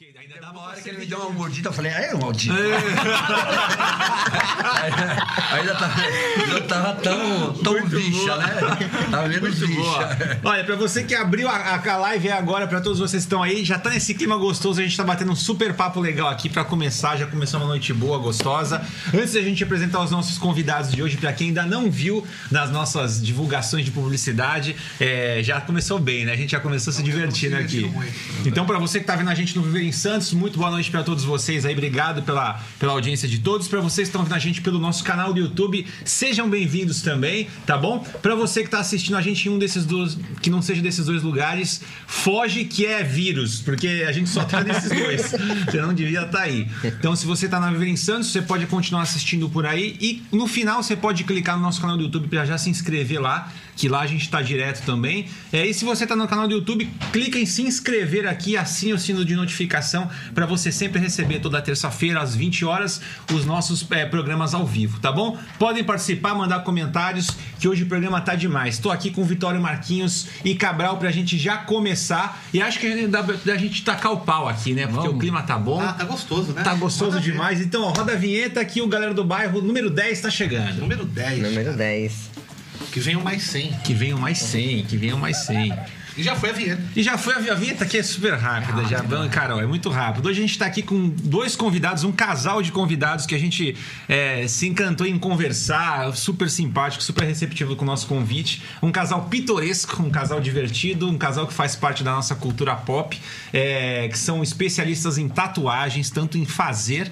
Ok, ainda Teve dava uma hora que ele me deu uma mordida, eu falei, é, maldito. É. Ainda tava, tava tão, tão bicha, né? Tava menos Muito boa. bicha. Olha, pra você que abriu a, a live agora, pra todos vocês que estão aí, já tá nesse clima gostoso, a gente tá batendo um super papo legal aqui pra começar, já começou uma noite boa, gostosa. Antes da gente apresentar os nossos convidados de hoje, pra quem ainda não viu nas nossas divulgações de publicidade, é, já começou bem, né? A gente já começou se divertindo aqui. Então, pra você que tá vendo a gente no Viver em Santos, muito boa noite pra todos vocês aí, obrigado pela, pela audiência de todos. Pra vocês que estão vendo a gente pelo nosso canal do YouTube, sejam bem-vindos também, tá bom? Pra você que tá assistindo a gente em um desses dois, que não seja desses dois lugares, foge que é vírus, porque a gente só tá nesses dois. Você não devia estar aí. Então, se você tá na Viver em Santos, você pode continuar assistindo por aí e no final você pode clicar no nosso canal do YouTube pra já se inscrever lá, que lá a gente tá direto também. É, e se você tá no canal do YouTube, clica em se inscrever aqui, assine o sino de notificação pra você sempre receber toda terça-feira às 20 horas os nossos é, programas ao vivo, tá bom? Podem participar, mandar comentários, que hoje o programa tá demais. Tô aqui com o Vitório Marquinhos e Cabral pra gente já começar. E acho que dá pra gente tacar o pau aqui, né? Porque o clima tá bom. Ah, tá gostoso, né? Tá gostoso Maravilha. demais. Então, ó, roda a vinheta que o galera do bairro, número 10, tá chegando. Número 10. Número 10. Que venham mais 100. Que venham mais 100, que venham mais 100. E já foi a vinheta. E já foi a vinheta que é super rápida, já, Carol, é muito rápido. Hoje a gente tá aqui com dois convidados, um casal de convidados que a gente é, se encantou em conversar, super simpático, super receptivo com o nosso convite. Um casal pitoresco, um casal divertido, um casal que faz parte da nossa cultura pop, é, que são especialistas em tatuagens, tanto em fazer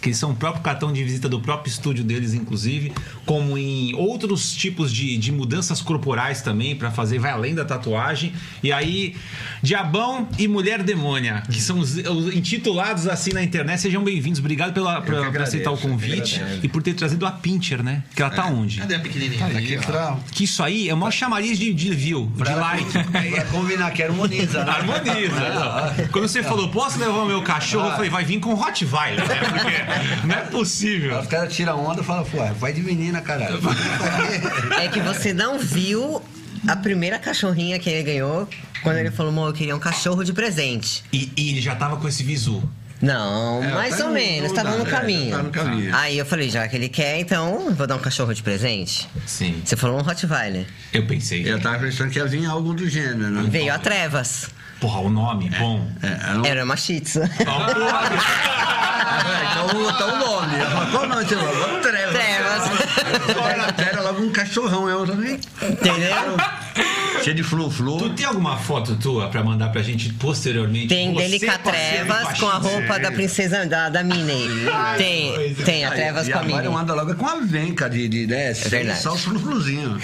que são o próprio cartão de visita do próprio estúdio deles, inclusive, como em outros tipos de, de mudanças corporais também, para fazer, vai além da tatuagem. E aí, Diabão e Mulher Demônia, que são os, os intitulados assim na internet, sejam bem-vindos. Obrigado pela, pra- por agradeço, aceitar o convite e por ter trazido a Pincher, né? Que ela tá onde? Cadê a pequenininha? Aqui pra, Que isso aí é o maior chamariz de, de view, de like. pra combinar, que harmoniza, né? Harmoniza. Quando você falou, posso levar o meu cachorro? Eu falei, vai vir com Rottweiler, né? Porque não é possível. Os caras tiram onda e falam, pô, vai de menina, caralho. É que você não viu a primeira cachorrinha que ele ganhou quando ele falou, amor, eu queria um cachorro de presente. E, e ele já tava com esse visu. Não, É, mais tá ou no- menos, no- tava no é, caminho. tá no caminho. Aí eu falei, já que ele quer, então vou dar um cachorro de presente. Sim. Você falou um Rottweiler. Eu pensei. Eu tava pensando que ia vir algo do gênero, né? Veio a Trevas. Porra, o nome, bom. É, era um- Era uma Shih Tzu. Ah, então, então o nome. Eu Qual o nome? Trevas. Trevas. Era logo um cachorrão. Eu também. Entendeu? Cheio de flu-flu. Tu tem alguma foto tua pra mandar pra gente posteriormente? Tem Você Delicatrevas com a roupa da princesa da, da Minnie. Tem, coisa. tem a Trevas e com a agora eu Minnie. ando logo com a venca de, de né, sem verdade. só os frufruzinhos.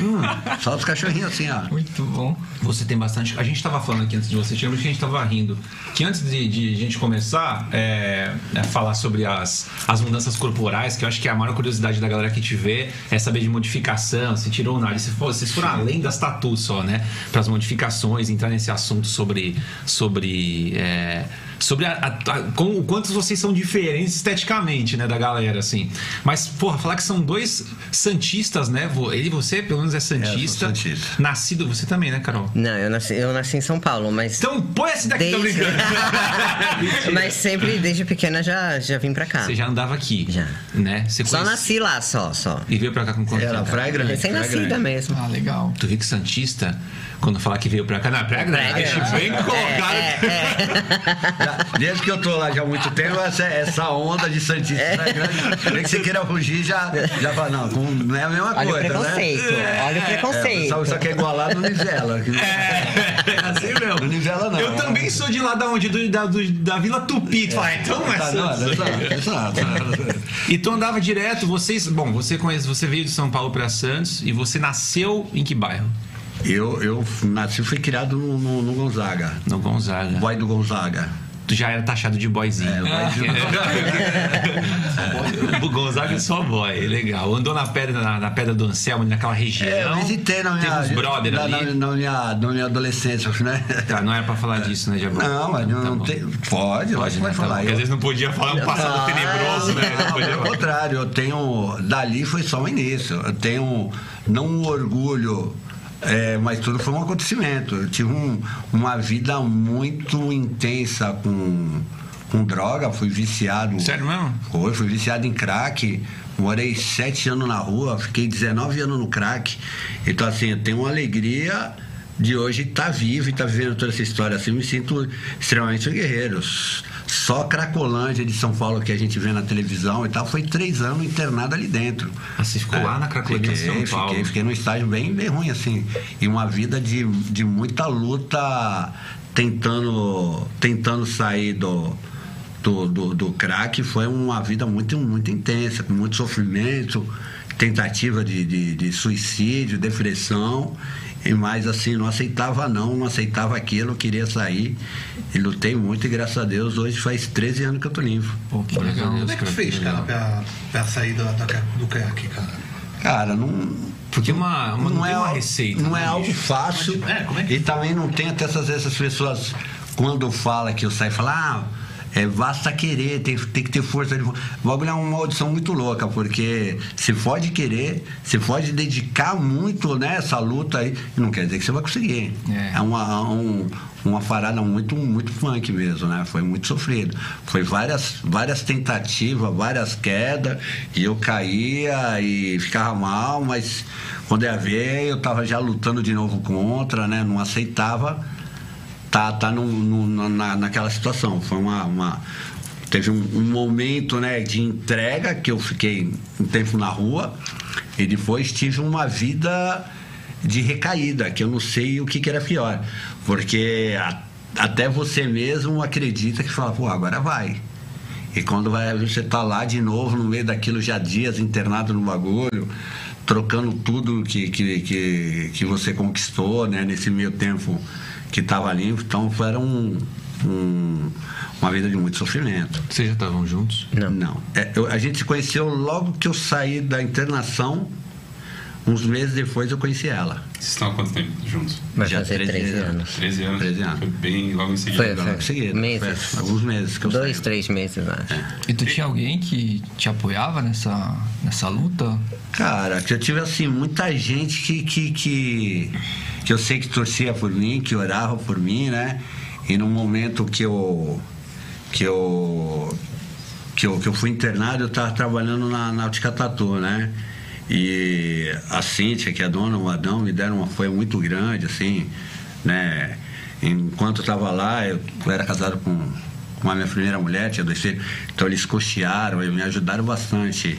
Só os cachorrinhos assim, ó. Muito bom. Você tem bastante. A gente tava falando aqui antes de você chegar, porque a gente tava rindo. Que antes de, de a gente começar é, a falar sobre as, as mudanças corporais, que eu acho que é a maior curiosidade da galera que te vê é saber de modificação. Se tirou o nariz, se for- vocês foram além das tatuas só, né? Para as modificações, entrar nesse assunto sobre. sobre é, sobre a, a- a- como, o quanto vocês são diferentes esteticamente, né, da galera, assim. Mas, porra, falar que são dois santistas, né? Ele e você, pelo menos, é santista. santista. Nascido, você também, né, Carol? Não, eu nasci, eu nasci em São Paulo, mas. Então põe esse daqui, tô Desde- brincando. Mentira. Mas sempre, desde pequena, já, já vim pra cá. Você já andava aqui. Já. Né? Você Só conhece- nasci lá, só, só. E veio pra cá com quanto Era? Praia Grande. Recém-nascida Grande. mesmo. Ah, legal. Tu viu que Santista, quando falar que veio pra cá, não, é Praia Grande. Grande. Bem colocado. É, é, é. Já- Desde que eu tô lá já há muito tempo, essa, essa onda de Santista é. grande. Nem que você queira fugir, já, já fala, não, não é a mesma Olha o coisa, preconceito, né? olha o É, preconceito. só, só que é igualado no Nivela. É, assim mesmo. Não nivela, não. Eu também sou de lá da onde? Do- da, do- da Vila Tupi. Tu fala, então não é Tá, não, Santos. exato, exato. E tu andava direto, vocês. Bom, você conhece, você veio de São Paulo pra Santos e você nasceu em que bairro? Eu, eu nasci e fui criado no, no, no Gonzaga. No Gonzaga. Boy do Gonzaga. Tu já era taxado de boyzinho. É, o Gonzaga é só boy, legal. Andou na pedra, na, na pedra do Anselmo, naquela região. É, eu visitei na minha, Teve uns brother na, ali. na, na minha, na minha adolescência, né? Tá, não era pra falar disso, né, Jabão? Não, mas não, Tá não tem. Pode, pode, né? pode Tá falar. bom, porque às vezes não podia falar um passado Ah, tenebroso, né? Não Não, podia pelo contrário, eu tenho. Dali foi só o início. Eu tenho não um orgulho, é, mas tudo foi um acontecimento. Eu tive um- uma vida muito intensa com, com droga, fui viciado. Sério mesmo? Foi, fui viciado em crack. Morei sete anos na rua, fiquei 19 anos no crack. Então, assim, eu tenho uma alegria de hoje estar vivo e estar vivendo toda essa história. Assim, eu me sinto extremamente um guerreiro. Só Cracolândia de São Paulo que a gente vê na televisão e tal, foi três anos internado ali dentro. Ah, você ficou lá na Cracolândia de Fiquei, São Paulo? fiquei, fiquei num estágio bem, bem ruim, assim. E uma vida de, de muita luta tentando, tentando sair do, do, do, do crack. Foi uma vida muito, muito intensa, com muito sofrimento, tentativa de, de, de suicídio, depressão. E mais assim, não aceitava não, não aceitava aquilo, queria sair. E lutei muito e graças a Deus hoje faz 13 anos que eu tô limpo. Pô, que legal. Como é que fez, cara, pra, pra sair da, do crack, cara? Cara, não. Porque uma, uma, não, não é uma receita. Não né, é algo fácil. É, como é que- E também não tem até essas, essas pessoas, quando fala que eu saio, falam, ah, é, basta querer, tem, tem que ter força de vo-". O bagulho é uma audição muito louca, porque se pode querer, se pode dedicar muito nessa luta aí, não quer dizer que você vai conseguir. É. uma, um- uma parada muito, muito punk mesmo, né? Foi muito sofrido. Foi várias, várias tentativas, várias quedas, e eu caía e ficava mal, mas quando ia ver, eu tava já lutando de novo contra, né? Não aceitava tá, tá na, naquela situação. Foi uma. uma- teve um, um momento né, de entrega que eu fiquei um tempo na rua e depois tive uma vida de recaída, que eu não sei o que, que era pior. Porque a- até você mesmo acredita que fala, pô, agora vai. E quando vai, você tá lá de novo, no meio daquilo, já dias internado no bagulho, trocando tudo que, que, que, que você conquistou, né? Nesse meio tempo que estava limpo. Então, foi era um, um- uma vida de muito sofrimento. Vocês já estavam juntos? Não. Não. É, eu- a gente se conheceu logo que eu saí da internação. Uns meses depois eu conheci ela. Vocês estão há quanto tempo juntos? Vai Já fazer 13 13 anos. anos. 13 anos? 13 anos. Foi bem logo em seguida. Foi, Logo foi. em seguida. Meses. Foi alguns meses que eu Dois, saí. três meses, acho. E tu tinha alguém que te apoiava nessa, nessa luta? Cara, que eu tive assim, muita gente que, que, que, que eu sei que torcia por mim, que orava por mim, né? E no momento que eu que eu que eu, que eu fui internado, eu estava trabalhando na, na Tatu, né? E a Cíntia, que é a dona, o Adão, me deram um apoio muito grande, assim, né? Enquanto eu estava lá, eu, era casado com, com a minha primeira mulher, tinha dois filhos, então eles costearam e me ajudaram bastante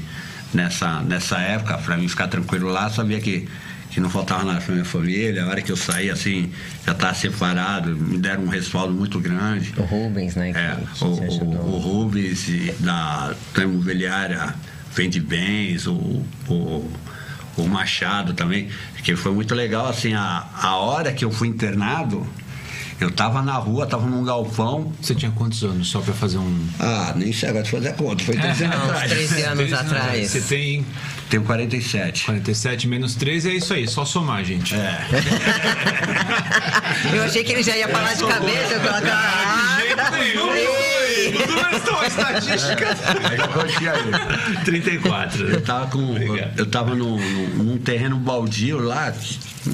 nessa, nessa época, para mim ficar tranquilo lá, sabia que, que não faltava nada para minha família, a hora que eu saí, assim, já estava separado, me deram um respaldo muito grande. O Rubens, né? É, o, o, o Rubens e da, da imobiliária vende bens, o, o, o Machado também, que foi muito legal, assim, a, a hora que eu fui internado, eu tava na rua, tava num galpão, Você tinha quantos anos só pra fazer um. ah, nem sei agora de fazer a conta, foi 13 anos Não, uns atrás. 13 anos 13 atrás. Você tem Tenho 47. 47 menos 13, é isso aí, só somar, gente. É. Eu achei que ele já ia falar de cabeça, eu colocar. Os números estão estatísticas. Aí eu curti aí. 34. Eu tava com. Eu, eu tava num, num- num terreno baldio lá,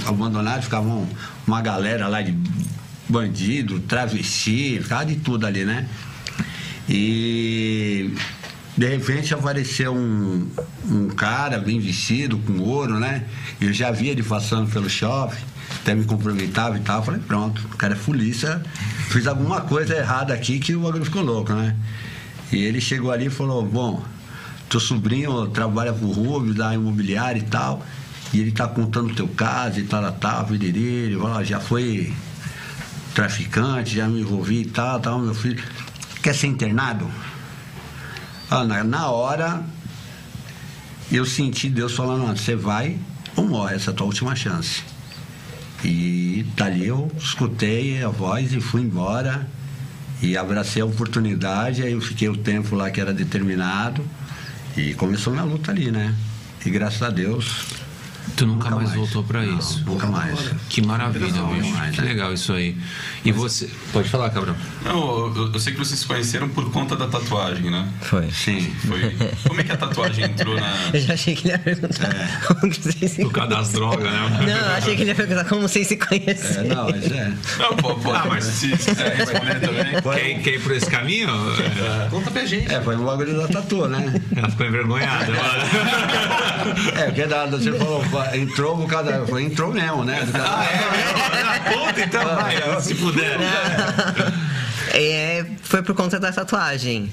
abandonado, ficava um- uma galera lá de bandido, travesti, ficava de tudo ali, né? E de repente apareceu um, cara bem vestido, com ouro, né? Eu já via ele passando pelo shopping, até me cumprimentava e tal. Falei, pronto, o cara é polícia, fiz alguma coisa errada aqui que o bagulho ficou louco, né? E ele chegou ali e falou, bom, teu sobrinho trabalha pro Rubio, da imobiliária e tal, e ele tá contando o teu caso e tal, tal, tal, viriri, ele falou, "Ó, já foi traficante, já me envolvi e tal, tal, meu filho. Quer ser internado? Ah, na, hora, eu senti Deus falando, "Ó, você vai ou morre, essa é a tua última chance. E dali eu escutei a voz e fui embora. E abracei a oportunidade, aí eu fiquei o tempo lá que era determinado. E começou minha luta ali, né? E graças a Deus Tu nunca, mais, voltou pra Não, isso. Nunca mais. Que maravilha, Não, bicho. mais, Que legal isso aí. E você. Pode falar, Cabrão. Não, eu, eu sei que vocês se conheceram por conta da tatuagem, né? Foi. Sim. Foi. Como é que a tatuagem entrou na. Eu já achei que ele ia perguntar como vocês se Por causa das drogas, né? Não, eu achei que ele ia perguntar como vocês se É, conheceram. não, mas é. Não, pô, pô, Ah, mas- se se quiser responder também. Quer, quer ir por esse caminho? É. Conta pra gente. É, foi um bagulho da tatu, né? Ela ficou envergonhada. É, porque da, você falou, entrou por causa. Foi, entrou mesmo, né? ah, é? Conta então, vai, se puder. É, foi por conta da tatuagem.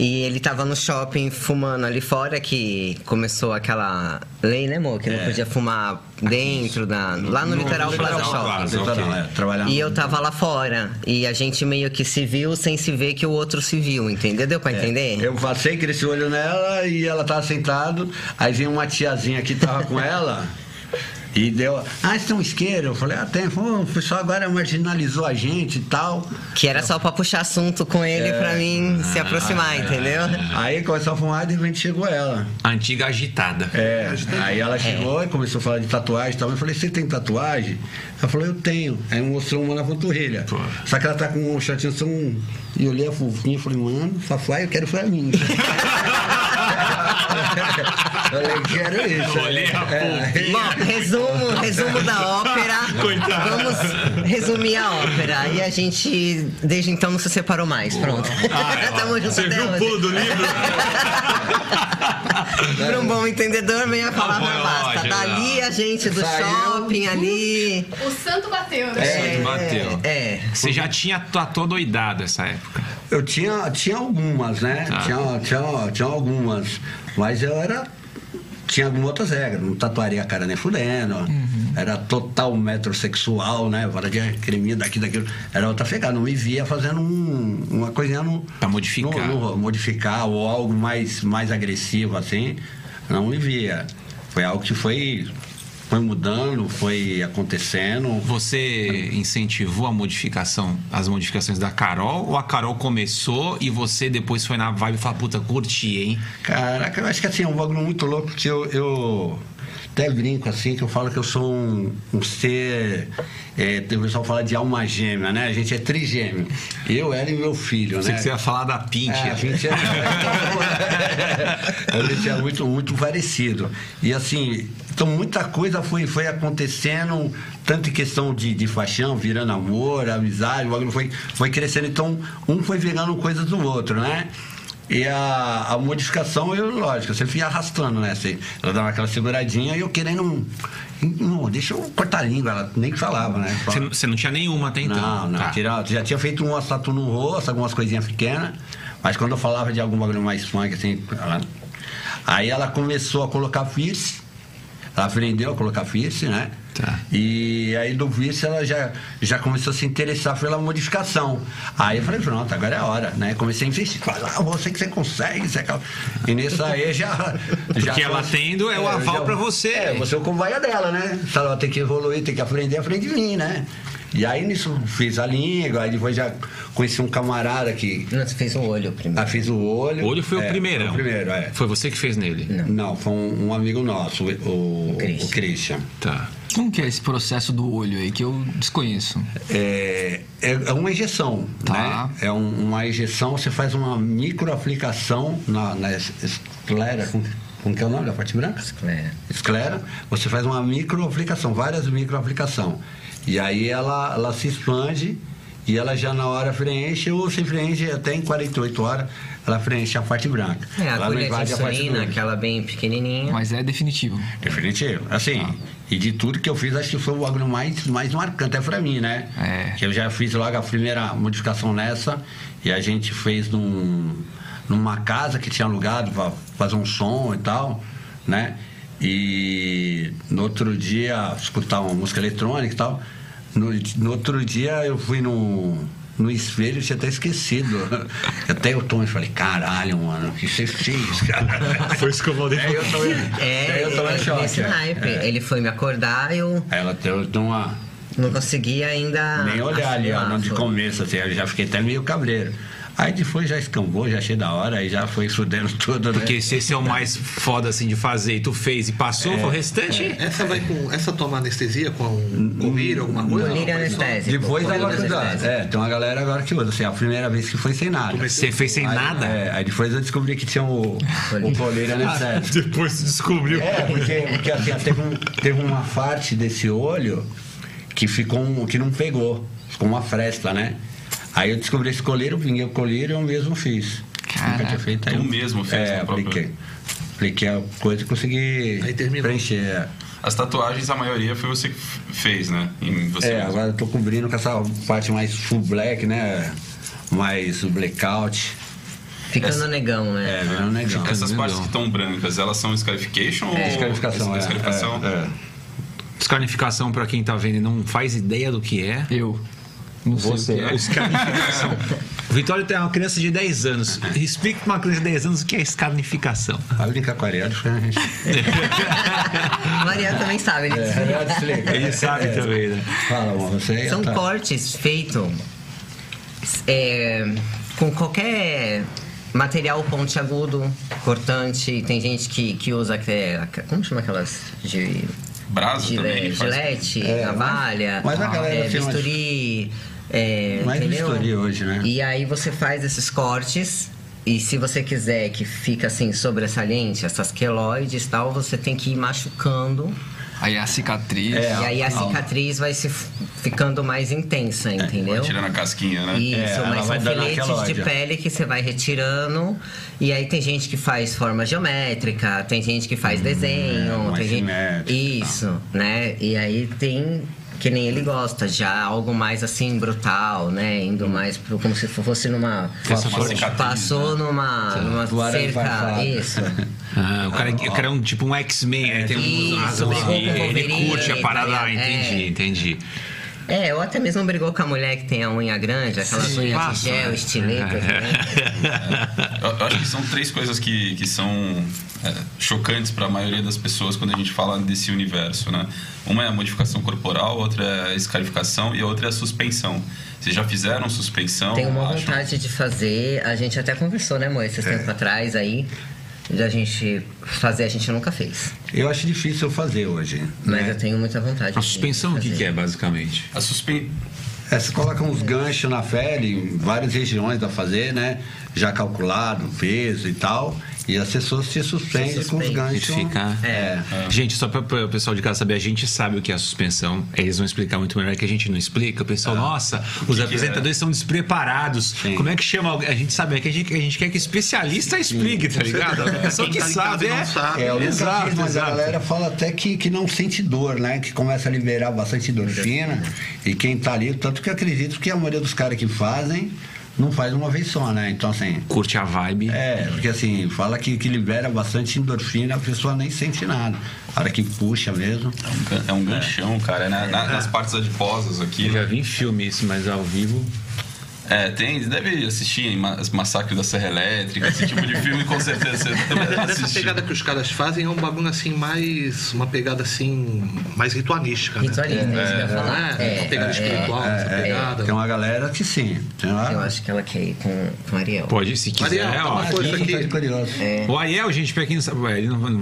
E ele tava no shopping fumando ali fora, que começou aquela lei, né, amor? Que não É. podia fumar dentro da. Lá no, Literal Plaza Literal Shopping. Plaza. Litoral, é, trabalhar E eu tava lá fora. E a gente meio que se viu sem se ver que o outro se viu, entendeu? Deu pra entender? Eu passei, cresci o olho nela e ela tava sentado. Aí veio uma tiazinha que tava com ela. E deu, ah, vocês tem um isqueiro? Eu falei, ah, tem. O pessoal agora marginalizou a gente e tal. Que era só pra puxar assunto com ele pra mim se aproximar, entendeu? Aí começou a fumar e de repente chegou ela. A antiga agitada. É, aí ela chegou e começou a falar de tatuagem e tal. Eu falei, você tem tatuagem? Ela falou, eu tenho. Aí mostrou uma na panturrilha. Pô. Só que ela tá com um shortinho só um. E eu olhei a fofinha e falei, mano, Fafá, eu quero foi a minha. eu falei, quero isso. Olhei a É, Bom, resumo, resumo da ópera. Coitado. Vamos resumir a ópera. E a gente, desde então, não se separou mais. Pronto. Tamo junto Você até viu o pulo do livro? Para um bom entendedor, meia palavra basta. Dali a gente do Saiu. shopping ali. O santo bateu, né? É. bateu. É. Você já tinha tatuado doidado essa época. Eu tinha, tinha algumas, né? Ah. Tinha, tinha, tinha algumas. Mas eu era. Tinha algumas outras regras. Não tatuaria a cara nem fudendo. Uhum. Era total metrosexual, né? Fala de creminho daqui, daquilo. Era outra pegada. Não me via fazendo um- uma coisinha no. Pra modificar. no- no- modificar ou algo mais, mais agressivo, assim. Não me via. Foi algo que foi. Foi mudando, foi acontecendo. Você incentivou a modificação, as modificações da Carol? Ou a Carol começou e você depois foi na vibe e falou, puta, curti, hein? Caraca, eu acho que assim, é um bagulho muito louco que eu, eu até brinco assim, que eu falo que eu sou um, um ser. É, o pessoal fala de alma gêmea, né? A gente é trigêmeo. Eu, ela e meu filho, Sei né? que você ia falar da Pink. É, a gente é, a gente é muito, muito parecido. E assim, então muita coisa foi, foi acontecendo, tanto em questão de, de paixão, virando amor, amizade, o foi, foi crescendo. Então, um foi virando coisas do outro, né? E a, a modificação, eu, lógico, você fica arrastando, né? Você, ela dava aquela seguradinha e eu querendo. um- Não, deixa eu cortar a língua, ela nem falava, né? Você, não- você não tinha nenhuma até então? Não, não. Tá. tira- já tinha feito uma tatu no rosto, algumas coisinhas pequenas. Mas quando eu falava de algum bagulho mais funk, assim. Ela... Aí ela começou a colocar piercing. Ela aprendeu a colocar piercing, né? Tá. E aí do piercing ela já, já começou a se interessar pela modificação. Aí eu falei, pronto, agora é a hora, né? Comecei a investir. Vai lá, você que você consegue. Você... acaba- E nisso aí já. já Porque ela tendo é o aval pra você. É, você é o cobaia dela, né? Se ela tem que evoluir, tem que aprender, aprende de mim, né? E aí nisso fiz a língua, aí depois já conheci um camarada que Não, você fez o olho primeiro. ah, fiz o olho. O olho foi É, o primeiro. Foi o primeiro, é. Foi você que fez nele? Não, foi um, um amigo nosso, o, o, Christian. o Christian. Tá. Como que é esse processo do olho aí que eu desconheço? É, é, é uma injeção, Tá. né? É um- uma injeção, você faz uma microaplicação na, na es- esclera, com, como que é o nome da parte branca? É. esclera, você faz uma microaplicação, várias microaplicação. E aí ela, ela se expande e ela já na hora preenche ou se preenche até em 48 horas, ela preenche a parte branca. É, a ela não agulha de invade a parte insulina, aquela bem pequenininha. Mas é definitivo. Definitivo. Assim, e de tudo que eu fiz, acho que foi o bagulho mais, mais marcante até pra mim, né? É. Que eu já fiz logo a primeira modificação nessa e a gente fez num, numa casa que tinha alugado pra fazer um som e tal, né? E no outro dia, escutar uma música eletrônica e tal. No, no outro dia eu fui no, no espelho e tinha até esquecido. Até eu tomei e falei, caralho, mano, o que você fez, cara? Foi isso que eu vou Aí eu tomei, É, aí eu tomei ele- choque. nesse é. naipe. É. Ele foi me acordar e eu Ela deu uma. não conseguia ainda. Nem olhar ali, ó, no de começo, assim, eu já fiquei até meio cabreiro. Aí depois já escambou, já achei da hora, aí já foi fudendo tudo, né? Porque se esse é o mais foda assim de fazer e tu fez e passou, É, o restante. Essa vai com. Essa toma anestesia com colírio, alguma coisa? Colírio Não, não. anestésico. Depois cuidado. anestésico. É, tem uma galera agora que usa. Assim, a primeira vez que foi sem nada. Você fez sem Aí- nada? É, aí depois eu descobri que tinha o, o colírio anestésico. Depois descobriu. É, porque, porque assim, teve, um- teve uma parte desse olho que ficou um- que não pegou. Ficou uma fresta, né? Aí eu descobri esse colírio, vinguei o colírio e eu mesmo fiz. Nunca Caraca, tinha feito aí. tu eu- mesmo fez É, no próprio- apliquei. Apliquei a coisa e consegui preencher. é. As tatuagens, a maioria foi você que fez, né? Em você É, mesmo. agora eu tô cobrindo com essa parte mais full black, né? Mais o blackout. Ficando Essa- negão, né? É, virando negão. Essas partes que estão brancas, elas são scarification ou... Descalificação, é. É, é. Descarnificação, pra quem tá vendo e não faz ideia do que é. Eu. Não sei Você, o que é. escarnificação. O Vitório tem uma criança de 10 anos. Explica pra uma criança de 10 anos o que é escarnificação. Vai brincar com a Ariel, acho que a gente. Mariana também sabe, ele É, Ariel explica. Ele sabe É. também, né? Fala, amor, você aí, São tá. cortes feitos é, com qualquer material pontiagudo, cortante. Tem gente que, que usa. até- Como chama aquelas? De, Brasa também gile- faz- gilete, É, navalha, mas a galera é, tem umas- bisturi. É, Mais entendeu? bisturi hoje, né? E aí você faz esses cortes. E se você quiser que fica assim sobressalente, essas queloides e tal, você tem que ir machucando. Aí a cicatriz. É, e aí a cicatriz vai se ficando mais intensa, entendeu? Vai tirando a casquinha, né? Isso, É, mas são filetes de pele que você vai retirando. E aí tem gente que faz forma geométrica, tem gente que faz desenho, é, tem gente. Isso, né? E aí tem. Que nem ele gosta, já algo mais assim, brutal, né? Indo mais pro, como se fosse numa. É cicatriz, Passou né? numa, numa cerca. Isso. Ah, o, cara, o cara é um tipo um X-Men, ele tem um com ele curte a parada. tá Ah, ligado? entendi, É. entendi. É, ou até mesmo brigou com a mulher que tem a unha grande, aquelas Sim, unhas de passa, gel, né? estiletas, né? Eu, eu acho que são três coisas que, que são é, chocantes para a maioria das pessoas quando a gente fala desse universo, né? Uma é a modificação corporal, outra é a escarificação e a outra é a suspensão. Vocês já fizeram suspensão? Tenho uma acham? vontade de fazer. A gente até conversou, né, amor, esses É. tempos atrás aí. Da gente fazer, a gente nunca fez. Eu acho difícil eu fazer hoje. Mas né? eu tenho muita vontade. A de suspensão, o que, que é, basicamente? A suspen... É, você coloca uns ganchos na pele, em várias regiões a fazer, né? Já calculado, peso e tal. E as pessoas se suspendem Se com os suspende. ganchos. Fica... É. Gente, só para o pessoal de casa saber, a gente sabe o que é a suspensão. Eles vão explicar muito melhor que a gente não explica. O pessoal, nossa, os que apresentadores são despreparados. Sim. Como é que chama? alguém? A gente sabe, é que a gente, a gente quer que especialista explique, tá ligado? A pessoa que tá em sabe, é. sabe. É, eu nunca Exato, fiz, mas a exato. galera fala até que, que não sente dor, né? Que começa a liberar bastante endorfina. E quem tá ali, tanto que eu acredito que a maioria dos caras que fazem não faz uma vez só, né? Então, assim. Curte a vibe. É, porque assim, fala que, que libera bastante endorfina, a pessoa nem sente nada. A hora que puxa mesmo. É um É um ganchão, cara. É na- na- nas partes adiposas aqui. Eu já vi em filme isso, mas ao vivo. É, tem. Deve assistir Massacre da Serra Elétrica, esse tipo de filme, com certeza. Você também deve Essa assistir. pegada que os caras fazem é um bagulho assim mais. Uma pegada assim. mais ritualística. Né? Ritualista, é isso que eu ia falar. É, uma pegada espiritual, essa pegada. Tem uma galera que sim. Tem uma... Eu acho que ela quer ir com, com Ariel. Pode, se quiser. Ariel, ó. uma coisa Aqui, tá. O Ariel, gente, pra quem não sabe, ele não vai. não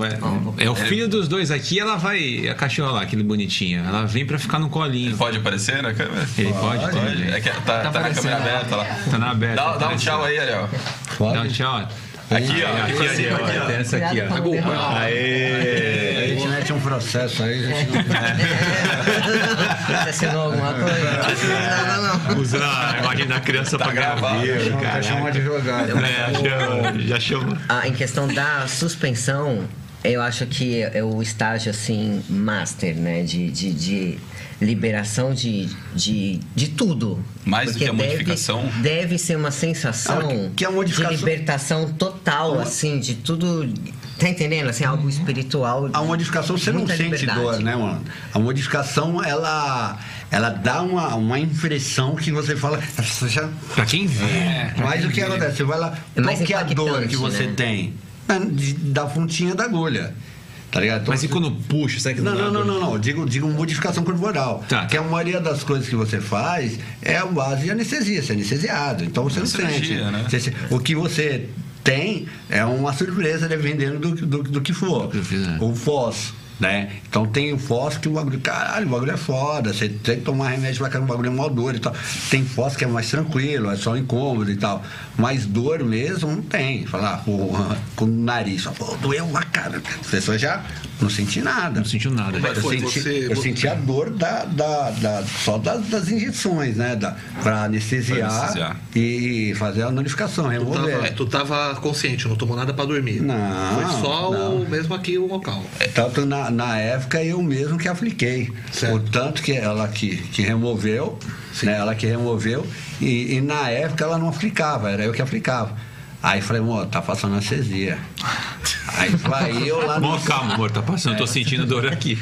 vai- é o filho dos dois aqui, ela vai. A cachorra lá, aquele bonitinho. Ela vem pra ficar no colinho. Pode aparecer na câmera? Ele pode, Pode. pode. É que tá, tá na aparecendo. câmera aberta lá. Tá na aberta. Dá, dá um tchau aí, Ariel. Pode? Dá um tchau. Aqui, ó. Aqui, Ariel. ó, Tem essa aqui, ó. com a mão. A Aê! gente mete um processo aí, a gente não... Você assinou alguma coisa? Não, não, não. Usando a imagem da criança pra gravar. Não, cara. chama de advogado. É, chama- já chama. Ah, em questão da suspensão, eu acho que é o estágio assim master, né, de, de, de liberação de, de, de tudo. Mais do que a deve- modificação? Deve ser uma sensação Ah, que a modificação- de libertação total, assim, de tudo. Tá entendendo? Assim, algo espiritual. A modificação você não sente liberdade. dor, né, mano? A modificação, ela, ela dá uma, uma impressão que você fala. "Você já- Pra quem vê. Mas o que acontece? Você vai lá. É qual que é a dor que você né? tem? É de- Da pontinha da agulha. Tá ligado? Então, Mas e quando puxa, será que não, não, não, não, não. Digo, digo modificação corporal. Tá. Que a maioria das coisas que você faz é a base de anestesia, você é anestesiado. Então você não sente. né? Você o que você tem é uma surpresa dependendo do, do, do que for. que fizer. O FOS. Né? Então tem o FOS que o bagulho, caralho, o bagulho é foda, você tem que tomar remédio pra caramba, o bagulho é mó dor e tal. Tem FOS que é mais tranquilo, é só incômodo e tal. Mas dor mesmo não tem. Falar, pô, com o nariz, só, pô, doeu uma cara. A pessoa já não senti nada. Não sentiu nada. É que Eu, foi? senti, Você- eu senti a dor da, da, da- só das, das injeções, né? Da, pra anestesiar, Pra anestesiar. e fazer a notificação, Tu tava, tu tava consciente, não tomou nada pra dormir. Não, Foi só não. o mesmo aqui o local. Tanto na, na época eu mesmo que apliquei. Certo. O tanto que ela que, que removeu, né? Ela que removeu, e, e na época ela não aplicava, era eu que aplicava. Aí falei, amor, tá passando anestesia. Aí vai eu lá Mó, calma, amor, tá passando, tô sentindo dor aqui.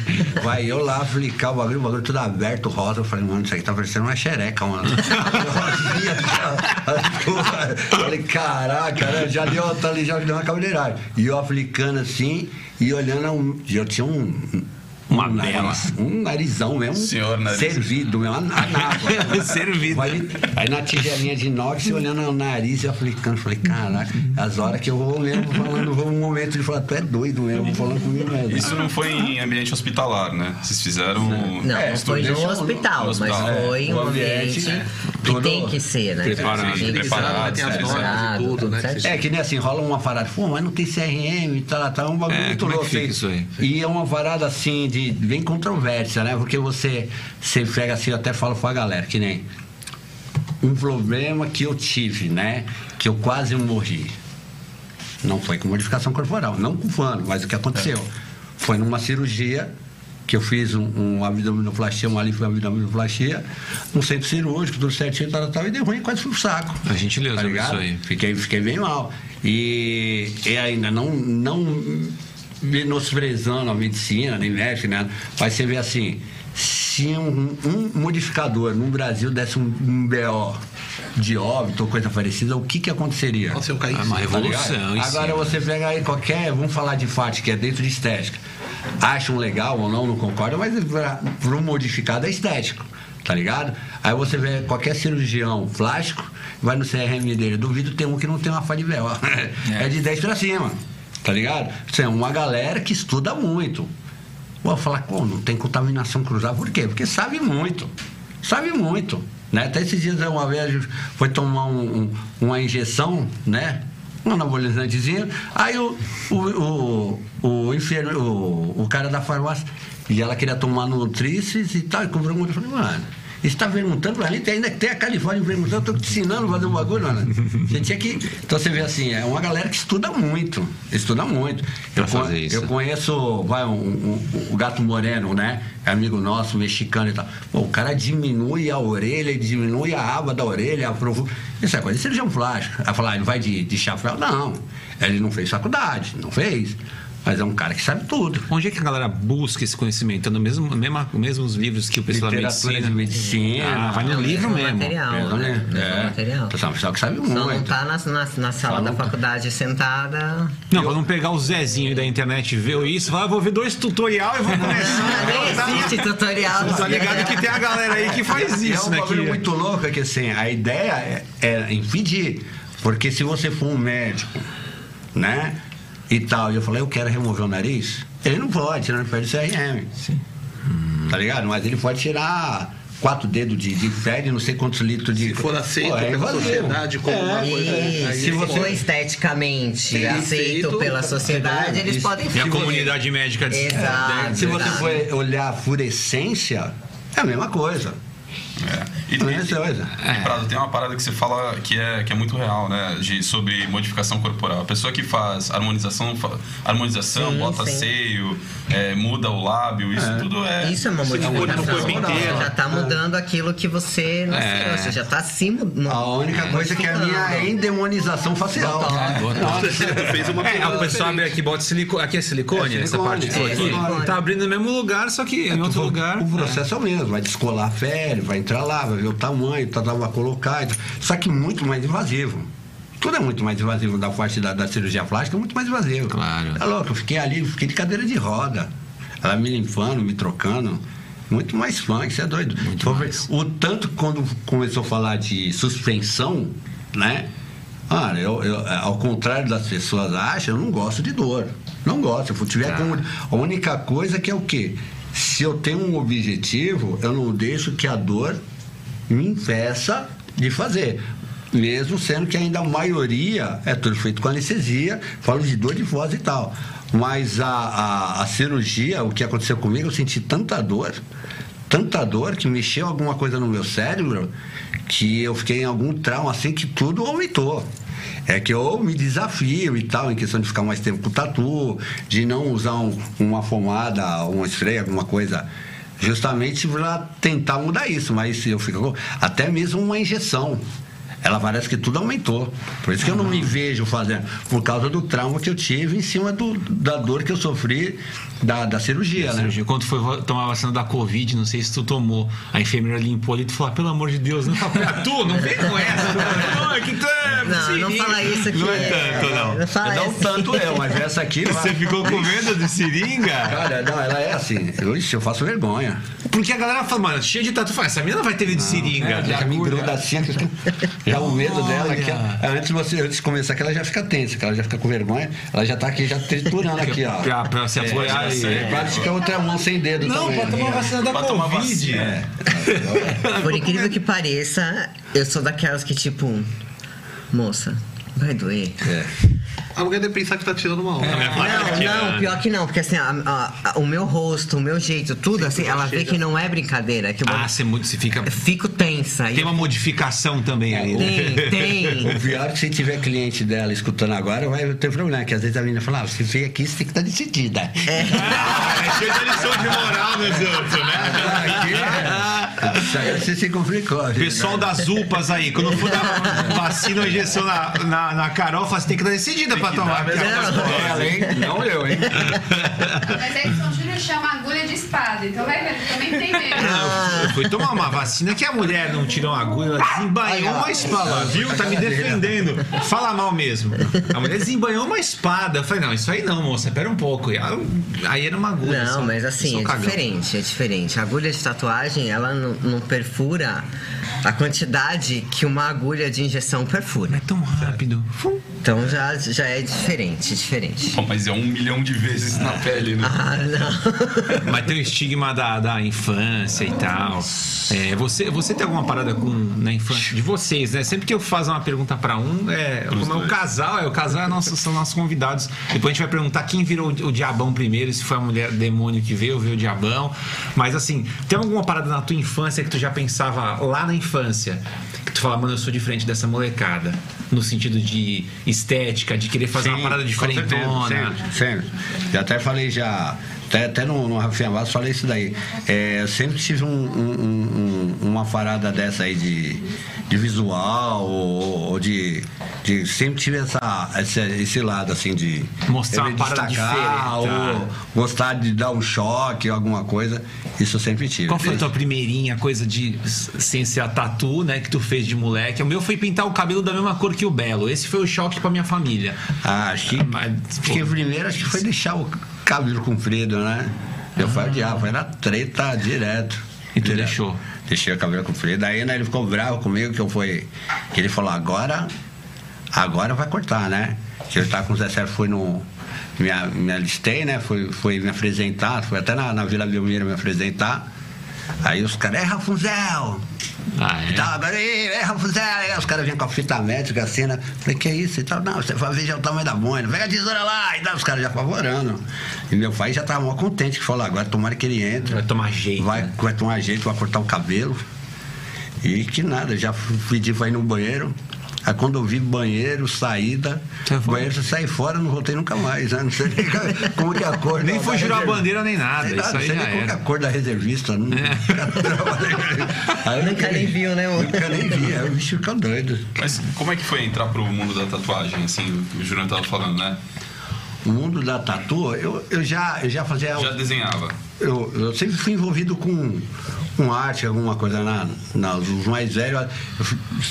Vai eu lá aplicar o bagulho, o bagulho tudo aberto, rosa. Eu falei, mano, isso aqui tá parecendo uma xereca, mano. Rosinha, falei, caraca, né? já deu, tá ali, já deu uma cabeleirária. E eu aplicando assim e olhando, eu tinha um. Uma um bela. nariz, um narizão mesmo. Senhor nariz. Servido mesmo, uma nava. Servido. Aí, aí na tigelinha de inox, eu olhando o nariz e aplicando, falei, caraca, as horas que eu vou mesmo falando, vou um momento de falar, tu é doido mesmo, falando comigo mesmo. Isso não foi em ambiente hospitalar, né? Vocês fizeram. Não, É, foi no hospital, hospital, mas é. foi O um ambiente, ambiente, é. que tem que ser, né? preparado. Tem que ser Preparado, tem as é, normas preparado, e tudo, né? É que nem assim, rola uma parada, pô, mas não tem CRM e tal, tá um bagulho É, muito como é que louco. fica hein? isso aí? E é uma parada assim, de bem controvérsia, né? Porque você, você pega assim, eu até falo pra galera, que nem um problema que eu tive, né? Que eu quase morri. Não foi com modificação corporal, não com fano, mas o que aconteceu? Foi numa cirurgia que eu fiz um, um abdominoplastia, uma abdominoplastia, um centro cirúrgico, tudo certinho, tal, tal, e deu ruim, quase fui pro saco. A gente leu Tá isso aí. Fiquei, fiquei bem mal. E, e ainda não, não menosprezando a medicina, nem médico, né? Mas você vê assim, se um, um modificador no Brasil desse um, um BO de óbito ou coisa parecida, o que que aconteceria? Nossa, eu caí. É uma. Tá revolução. isso Agora sim. você pega aí qualquer, vamos falar de FAT, que é dentro de estética. Acham legal ou não, não concordam, mas para um modificado é estético, tá ligado? Aí você vê qualquer cirurgião plástico, vai no CRM dele, duvido ter um que não tem uma falha de véu. É. de 10 pra cima, tá ligado? É uma galera que estuda muito. Vou falar, pô, não tem contaminação cruzada, por quê? Porque sabe muito, sabe muito. Né? Até esses dias, uma vez, foi tomar um- um- uma injeção, né? Um anabolizantezinho. Aí o, o, o, o o, o cara da farmácia, e ela queria tomar no Tríceps e tal, e cobrou muito. Eu falei, mano, você tá perguntando mim, tem, ainda tem a Califórnia perguntando, tô te ensinando a fazer um bagulho, mano. Você tinha que. Então você vê assim, é uma galera que estuda muito. Estuda muito. Pra Eu, fazer isso. eu conheço, vai, um, um- o Gato Moreno, né? É amigo nosso, mexicano e tal. Pô, o cara diminui a orelha, diminui a aba da orelha, aprovu... Isso é coisa de cirurgião plástico. Aí falar, ele vai de, de chapéu? Não. Ele não fez faculdade, não fez. Mas é um cara que sabe tudo. Onde é que a galera busca esse conhecimento? No mesmo, mesma, mesmos livros que o pessoal da medicina? de medicina. Ah, vai no É livro mesmo. Material, É, né? né? Mesmo É. material. Então, é um pessoal que sabe Só não muito. tá na, na, na sala Só da não tá. faculdade sentada. Não, pra não pegar o Zezinho aí da internet e ver isso, vai, vou ver dois tutorial e vou começar. Não, nem existe tutorial. Tá ligado que tem a galera aí que faz E é isso, um né? bagulho Que... muito louco, é que assim, a ideia é, é impedir. Porque se você for um médico, né? E tal, e eu falei, eu quero remover o nariz, ele não pode, senão ele perde o CRM. Sim. Tá ligado? Mas ele pode tirar quatro dedos de, de e não sei quantos litros de. Se for aceito Pô, é pela sociedade como uma coisa. E aí se é for esteticamente aceito aceito, pela sociedade, eles isso. podem E a comunidade médica de... Exato. Se você exato. for olhar a fluorescência, é a mesma coisa. É. E, É coisa. E, Prado, tem uma parada que você fala que é, que é muito real, né? De, sobre modificação corporal. A pessoa que faz harmonização, fa- harmonização Sim, bota sim. seio, é, muda o lábio, isso tudo é. Isso é uma modificação. corpo Você já tá mudando aquilo que você nasceu. É. Você já tá mudando. A única coisa que é a minha é endemonização facial. Botox. fez uma É, a pessoa abre aqui, bota silicone. Aqui é silicone, É silicone, parte é aqui. Tá abrindo no mesmo lugar, só que em outro lugar. O processo é o mesmo, vai descolar a pele, vai entrar vai ver o tamanho, vai colocar. Só que muito mais invasivo. tudo é muito mais invasivo da parte da, da cirurgia plástica, é muito mais invasivo. Claro. É louco, eu fiquei ali, fiquei de cadeira de roda. Ela me limpando, me trocando. Muito mais funk, você é doido. O tanto quando começou a falar de suspensão, né? Cara, eu, eu- ao contrário das pessoas acham, eu não gosto de dor. Não gosto. Eu tiver com. A única coisa que é o quê? Se eu tenho um objetivo, eu não deixo que a dor me impeça de fazer. Mesmo sendo que ainda a maioria é tudo feito com anestesia, falo de dor de voz e tal. Mas a, a, a cirurgia, o que aconteceu comigo, eu senti tanta dor, tanta dor que mexeu alguma coisa no meu cérebro que eu fiquei em algum trauma assim que tudo aumentou. É que eu me desafio e tal, em questão de ficar mais tempo com tatu, de não usar um- uma pomada, um spray, alguma coisa, justamente para tentar mudar isso. Mas eu fico. Até mesmo uma injeção. Ela parece que tudo aumentou. Por isso que eu não me vejo fazendo. Por causa do trauma que eu tive em cima do- da dor que eu sofri da, da cirurgia, né? Cirurgia. Quando foi tomar a vacina da Covid, não sei se tu tomou, a enfermeira limpou ali, tu falou, "Ah, pelo amor de Deus, não fala, tu, não vem com essa. Não, que tu é Não, não seringa." fala isso aqui. Não é tanto, não. Não fala Não isso. tanto eu, mas essa aqui. Você ficou com medo de seringa? Cara, não, ela é assim. Eu, eu faço vergonha. Porque a galera fala, mano, cheia de tatu, fala, essa menina vai ter medo de seringa. de Já me agulha." gruda assim, já o medo dela, que ela- antes, de você, antes de começar, que ela já fica tensa, que ela já fica com vergonha, ela já tá aqui, já triturando aqui, ó. Pra, pra se apoiar e... sei. É, quase fica outra mão sem dedo Não, também. pra tomar né? vacina da Pra tomar Covid. vacina. É. Por incrível que pareça, eu sou daquelas que, tipo, moça, vai doer. É. A mulher deve pensar que tá tirando uma onda. Não, não, pior que não, porque assim, a- a- a- o meu rosto, o meu jeito, tudo, assim, ela vê que não é brincadeira. Que eu Ah, você, você fica... fico tensa. Tem uma modificação também ali, né? Tem, tem. O pior é que se tiver cliente dela escutando agora, vai ter problema, que às vezes a menina fala, ah, você veio aqui, você tem que estar decidida. Ah, é cheio de lição de moral né? Isso aí você se complicou. gente. Pessoal das UPAs aí, quando for dar vacina ou injeção na, na, na Carol, fala, você tem que estar decidida pra tomar. Não. Não eu, hein? Mas aí São Júnior chama agulha de então vai ver, ele também tem medo. Não, eu fui tomar uma vacina que a mulher não tirou uma agulha, ela desembanhou uma espada, viu? Tá me defendendo. Fala mal mesmo. A mulher desembanhou uma espada. Eu falei, não, isso aí não, moça, pera um pouco. E ela- Aí era uma agulha. Não, só. mas assim, é cagão. diferente, é diferente. A agulha de tatuagem, ela não, não perfura a quantidade que uma agulha de injeção perfura. É tão rápido. Então já, já é diferente, diferente. Pô, mas é um milhão de vezes na pele, né? Ah, não. Mas tem o estigma da, da infância e tal. É, você, você tem alguma parada com na infância de vocês, né? Sempre que eu faço uma pergunta pra um, é, como é o casal, é o casal é nosso, são nossos convidados. Depois a gente vai perguntar quem virou o, diabão primeiro, se foi a mulher demônio que veio, ou veio o diabão. Mas assim, tem alguma parada na tua infância que tu já pensava lá na infância? Que tu fala, mano, eu sou diferente dessa molecada. No sentido de estética, de querer fazer uma parada diferentona. Sempre, sempre. Já até falei já, até, até no, no Rafinha Vaz falei isso daí. É, eu sempre tive um- um- um- uma parada dessa aí de, de visual ou, ou de, de. Sempre tive essa, esse, esse lado assim de. Mostrar uma parada destacar, Ou gostar de dar um choque, alguma coisa. Isso eu sempre tive. Qual foi a Desde- tua primeirinha coisa de sem ser a tatu, né, que tu fez de moleque? O meu foi pintar o cabelo da mesma cor que o Belo. Esse foi o choque pra minha família. Ah, acho que, Mas, acho pô. que primeiro acho que foi deixar o cabelo comprido, né? Eu falei, diabo, era treta direto. E tu direto. deixou? Deixei o cabelo comprido. Aí né, ele ficou bravo comigo que eu fui. Que ele falou, agora. Agora vai cortar, né? Que eu tava com o Zé Sérgio, fui no. Me, me alistei, né? Fui, fui me apresentar, fui até na, na Vila Belmiro me apresentar. Aí os caras, é Rafunzel! Ah, tal, agora, "Ih, é! Aí os caras vinham com a fita métrica assim, né? Falei, que é isso? E tal, não, você vai ver já o tamanho da boina, pega a tesoura lá! E tal, os caras já apavorando. E meu pai já tava mó contente, que falou, agora tomara que ele entre. Vai tomar jeito. Vai, né? vai tomar jeito, vai cortar o cabelo. E que nada, já pedi pra ir no banheiro. Aí quando eu vi banheiro, saída, Você banheiro, saí fora, não voltei nunca mais, né? Não sei nem como que é a cor. Nem foi jurar reserva- bandeira nem nada. Sei Isso não aí sei já nem como que é a cor da reservista. Nunca trabalhei. Aí eu Nunca nem viu, né? Nunca nem vi, aí o bicho fica doido. Mas como é que foi entrar pro mundo da tatuagem, assim, o Jurandir tava falando, né? O mundo da tatu, eu, eu, já, eu já fazia. Já desenhava. eu, eu sempre fui envolvido com, com arte, alguma coisa. Na, na, os mais velhos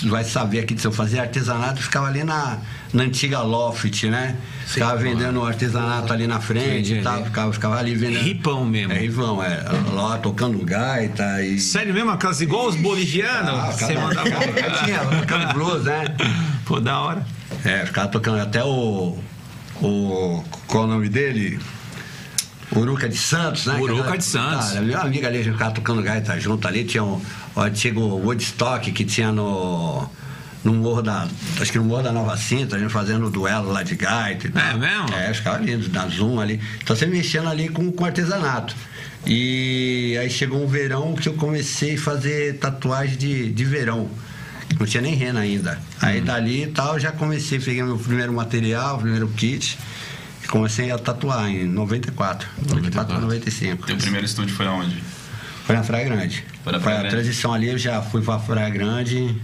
vai saber aqui se eu fazia artesanato, eu ficava ali na, na antiga Loft, né? Ficava vendendo artesanato ali na frente e tal, ficava, ficava ali vendendo. Ripão mesmo. É ripão, é. Lá tocando gaita e. Sério mesmo? Aquelas igual os bolivianos? Ah, você mandava. tinha, tocando blues, né? Pô, da hora. É, ficava tocando até o. o qual o nome dele? Uruca de Santos, né? Uruca Aquela- de Santos. Cara, meu amigo ali, a gente ficava tocando gaita junto ali. Tinha o, o antigo Woodstock que tinha no. No morro da. Acho que no Morro da Nova Cinta, a gente fazendo duelo lá de gaita e. É mesmo? É, ficava lindo, na Zoom ali. Então você mexendo ali com, com artesanato. E aí chegou um verão que eu comecei a fazer tatuagem de, de verão. Não tinha nem rena ainda. Aí Uhum. dali e tal, já comecei, peguei meu primeiro material, primeiro kit. Comecei a tatuar em 94. 94 para 95. Teu primeiro estúdio foi aonde? Foi na Praia Grande. Foi na Praia a Grande. transição ali, eu já fui pra Praia Grande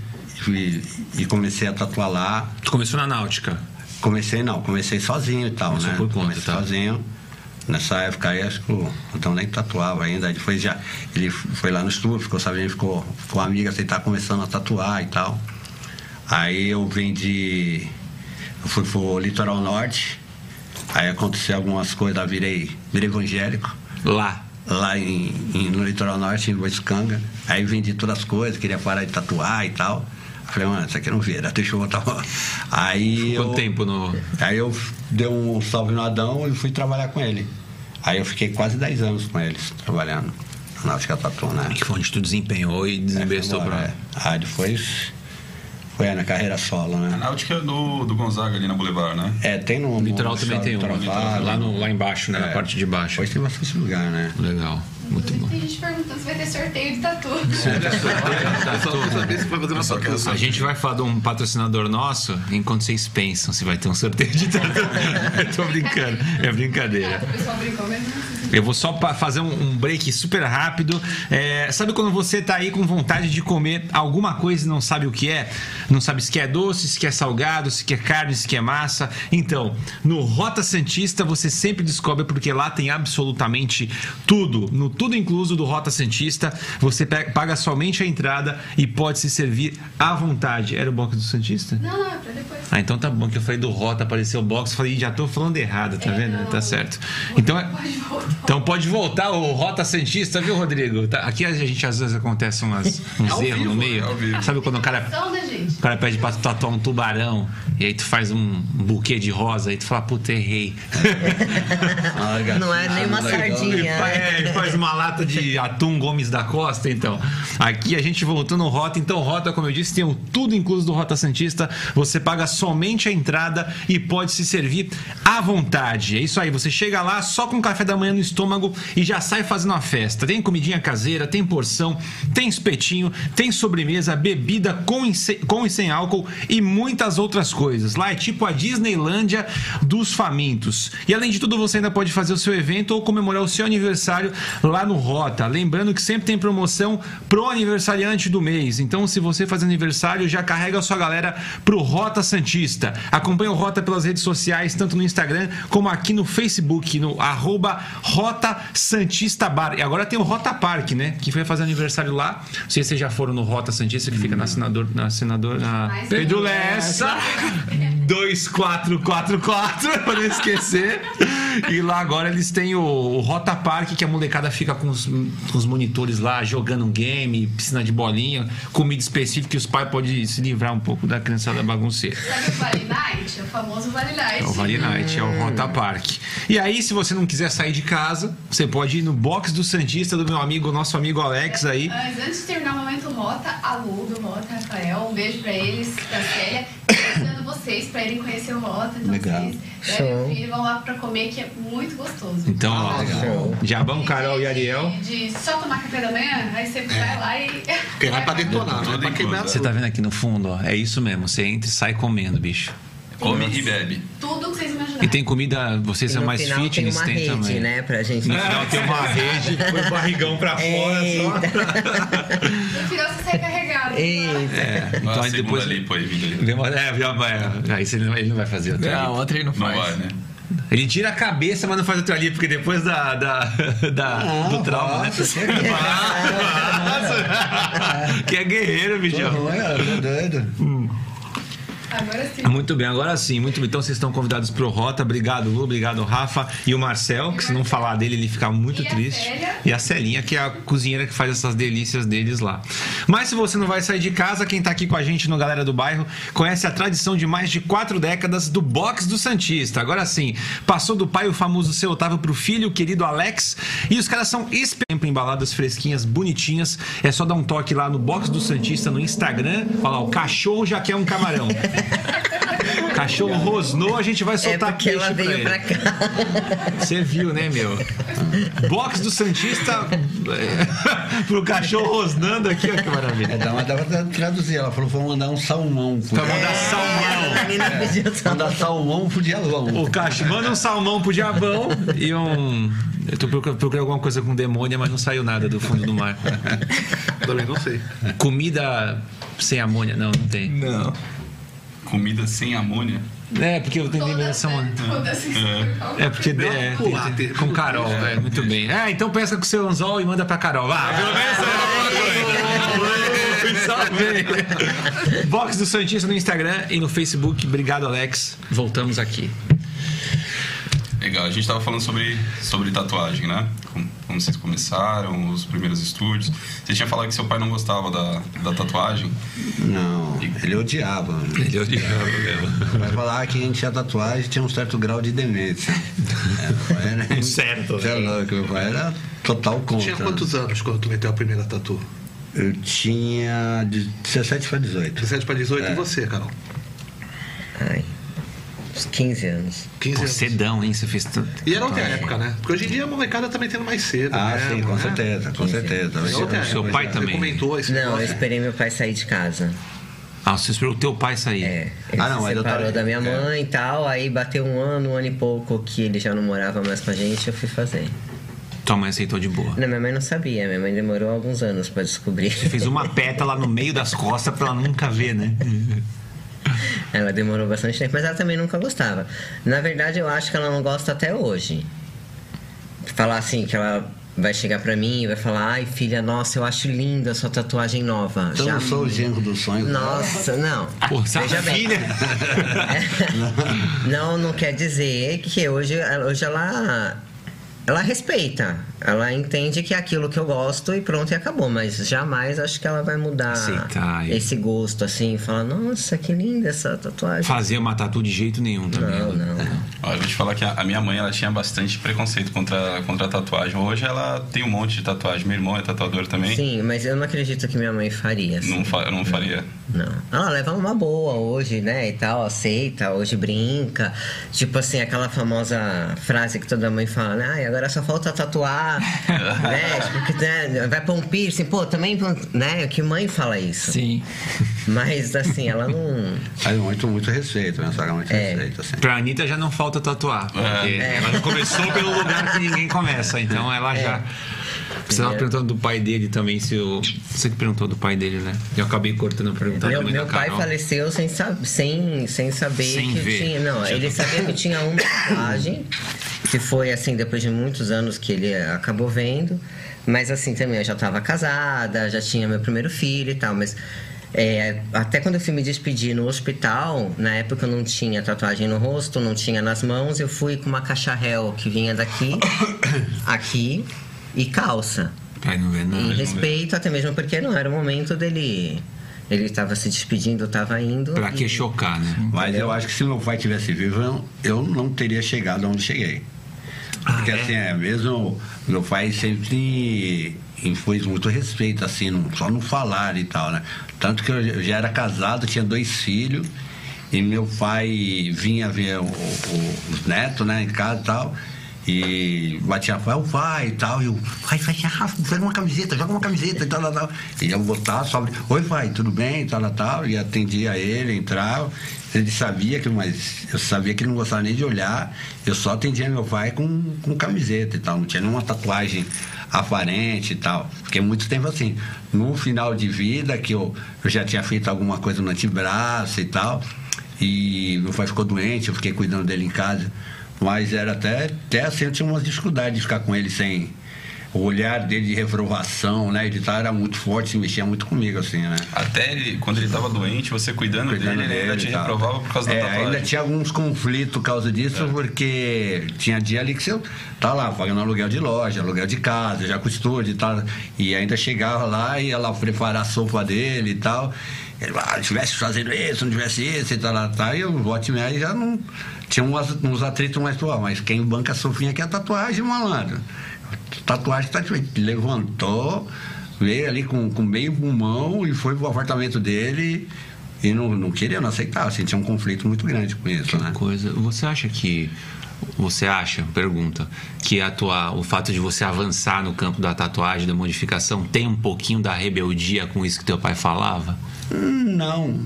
e, e comecei a tatuar lá. Tu começou na náutica. Comecei não, comecei sozinho e tal, Começou né? por conta, comecei tá. sozinho. Nessa época aí, acho que o Antão nem tatuava ainda. Depois já. Ele foi lá no estúdio, ficou sabendo, ficou, ficou amiga, assim, tá começando a tatuar e tal. Aí eu vendi. Eu fui pro litoral norte. Aí aconteceu algumas coisas, virei, virei evangélico Lá. lá em, em- no litoral norte, em Boiscanga. Aí vendi todas as coisas, queria parar de tatuar e tal. Falei, mano, isso aqui não vira, deixa eu voltar. Aí Quanto eu, tempo no. Aí eu dei um salve no Adão e fui trabalhar com ele. Aí eu fiquei quase 10 anos com eles, trabalhando na Náutica Tatu, né? Que foi onde tu desempenhou e desinvestou Agora, pra. é. Aí depois foi na carreira solo, A né? náutica é do, do Gonzaga ali na Boulevard, né? É, tem no. O litoral no- também tem um. Lá, no, lá embaixo, né? Na É. parte de baixo. Depois tem bastante lugar, né? Legal. Muito bom. tem gente perguntando se vai ter sorteio de tatu. A gente vai falar de um patrocinador nosso enquanto vocês pensam se vai ter um sorteio de tatu. Eu tô brincando, é brincadeira. O pessoal brincou mesmo. Eu vou só fazer um, break super rápido. É, sabe quando você tá aí com vontade de comer alguma coisa e não sabe o que é? Não sabe se quer doce, se quer salgado, se quer carne, se quer massa? Então, no Rota Santista você sempre descobre porque lá tem absolutamente tudo. No tudo incluso do Rota Santista, você pe- paga somente a entrada e pode se servir à vontade. Era o box do Santista? Não, não, é pra depois. Ah, então tá bom, que eu falei do Rota, apareceu o box, falei, "Ih, já tô falando errado, tá É, vendo? não. Tá certo. Então é. Pode voltar. Então pode voltar o Rota Santista, viu, Rodrigo? Tá, aqui a gente às vezes acontece umas, uns ao erros no vivo, meio. é. Sabe quando o cara, o cara pede pra tu tatuar um tubarão e aí tu faz um buquê de rosa e tu fala, puta, errei. Não é nem uma sardinha. é, faz uma lata de atum Gomes da Costa, então. Aqui a gente voltou no Rota. Então, Rota, como eu disse, tem o tudo incluso do Rota Santista. Você paga somente a entrada e pode se servir à vontade. É isso aí, você chega lá só com café da manhã no estômago e já sai fazendo a festa. Tem comidinha caseira, tem porção, tem espetinho, tem sobremesa, bebida com e, sem, com e sem álcool e muitas outras coisas. Lá é tipo a Disneylândia dos famintos. E além de tudo, você ainda pode fazer o seu evento ou comemorar o seu aniversário lá no Rota. Lembrando que sempre tem promoção pro aniversariante do mês. Então, se você faz aniversário, já carrega a sua galera pro Rota Santista. Acompanhe o Rota pelas redes sociais, tanto no Instagram como aqui no Facebook, no arroba Rota Santista Bar. E agora tem o Rota Park, né? Que vai fazer aniversário lá. Não sei se vocês já foram no Rota Santista, que fica na senador, na senador, na Pedro Lessa. 2444, pra não esquecer. E lá agora eles têm o, o Rota Park, que a molecada fica com os, com os monitores lá, jogando um game, piscina de bolinha, comida específica, que os pais podem se livrar um pouco da criançada bagunceira. Sabe o Vale Night? É o famoso Vale Night. É o Vale Night, é o Rota Park. E aí, se você não quiser sair de casa, você pode ir no box do Santista do meu amigo, nosso amigo Alex aí. Mas antes de terminar o momento Rota, a Lu do Rota, Rafael, um beijo pra eles, da Célia, convidando vocês pra irem conhecer o Rota. Então Legal. vocês devem vir e vão lá pra comer, que é muito gostoso. Então, ó, Show. Jabão, Carol e Ariel. De, só tomar café da manhã, aí você vai lá e. Quem vai pra detonar, não é pra incluso. Você tá vendo aqui no fundo, ó? É isso mesmo. Você entra e sai comendo, bicho. Come e bebe. Tudo que vocês imaginarem. E tem comida, vocês E são mais final fitness, tem uma tem, rede, também. né? Pra gente. No final tem uma rede, põe o barrigão pra fora só. No final você sai carregado. Eita. É, Então, então a aí depois. ali, pô, ali. Vem uma- É, já vai. Aí você não- ele não vai fazer outra. Não, outra ele não Não faz. vai, né? Ele tira a cabeça, mas não faz outro ali, porque depois da, da, da- Não, do trauma, né? Nossa! que é guerreiro, bichão. Tô ruim, eu tô doido. Agora sim. Muito bem, agora sim, muito bem. Então vocês estão convidados pro Rota. Obrigado, Lu, obrigado, Rafa. E o Marcel, que se não falar dele, ele fica muito E triste. E a Celinha, que é a cozinheira que faz essas delícias deles lá. Mas se você não vai sair de casa, quem tá aqui com a gente no Galera do Bairro conhece a tradição de mais de quatro décadas do box do Santista. Agora sim, passou do pai o famoso seu Otávio pro filho, o querido Alex. E os caras são sempre embaladas fresquinhas, bonitinhas. É só dar um toque lá no box do Santista no Instagram. Olha lá, o cachorro já quer um camarão. Cachorro rosnou, a gente vai É soltar porque peixe ela pra veio ele. pra cá. Você viu, né, meu? Box do Santista é, pro cachorro rosnando aqui, ó, que É, maravilha. dá uma- dava pra traduzir. Ela falou: vou mandar um salmão. Pra mandar A salmão. salmão. Mandar salmão pro diabão. O cachorro manda um salmão pro diabão e um. Eu tô procurando, procurando alguma coisa com demônio, mas não saiu nada do fundo do mar. Também não sei. Comida sem amônia, não, não tem. Não. Comida sem amônia. É, porque eu tenho né? Todas É porque é, tem- tem- tem- com Carol, é, muito bem. É, então pesca com seu anzol e manda pra Carol. Vá, pelo menos é alguma coisa. Box do Santista no Instagram e no Facebook. Obrigado, Alex. Voltamos aqui. Legal, a gente tava falando sobre, sobre tatuagem, né? Como, como vocês começaram, os primeiros estúdios. Você tinha falado que seu pai não gostava da, da tatuagem. Não, ele odiava. Ele odiava mesmo. Vai falar que a gente tinha tatuagem tinha um certo grau de demência. É, meu pai era- Um certo. Você é louco, meu pai era total contra. Tinha quantos anos quando tu meteu a primeira tatu? Eu tinha de 17 para 18. 17 para 18 É. e você, Carol? Ai, uns 15 anos. 15 Pô, anos. cedão, hein? Você fez tanto. E era outra época, né? Porque hoje em dia a molecada também tendo mais cedo. Ah, né? sim, com né? certeza, com certeza. É outra Seu pai Você também. comentou esse Não, eu esperei meu pai sair de casa. Ah, você esperou o teu pai sair. É, ele Ah, não, se separou tava- da minha é. mãe e tal, aí bateu um ano, um ano e pouco que ele já não morava mais com a gente, eu fui fazer. Tua mãe aceitou de boa. Não, minha mãe não sabia, minha mãe demorou alguns anos pra descobrir. Fez uma pétala no meio das costas pra ela nunca ver, né? Ela demorou bastante tempo, mas ela também nunca gostava. Na verdade, eu acho que ela não gosta até hoje. Falar assim, que ela vai chegar pra mim e vai falar: Ai, filha, nossa, eu acho linda a sua tatuagem nova. Então eu não sou o genro dos sonhos. Nossa, não. Pô, Veja bem. filha. Não, não quer dizer que hoje, hoje ela, ela respeita. Ela entende que é aquilo que eu gosto e pronto, e acabou. Mas jamais acho que ela vai mudar Aceitar, é. esse gosto assim. Falar, nossa, que linda essa tatuagem. Fazer uma tatu de jeito nenhum também. Não, não. Ó, eu vou te falar que a, minha mãe ela tinha bastante preconceito contra, contra a tatuagem. Hoje ela tem um monte de tatuagem. Meu irmão é tatuador também. Sim, mas eu não acredito que minha mãe faria. Assim. Não, fa- eu não faria. Não. Ela leva uma boa hoje, né? E tal, aceita, hoje brinca. Tipo assim, aquela famosa frase que toda mãe fala, né? Ai, agora só falta tatuar, né? Tipo, que, né? Vai pôr um piercing, pô, também, né? Que mãe fala isso. Sim. Mas assim, ela não. Mas muito, muito respeito, minha sogra muito É. respeito. Assim. Pra Anitta já não falta tatuar. Porque É. ela não começou pelo lugar que ninguém começa. Então ela já. Você É. perguntando do pai dele também, se o. Você que perguntou do pai dele, né? Eu acabei cortando a pergunta Meu, meu pai faleceu sem, sab sem, sem saber Sem que ver. tinha. Não, ele sabia que tinha uma tatuagem, que foi assim, depois de muitos anos que ele acabou vendo. Mas assim, também eu já estava casada, já tinha meu primeiro filho e tal, mas. é, até quando eu fui me despedir no hospital, na época eu não tinha tatuagem no rosto, não tinha nas mãos, eu fui com uma caixa réu que vinha daqui, aqui e calça. Pai não vê Em nada. respeito, até mesmo porque não era o momento dele. Ele estava se despedindo, estava indo. Pra que e- chocar, né? Mas eu acho que se meu pai tivesse vivo, eu, não teria chegado onde cheguei. Porque Ah, é? assim, é, mesmo meu pai sempre impôs muito respeito, assim, não- só no falar e tal, né? Tanto que eu já era casado, tinha dois filhos, e meu pai vinha ver o- o- os netos, né, em casa e tal. E batia o pai e tal, e eu, pai, vai, Rafa, uma camiseta, joga uma camiseta e tal, tal, tal. E eu botava só, oi pai, tudo bem, tal, tal, tal, e atendia ele, entrava. Ele sabia que, mas eu sabia que ele não gostava nem de olhar, eu só atendia meu pai com, com camiseta e tal, não tinha nenhuma tatuagem aparente e tal. Fiquei muito tempo assim. No final de vida, que eu, eu já tinha feito alguma coisa no antebraço e tal, e meu pai ficou doente, eu fiquei cuidando dele em casa Mas era até, até assim, eu tinha umas dificuldades de ficar com ele sem. O olhar dele de reprovação, né? Ele tá, era muito forte, se mexia muito comigo, assim, né? Até ele, quando ele tava doente, você cuidando, Cuidando dele, ele ainda te e tal. reprovava por causa da É, tatuagem. ainda tinha alguns conflitos por causa disso, porque tinha dia ali que você tá lá pagando aluguel de loja, aluguel de casa, já com estúdio e tal. E ainda chegava lá e ia lá preparar a sopa dele e tal. Ele ah, se tivesse fazendo isso, não tivesse isso e tal, tal. E o vote aí já não. Tinha uns, uns atritos mais, pô, mas quem banca sofinha aqui é a tatuagem, malandro. Tatuagem tá levantou, veio ali com, com meio pulmão e foi pro apartamento dele e não, não queria, não aceitava. Assim, tinha um conflito muito grande com isso, né? coisa. Você acha que. Você acha, pergunta, que atuar, o fato de você avançar no campo da tatuagem, da modificação, tem um pouquinho da rebeldia com isso que teu pai falava? Não.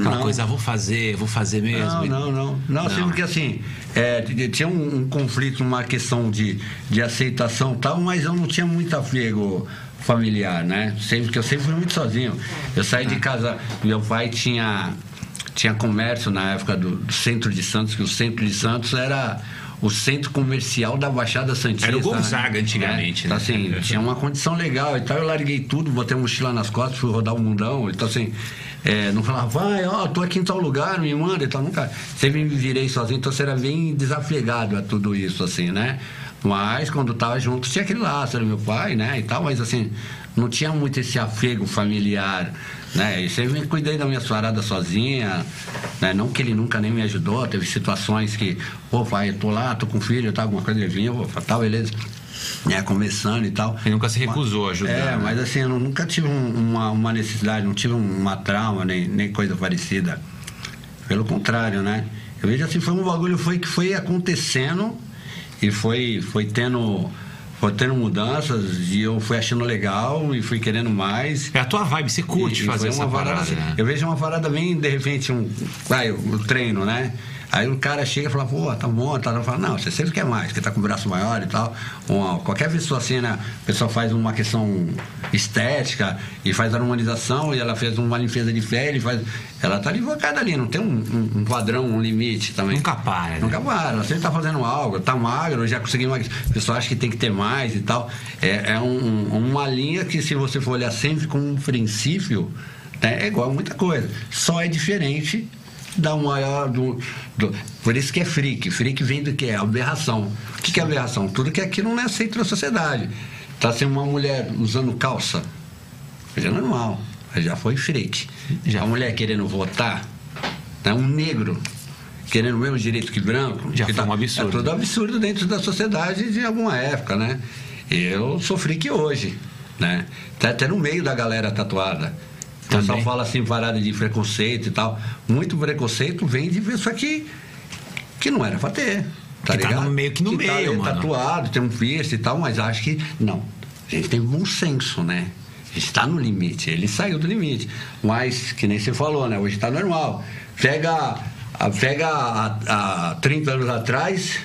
Aquela não. coisa, "Ah, vou fazer, vou fazer mesmo. Não, não, não. Não, assim, porque assim, é, tinha um, um conflito, uma questão de, de aceitação e tal, mas eu não tinha muito apego familiar, né? Sempre, porque eu sempre fui muito sozinho. Eu saí de casa, meu pai tinha, tinha comércio na época do, do centro de Santos, que o centro de Santos era o centro comercial da Baixada Santista. Era o Gonzaga né? antigamente, Então, né? assim, tinha uma condição legal e tal. Eu larguei tudo, botei a mochila nas costas, fui rodar o mundão. Então, assim, é, não falava, vai, ó, tô aqui em tal lugar, me manda e tal. Nunca. Sempre me virei sozinho, então você era bem desapegado a tudo isso, assim, né? Mas quando tava junto, tinha aquele laço, era meu pai, né? E tal, mas assim, não tinha muito esse apego familiar, né? E sempre cuidei das minhas paradas sozinha, né? Não que ele nunca nem me ajudou, teve situações que, pô, pai, eu tô lá, tô com filho, tá, alguma coisa, ele vinha, vou, tá, beleza. Né, começando e tal. Ele nunca se recusou a ajudar. É, né? mas assim, eu nunca tive um- uma, uma necessidade, não tive uma trauma, nem, nem coisa parecida. Pelo contrário, né? Eu vejo assim, foi um bagulho foi, que foi acontecendo e foi, foi tendo. Foi tendo mudanças e eu fui achando legal e fui querendo mais. É a tua vibe, você curte E- e fazer foi essa uma parada, assim, né? Eu vejo uma parada bem, de repente, um. Vai, o treino, né? Aí o cara chega e fala, pô, tá bom, tá. Eu falo, não, você sempre quer mais, porque tá com o braço maior e tal. Uma- qualquer pessoa assim, né? A pessoa faz uma questão estética e faz a harmonização e ela fez uma limpeza de pele, faz. Ela tá invocada ali, não tem um, um- um padrão, um limite também. Nunca para, né? Nunca para, ela sempre tá fazendo algo, tá magro, já consegui mais. O pessoal acha que tem que ter mais e tal. É, é um- uma linha que, se você for olhar sempre como um princípio, né, é igual a muita coisa. Só é diferente da maior. Do, do- por isso que é freak. Freak vem do que? É aberração. O que, que é aberração? Tudo que aquilo não é aceito na sociedade. Tá sendo uma mulher usando calça, coisa normal. Já foi freak. Já. A mulher querendo votar, né, um negro querendo o mesmo direito que branco. Já que foi um absurdo. É tudo absurdo dentro da sociedade de alguma época, né? Eu sou freak hoje, né? Tá até no meio da galera tatuada. O pessoal Também. fala assim, parada de preconceito e tal. Muito preconceito vem de pessoa que, que não era pra ter. Tá Que tá ligado? no meio- que no tá meio, ali mano. tatuado, tem um piercing e tal, mas acho que. Não. A gente tem bom senso, né? A gente tá no limite. Ele saiu do limite. Mas, que nem você falou, né? Hoje tá normal. Pega, a- pega há 30 anos atrás,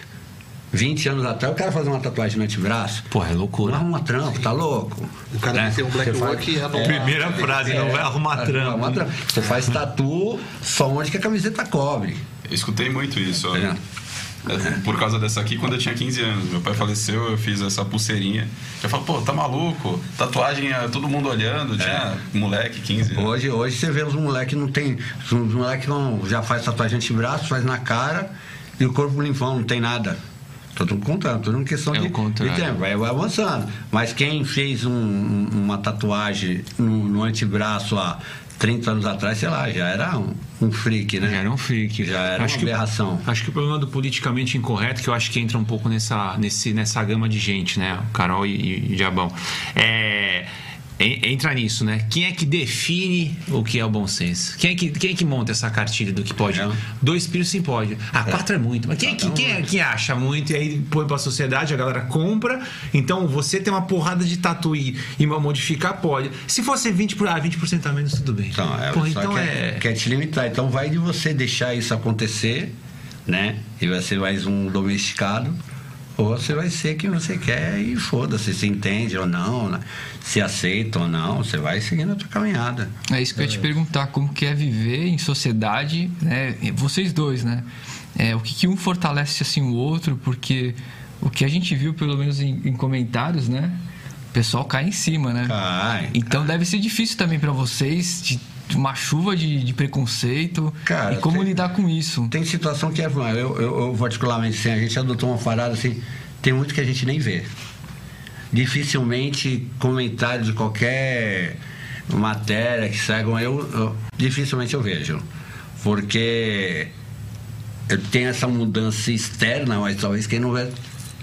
20 anos atrás, o cara fazer uma tatuagem no antebraço. Porra, é loucura. Não arruma trampo, tá louco? O cara Né? que tem um black faz- work é Primeira frase, não vai arrumar É, trampo. arrumar trampo. Você faz tatu só onde que a camiseta cobre. Eu escutei muito isso. ó. É. É, Por causa dessa aqui, quando eu tinha 15 anos. Meu pai faleceu, eu fiz essa pulseirinha. Já falou, pô, tá maluco? Tatuagem, é todo mundo olhando. Tinha moleque, 15 anos. Hoje, hoje você vê os moleques não tem. Os moleques não, já faz tatuagem antebraço, faz na cara e o corpo limpão, não tem nada. Tô tudo contando, tudo uma questão É de, de tempo, vai, vai avançando. Mas quem fez um- um- uma tatuagem no, no antebraço há 30 anos atrás, sei lá, já era um, um freak, né? Já era um freak. Já era acho uma que, aberração. Acho que o problema do politicamente incorreto, que eu acho que entra um pouco nessa, nesse, nessa gama de gente, né? O Carol e, e, e Diabão. É, entra nisso, né? Quem é que define o que é o bom senso? Quem é que, quem é que monta essa cartilha do que pode? É. Dois piercing pode. Ah, quatro é muito. Mas quem é que, quem é que acha muito e aí põe pra sociedade, a galera compra. Então você tem uma porrada de tatu e e modificar, pode. Se fosse 20%, por, ah, 20 a menos, tudo bem. Então, é, Porra, então quer, é. quer te limitar. Então vai de você deixar isso acontecer, né? E vai ser mais um domesticado. Ou você vai ser quem você quer e foda-se, se entende ou não, né? se aceita ou não, você vai seguindo a tua caminhada. É isso que eu ia te perguntar, como que é viver em sociedade, né? Vocês dois, né? é, o que, que um fortalece assim o outro, porque o que a gente viu, pelo menos em, em comentários, né? O pessoal cai em cima, né? Cai, então deve ser difícil também para vocês, de uma chuva de, de preconceito. Cara, e como tem- lidar com isso? Tem situação que é. Eu, eu, eu particularmente, assim, a gente adotou uma parada assim. Tem muito que a gente nem vê. Dificilmente comentário de qualquer matéria que saibam, eu, eu- dificilmente eu vejo. Porque tenho essa mudança externa, mas talvez quem não vê.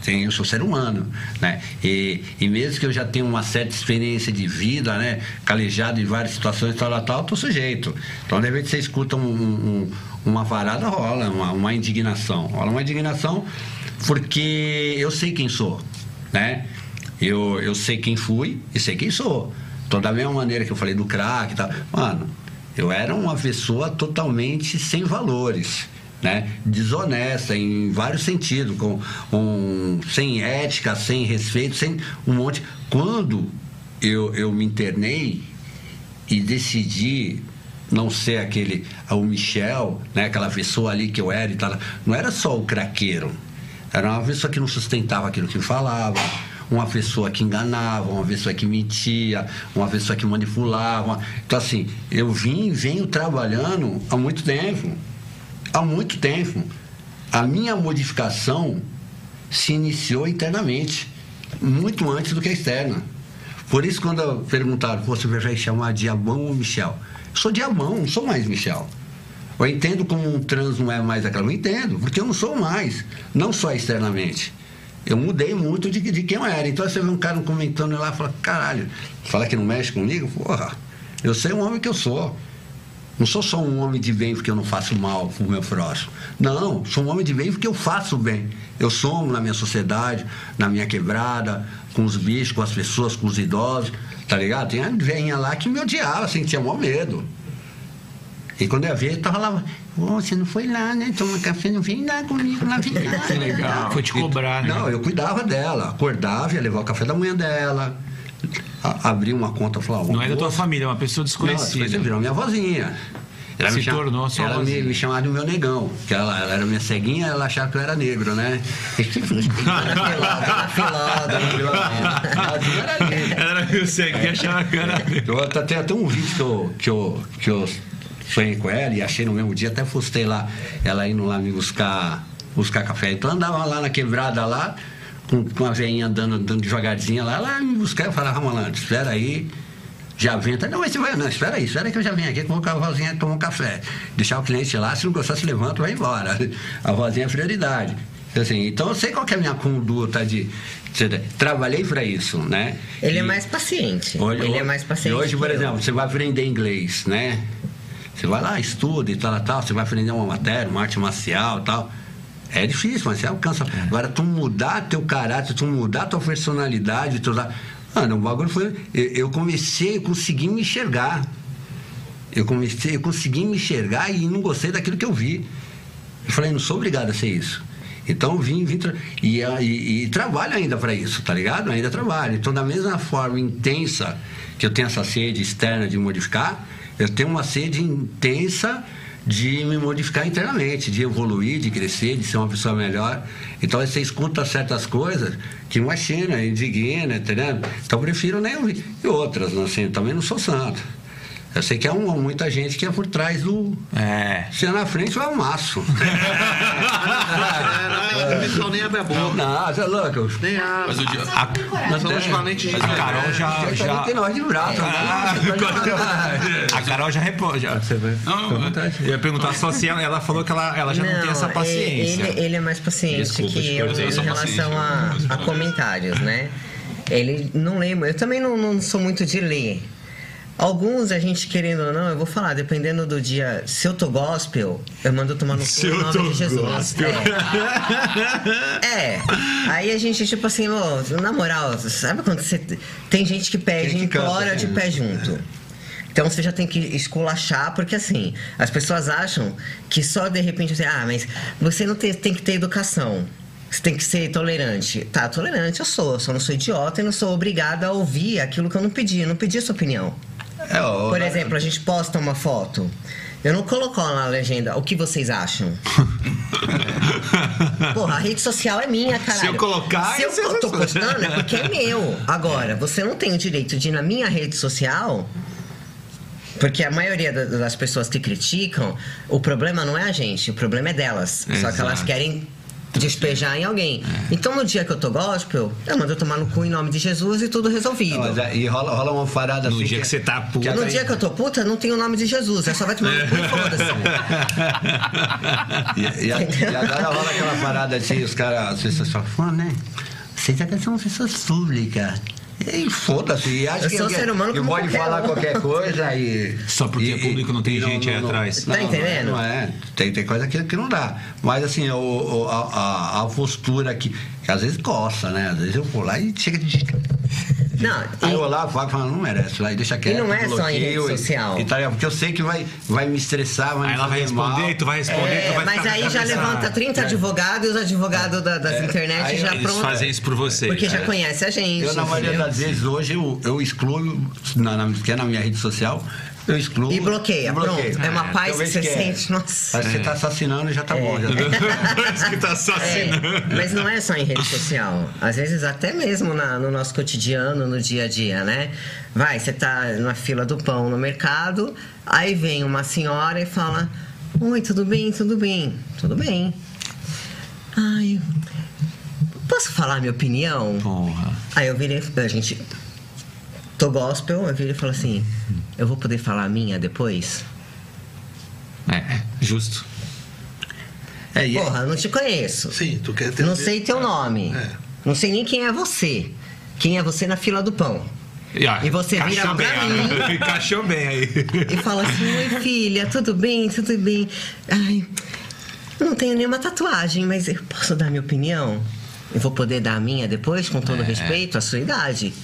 Tem, eu sou ser humano, né? E, e mesmo que eu já tenha uma certa experiência de vida, né? Calejado em várias situações, tal, tal, tal, tô sujeito. Então, de repente, você escuta um- um- uma varada, rola uma, uma indignação. Rola uma indignação porque eu sei quem sou, né? Eu, eu sei quem fui e sei quem sou. Então, da mesma maneira que eu falei do crack e tal, mano, eu era uma pessoa totalmente sem valores, né? Desonesta em vários sentidos, com, com- sem ética, sem respeito, sem um monte. Quando eu, eu me internei e decidi não ser aquele o Michel, né, aquela pessoa ali que eu era e tal, não era só o craqueiro. Era uma pessoa que não sustentava aquilo que falava, uma pessoa que enganava, uma pessoa que mentia, uma pessoa que manipulava. Então assim, eu vim e venho trabalhando há muito tempo. Há muito tempo. A minha modificação se iniciou internamente, muito antes do que a externa. Por isso, quando perguntaram, "Pô, você vai chamar Diabão ou Michel? Eu sou Diabão, não sou mais Michel. Eu entendo como um trans não é mais aquela. Eu entendo, porque eu não sou mais. Não só externamente. Eu mudei muito de, de quem eu era. Então você vê um cara comentando lá e fala, caralho, fala que não mexe comigo? Porra, eu sei o homem que eu sou. Não sou só um homem de bem porque eu não faço mal pro meu próximo. Não, sou um homem de bem porque eu faço bem. Eu somo na minha sociedade, na minha quebrada, com os bichos, com as pessoas, com os idosos, tá ligado? Tem a velhinha lá que me odiava, assim, tinha maior medo. E quando eu vi, tava lá, "Ô, você não foi lá, né? Tomar café, não vem lá comigo lá, vem lá. Que legal. Foi te cobrar, né? Não, eu cuidava dela. Acordava, ia levar o café da manhã dela. A, abria uma conta, falava... Não é da tua "Moço, família, é uma pessoa não, desconhecida. depois virou minha vozinha. Ela Se me chama- tornou sua Ela me, vozinha. me chamava de meu negão, que ela, ela era minha ceguinha, ela achava que eu era negro, né? Dona Filó. Ela era negro. Era meu segue, achava que era. Eu até, tem até um vídeo que eu, que eu, que eu sonhei com ela e achei no mesmo dia, até postei lá, ela indo lá me buscar, buscar café. Então andava lá na quebrada lá, com, com a veinha andando, andando devagarzinho lá, ela ia me buscar, eu falava, Malandro, espera aí. Já vem, tá, não, você vai, não, espera aí, espera aí que eu já venho aqui com a vozinha tomar um café. Deixar o cliente lá, se não gostar, se levanta, vai embora. A vozinha é prioridade. Assim, então eu sei qual é a minha conduta de. Trabalhei para isso, né? Ele é E- mais paciente. Hoje- ele é mais paciente. E hoje, por eu. exemplo, você vai aprender inglês, né? Você vai lá, estuda e tal, tal, você vai aprender uma matéria, uma arte marcial e tal. É difícil, mas você alcança. Agora, tu mudar teu caráter, tu mudar tua personalidade, tu. Mano, o bagulho foi. Eu, comecei, eu consegui me enxergar. Eu comecei, eu consegui me enxergar e não gostei daquilo que eu vi. Eu falei, não sou obrigado a ser isso. Então vim, vim e, e, e trabalho ainda para isso, tá ligado? Ainda trabalho. Então, da mesma forma intensa que eu tenho essa sede externa de modificar, eu tenho uma sede intensa de me modificar internamente, de evoluir, de crescer, de ser uma pessoa melhor. Então você escuta certas coisas que imagina, indigna, entendeu? Então prefiro nem ouvir. E outras, assim, eu também não sou santo. Eu sei que é um, muita gente que é por trás do. É. Se é na frente, vai um maço. É, o pessoal nem abre a boca. Não, você é louco. Nem abre. Mas o dia- tem coragem. Nós somos valentes de A Carol já. Já, tem nós de braço. Ah, né? a Carol já repõe. Já. Não, Eu ia perguntar só se ela, ela falou que ela, ela já não, tem essa paciência. Ele, ele é mais paciente Desculpa, que eu eu em relação paciente, a, eu a comentários, né? Ele não lembra. Eu também não, não sou muito de ler. Alguns a gente querendo ou não, eu vou falar, dependendo do dia. Se eu tô gospel, eu mando tomar no cu eu nome de Jesus. gospel. É. É. Aí a gente, tipo assim, ô, na moral, sabe quando você. Tem gente que pede, que implora de pé junto. Então você já tem que esculachar, porque assim, as pessoas acham que só de repente assim, ah, mas você não tem, tem que ter educação. Você tem que ser tolerante. Tá, tolerante eu sou, só não sou idiota e não sou obrigada a ouvir aquilo que eu não pedi. Eu não pedi a sua opinião. É, ó, Por exemplo, a gente posta uma foto. Eu não coloco lá na legenda o que vocês acham. Porra, a rede social é minha, caralho. Se eu colocar, Se eu isso é tô postando, é porque é meu. Agora, você não tem o direito de ir na minha rede social. Porque a maioria da- das pessoas que criticam, o problema não é a gente, o problema é delas. Só que elas Exato. querem despejar em alguém. Então, no dia que eu tô gospel, eu mando tomar no cu em nome de Jesus e tudo resolvido. É, e rola, rola uma parada No assim. dia que você tá puto. que No dia que eu tô puta, não tem o nome de Jesus. É só vai tomar no cu e foda-se. E, e, a- e agora rola aquela parada assim, os caras, as pessoas falam, "Pô, né? Vocês até são pessoas públicas. E foda-se, e acha Eu que sou um ser humano que pode qualquer falar qualquer coisa e. Só porque e- é público não tem e gente aí atrás. Tá entendendo? Não é. Tem, tem coisa que, que não dá. Mas assim, o, o- a, a- a postura que, que às vezes coça, né? Às vezes eu vou lá e chega de. Não, Aí eu e, lá falo, falo, não merece, lá e deixa quieto. não é só em rede bloqueio e- social. E, tá, porque eu sei que vai, vai me estressar, vai Aí me ela vai fazer mal. responder, tu vai responder, tu é, vai mas aí já levanta 30 advogados e os advogados da- das internet Aí já Eles pronto. fazem isso por você. Porque já É. conhece a gente. Eu, na maioria das vezes, hoje, eu, eu excluo, na, na, que é na minha rede social, eu excluo. E bloqueia, e pronto. É uma paz que talvez você é. sente, nossa. Parece que você tá assassinando e já tá bom. Já tá. Parece que tá assassinando. É, mas não é só em rede social. Às vezes até mesmo na- no nosso cotidiano, no dia a dia, né? Vai, você tá na fila do pão no mercado, aí vem uma senhora e fala: Oi, tudo bem? Tudo bem? Tudo bem. Ai, posso falar minha opinião? Porra. Aí eu virei, a gente. Tô gospel, eu virei e falo assim: Eu vou poder falar a minha depois? É, é, justo. É, é- Porra, eu não te conheço. Sim, tu quer ter. Não sei teu nome. É. Não sei nem quem é você. Quem é você na fila do pão. E você vira pra bem, mim. Encaixou bem aí. E fala assim: Oi, filha, tudo bem? Tudo bem? Ai, eu não tenho nenhuma tatuagem, mas eu posso dar minha opinião? Eu vou poder dar a minha depois, com todo respeito à sua idade?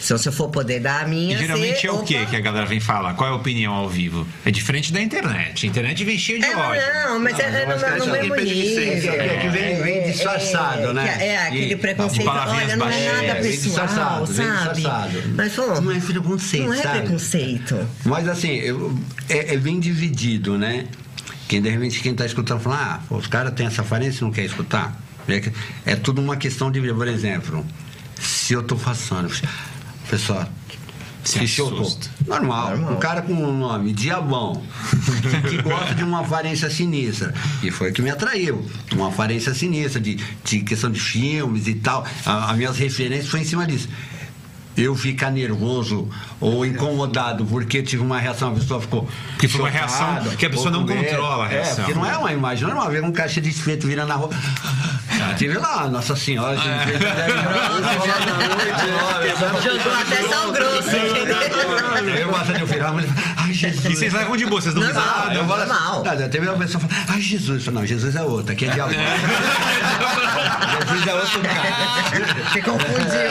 Se eu for poder dar a E minha. geralmente você- é o que que a galera vem falar? Qual é a opinião ao vivo? É diferente da internet. A internet vem cheia de É, ódio. não, mas é, é no, cara, no isso mesmo nível. é que vem- vem É, disfarçado, é, né? É, aquele E- preconceito. Olha, não é nada pessoal, sabe? disfarçado. Mas, pô, Não é preconceito, Não é sabe? preconceito. Mas assim, eu- é, é bem dividido, né? Quem de repente quem tá escutando fala, ah, os caras têm essa aparência e não quer escutar. É, é tudo uma questão de, por exemplo, se eu tô passando, pessoal. Se Se chocou. Normal. Normal. Um cara com um nome, Diabão, que gosta de uma aparência sinistra. E foi o que me atraiu. Uma aparência sinistra, de, de questão de filmes e tal. A- As minhas referências foi em cima disso. Eu ficar nervoso ou incomodado porque tive uma reação, a pessoa ficou. Que foi uma reação que a pessoa não medo. controla a reação. É, porque não é uma imagem normal, ver um caixa de espeto virando na rua. Ah, tive lá, Nossa Senhora, É. gente, fez dez minutos, Jogou até sal grosso, entendeu? Eu gosto de ouvir, mas, ai Jesus. E vocês levam de boa, vocês dão Normal, risada. Eu falo assim, Normal. não, teve uma pessoa falando, ai Jesus, não, Jesus é outro, aqui é diabo. Jesus é outro cara. Você confundiu.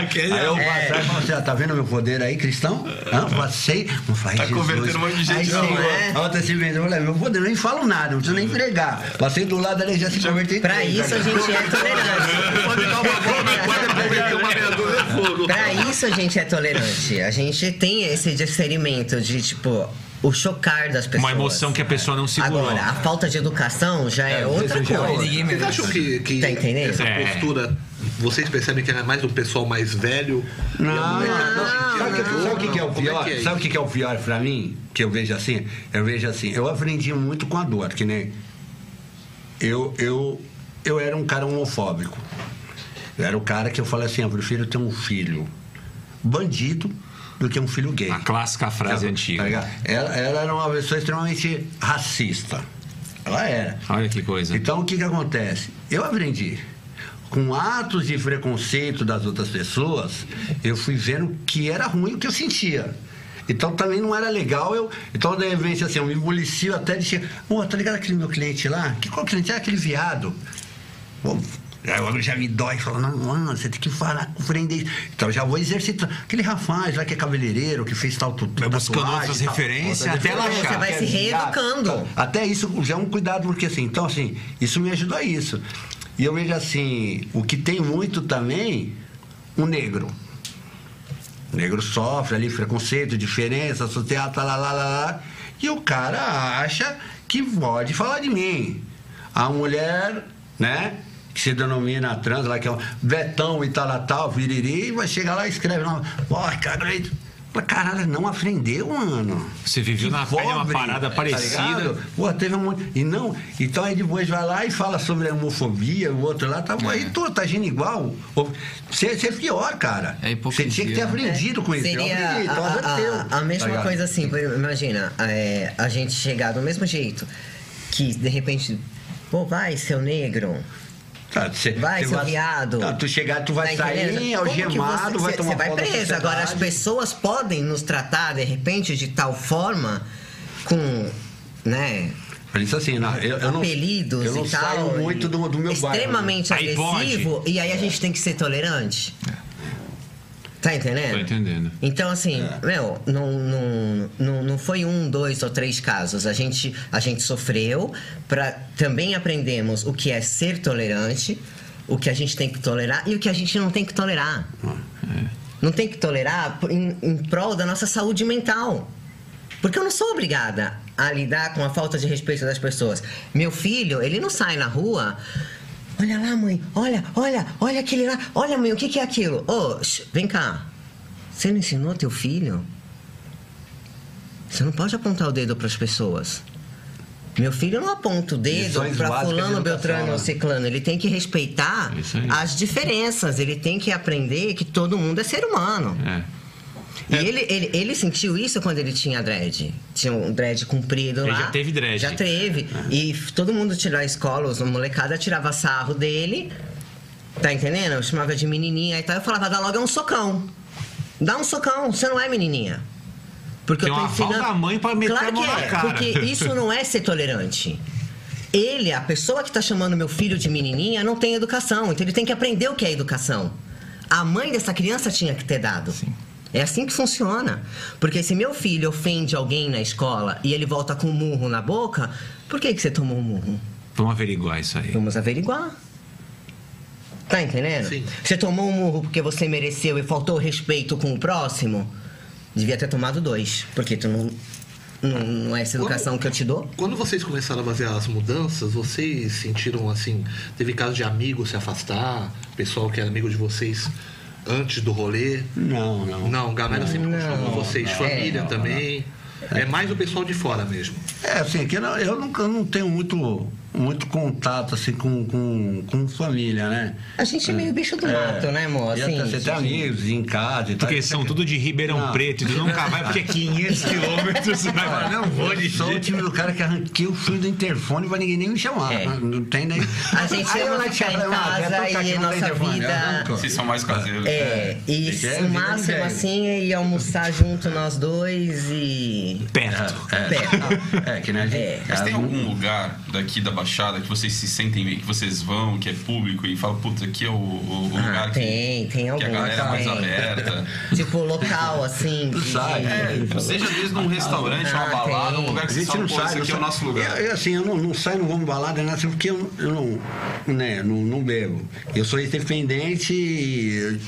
Aquele Aí eu é- atrás e falo assim, tá vendo meu poder aí, cristão? Hã? Passei, não faz Tá convertendo um monte de gente Aí. É. a outra se vendeu, eu falei, meu poder, eu nem falo nada, não preciso nem pregar. Passei do lado dele, já se converteu. Pra isso a gente é tolerante. Pode dar uma bomba, pode converter uma meia dúzia de fogo. Pra isso a gente é tolerante. A gente tem esse discernimento de, tipo, o chocar das pessoas. Uma emoção que a pessoa não segurou. Agora, a falta de educação já é, outra é coisa. Ninguém Vocês acham que, que Tá entendendo? essa É. postura, vocês percebem que é mais do pessoal mais velho? Não, molecada não. dia Sabe o que, mudou? sabe o que que é o pior? é sabe o que é o pior pra mim? Que eu vejo assim? Eu vejo assim, eu aprendi muito com a dor, que nem. Eu, eu, eu era um cara homofóbico. Eu era o cara que eu falei assim, eu prefiro ter um filho bandido do que um filho gay. A clássica frase Tá antiga. ligado? ela, ela era uma pessoa extremamente racista. Ela era. Olha que coisa. Então o que, que acontece? Eu aprendi. Com atos de preconceito das outras pessoas, eu fui vendo que era ruim o que eu sentia. Então também não era legal eu. Então, de repente, assim, eu me policio até de chegar. Pô, tá ligado aquele meu cliente lá? Que qual cliente? É aquele viado. Homem já me dói, fala, não, mano, você tem que falar com o frente Então já vou exercitar. Aquele rapaz lá que é cabeleireiro, que fez tal tudo. Vai buscando outras referências até achar. Você vai se reeducando. Até isso já é um cuidado, porque assim, então assim, isso me ajudou a isso. E eu vejo assim, o que tem muito também, o negro. O negro sofre ali preconceito, diferença, social, tá lá, lá, lá, lá. e o cara acha que pode falar de mim. A mulher, né? Que se denomina trans, lá que é um Betão e tal, viriri, vai chegar lá e escreve lá, porra, cara, aí- Fala, Caralho, não aprendeu, mano. Você viveu Que na pele uma pobre, parada tá parecida. ligado? Pô, teve um monte. E não, então aí depois vai lá e fala sobre a homofobia, o outro lá, tá, aí tu tá agindo igual. Você você é pior, cara. É Você tinha que ter né? aprendido com isso. Eu Seria aprendi, então a, a- a mesma tá coisa assim, imagina, é, a gente chegar do mesmo jeito, que de repente, pô, vai, seu negro, Tá, cê- vai, seu viado. Tá, tu chegar, tu vai Tá sair algemado, você- vai tomar Você vai preso. Agora, as pessoas podem nos tratar, de repente, de tal forma, com, né, isso assim, não, eu, eu não, apelidos eu não e tal. saio muito do, do meu bairro. né? Extremamente Aí agressivo, e aí a gente tem que ser tolerante. Tá entendendo? Tô entendendo. Então, assim, É. meu, não, não, não, não foi um, dois ou três casos. A gente, a gente sofreu, pra, também aprendemos o que é ser tolerante, o que a gente tem que tolerar e o que a gente não tem que tolerar. Não tem que tolerar em, em prol da nossa saúde mental. Porque eu não sou obrigada a lidar com a falta de respeito das pessoas. Meu filho, ele não sai na rua. Olha lá, mãe. Olha, olha, olha aquele lá. Olha, mãe, o que, que é aquilo? Ô, shh, vem cá. Você não ensinou teu filho? Você não pode apontar o dedo para as pessoas. Meu filho não aponta o dedo para fulano, beltrano ou né? ciclano. Ele tem que respeitar as diferenças. Ele tem que aprender que todo mundo é ser humano. É. E ele, ele, ele sentiu isso quando ele tinha dread. Tinha um dread comprido Ele lá. já teve dread. Já teve. E f- todo mundo tirou a escola, os molecada tirava sarro dele. Tá entendendo? Eu chamava de menininha e tal. Eu falava, dá logo um socão. Dá um socão, você não é menininha. Porque Tem eu tô uma ensinando... da mãe pra meter claro a mão que na é, cara. Porque isso não é ser tolerante. Ele, a pessoa que tá chamando meu filho de menininha, não tem educação. Então ele tem que aprender o que é educação. A mãe dessa criança tinha que ter dado. É assim que funciona. Porque se meu filho ofende alguém na escola e ele volta com um murro na boca, por que, que você tomou um murro? Vamos averiguar isso aí. Vamos averiguar. Tá entendendo? Sim. Você tomou um murro porque você mereceu e faltou respeito com o próximo? Devia ter tomado dois. Porque tu não. Não, não é essa educação que eu te dou? Quando vocês começaram a fazer as mudanças, vocês sentiram assim, teve caso de amigos se afastar, pessoal que era amigo de vocês antes do rolê? Não, não. Não, galera sempre com vocês, não, família não, também. É mais o pessoal de fora mesmo. É, assim, que eu, não- eu nunca não tenho muito, muito contato assim, com, com, com família, né? A gente é meio bicho do mato, né, amor? E Assim, até você tem amigos em casa e tal. Porque são tudo de Ribeirão Não. Preto e tu nunca vai porque é 500 quilômetros. Você vai falar, não vou de sou o time do cara que arranquei o fio do interfone pra ninguém nem me chamar. É. Não tem nem. A gente Aí ama ficar em casa e tem nossa vida-. Vocês são mais caseiros. É, e Esse é o máximo assim é ir almoçar junto nós dois e. Perto. É, Perto. é, que nem a gente. É. Mas tem algum lugar daqui da Baixada que vocês se sentem bem, que vocês vão, que é público e falam, putz, aqui é o, o- Ah, lugar que, tem, tem que a galera é mais aberta. Tipo, local, assim. que- Sai, É, seja desde um restaurante, uma Ah, balada, tem. um lugar A que você gente fala, não pô, sai. aqui é o sai. nosso lugar. Eu, eu, assim, eu não, não saio, não vamos balada, né, assim, porque eu, eu não, né, não, não bebo. Eu sou independente e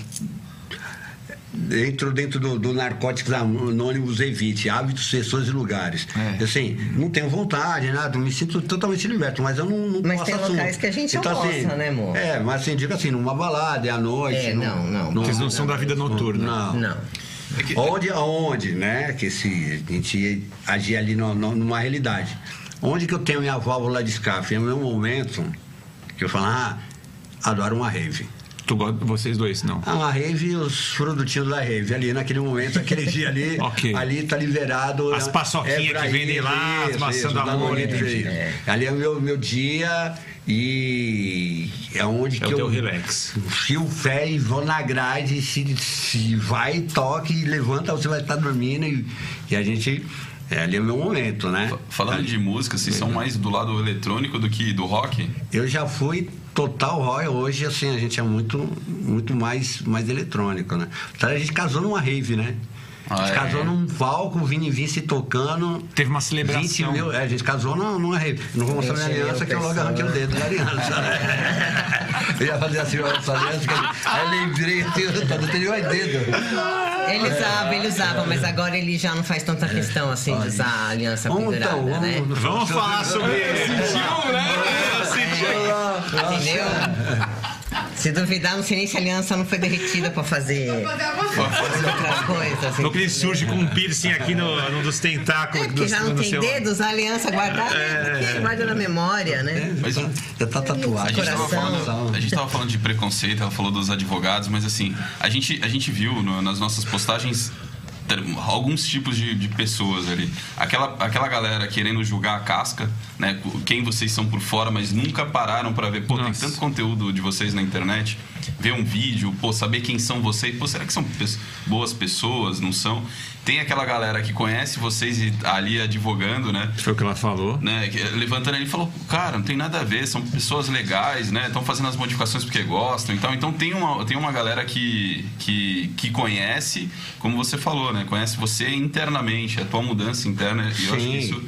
entro dentro do, do Narcóticos Anônimos Evite, hábitos, sessões e lugares. É. Assim, não tenho vontade, nada, me sinto totalmente liberto, mas eu não, não Mas posso tem assumir. locais que a gente Então, assim, almoça, né, amor? É, mas assim, digo assim, numa balada, é à noite. É, não, não. Vocês não são da vida noturna. Não. Não. É que- Onde, aonde, né? Que se a gente agir ali no- no- numa realidade. Onde que eu tenho minha válvula de escape? É o meu momento que eu falo, ah, adoro uma rave. Tu gosta, vocês dois, não. Ah, uma rave e os produtinhos da rave. Ali naquele momento, aquele dia ali, Ok. ali tá liberado. As é- paçoquinhas pra que vendem lá, as isso, maçã isso, do amor, Danone, entendi. isso. Ali é o meu, meu dia e é onde É que o eu teu relax. fio pé e vou na grade, se, se vai, toque levanta, você vai estar dormindo e, e a gente. É, ali é o meu momento, né? Fa- Falando de música, vocês são mais do lado eletrônico do que do rock? Eu já fui total rock, hoje assim, a gente é muito, muito mais, mais eletrônico, né? Então a gente casou numa rave, né? A gente Ah, é? casou num palco, o Vini Vice tocando. Teve uma celebração. 20 mil, é, a gente casou numa, numa rave. Não vou mostrar minha 20 mil aliança, que eu logo arranquei o dedo da aliança. eu ia fazer assim, essa aliança, que- aí lembrei, assim, eu não tenho mais dedo. Ele usava, ele usava, mas agora ele já não faz tanta questão assim de usar a aliança Vamos pendurada, né? vamos, falar sobre Sentiu, né? Entendeu? Se duvidar, não sei nem se a aliança não foi derretida pra fazer Fazer uma fazer outra coisa. Assim. No que ele surge com um piercing aqui no, no dos tentáculos. É, porque do- já não tem seu- dedos, a aliança guardada, É. porque guarda na memória, né? Mas já, tá A gente, tava Coração. falando, a gente tava falando de preconceito, ela falou dos advogados, mas assim, a gente, a gente viu no- nas nossas postagens alguns tipos de, de pessoas ali. Aquela, aquela galera querendo julgar a casca, né? Quem vocês são por fora, mas nunca pararam para ver, pô, tem Nossa. tanto conteúdo de vocês na internet, ver um vídeo, pô, saber quem são vocês, pô, será que são boas pessoas, não são? Tem aquela galera que conhece vocês e ali advogando, né? Foi o que ela falou. né, levantando ele e falou, cara, não tem nada a ver, são pessoas legais, né? Estão fazendo as modificações porque gostam. Então, então tem uma tem uma galera que, que que conhece, como você falou, né? Conhece você internamente, a tua mudança interna. E eu acho que isso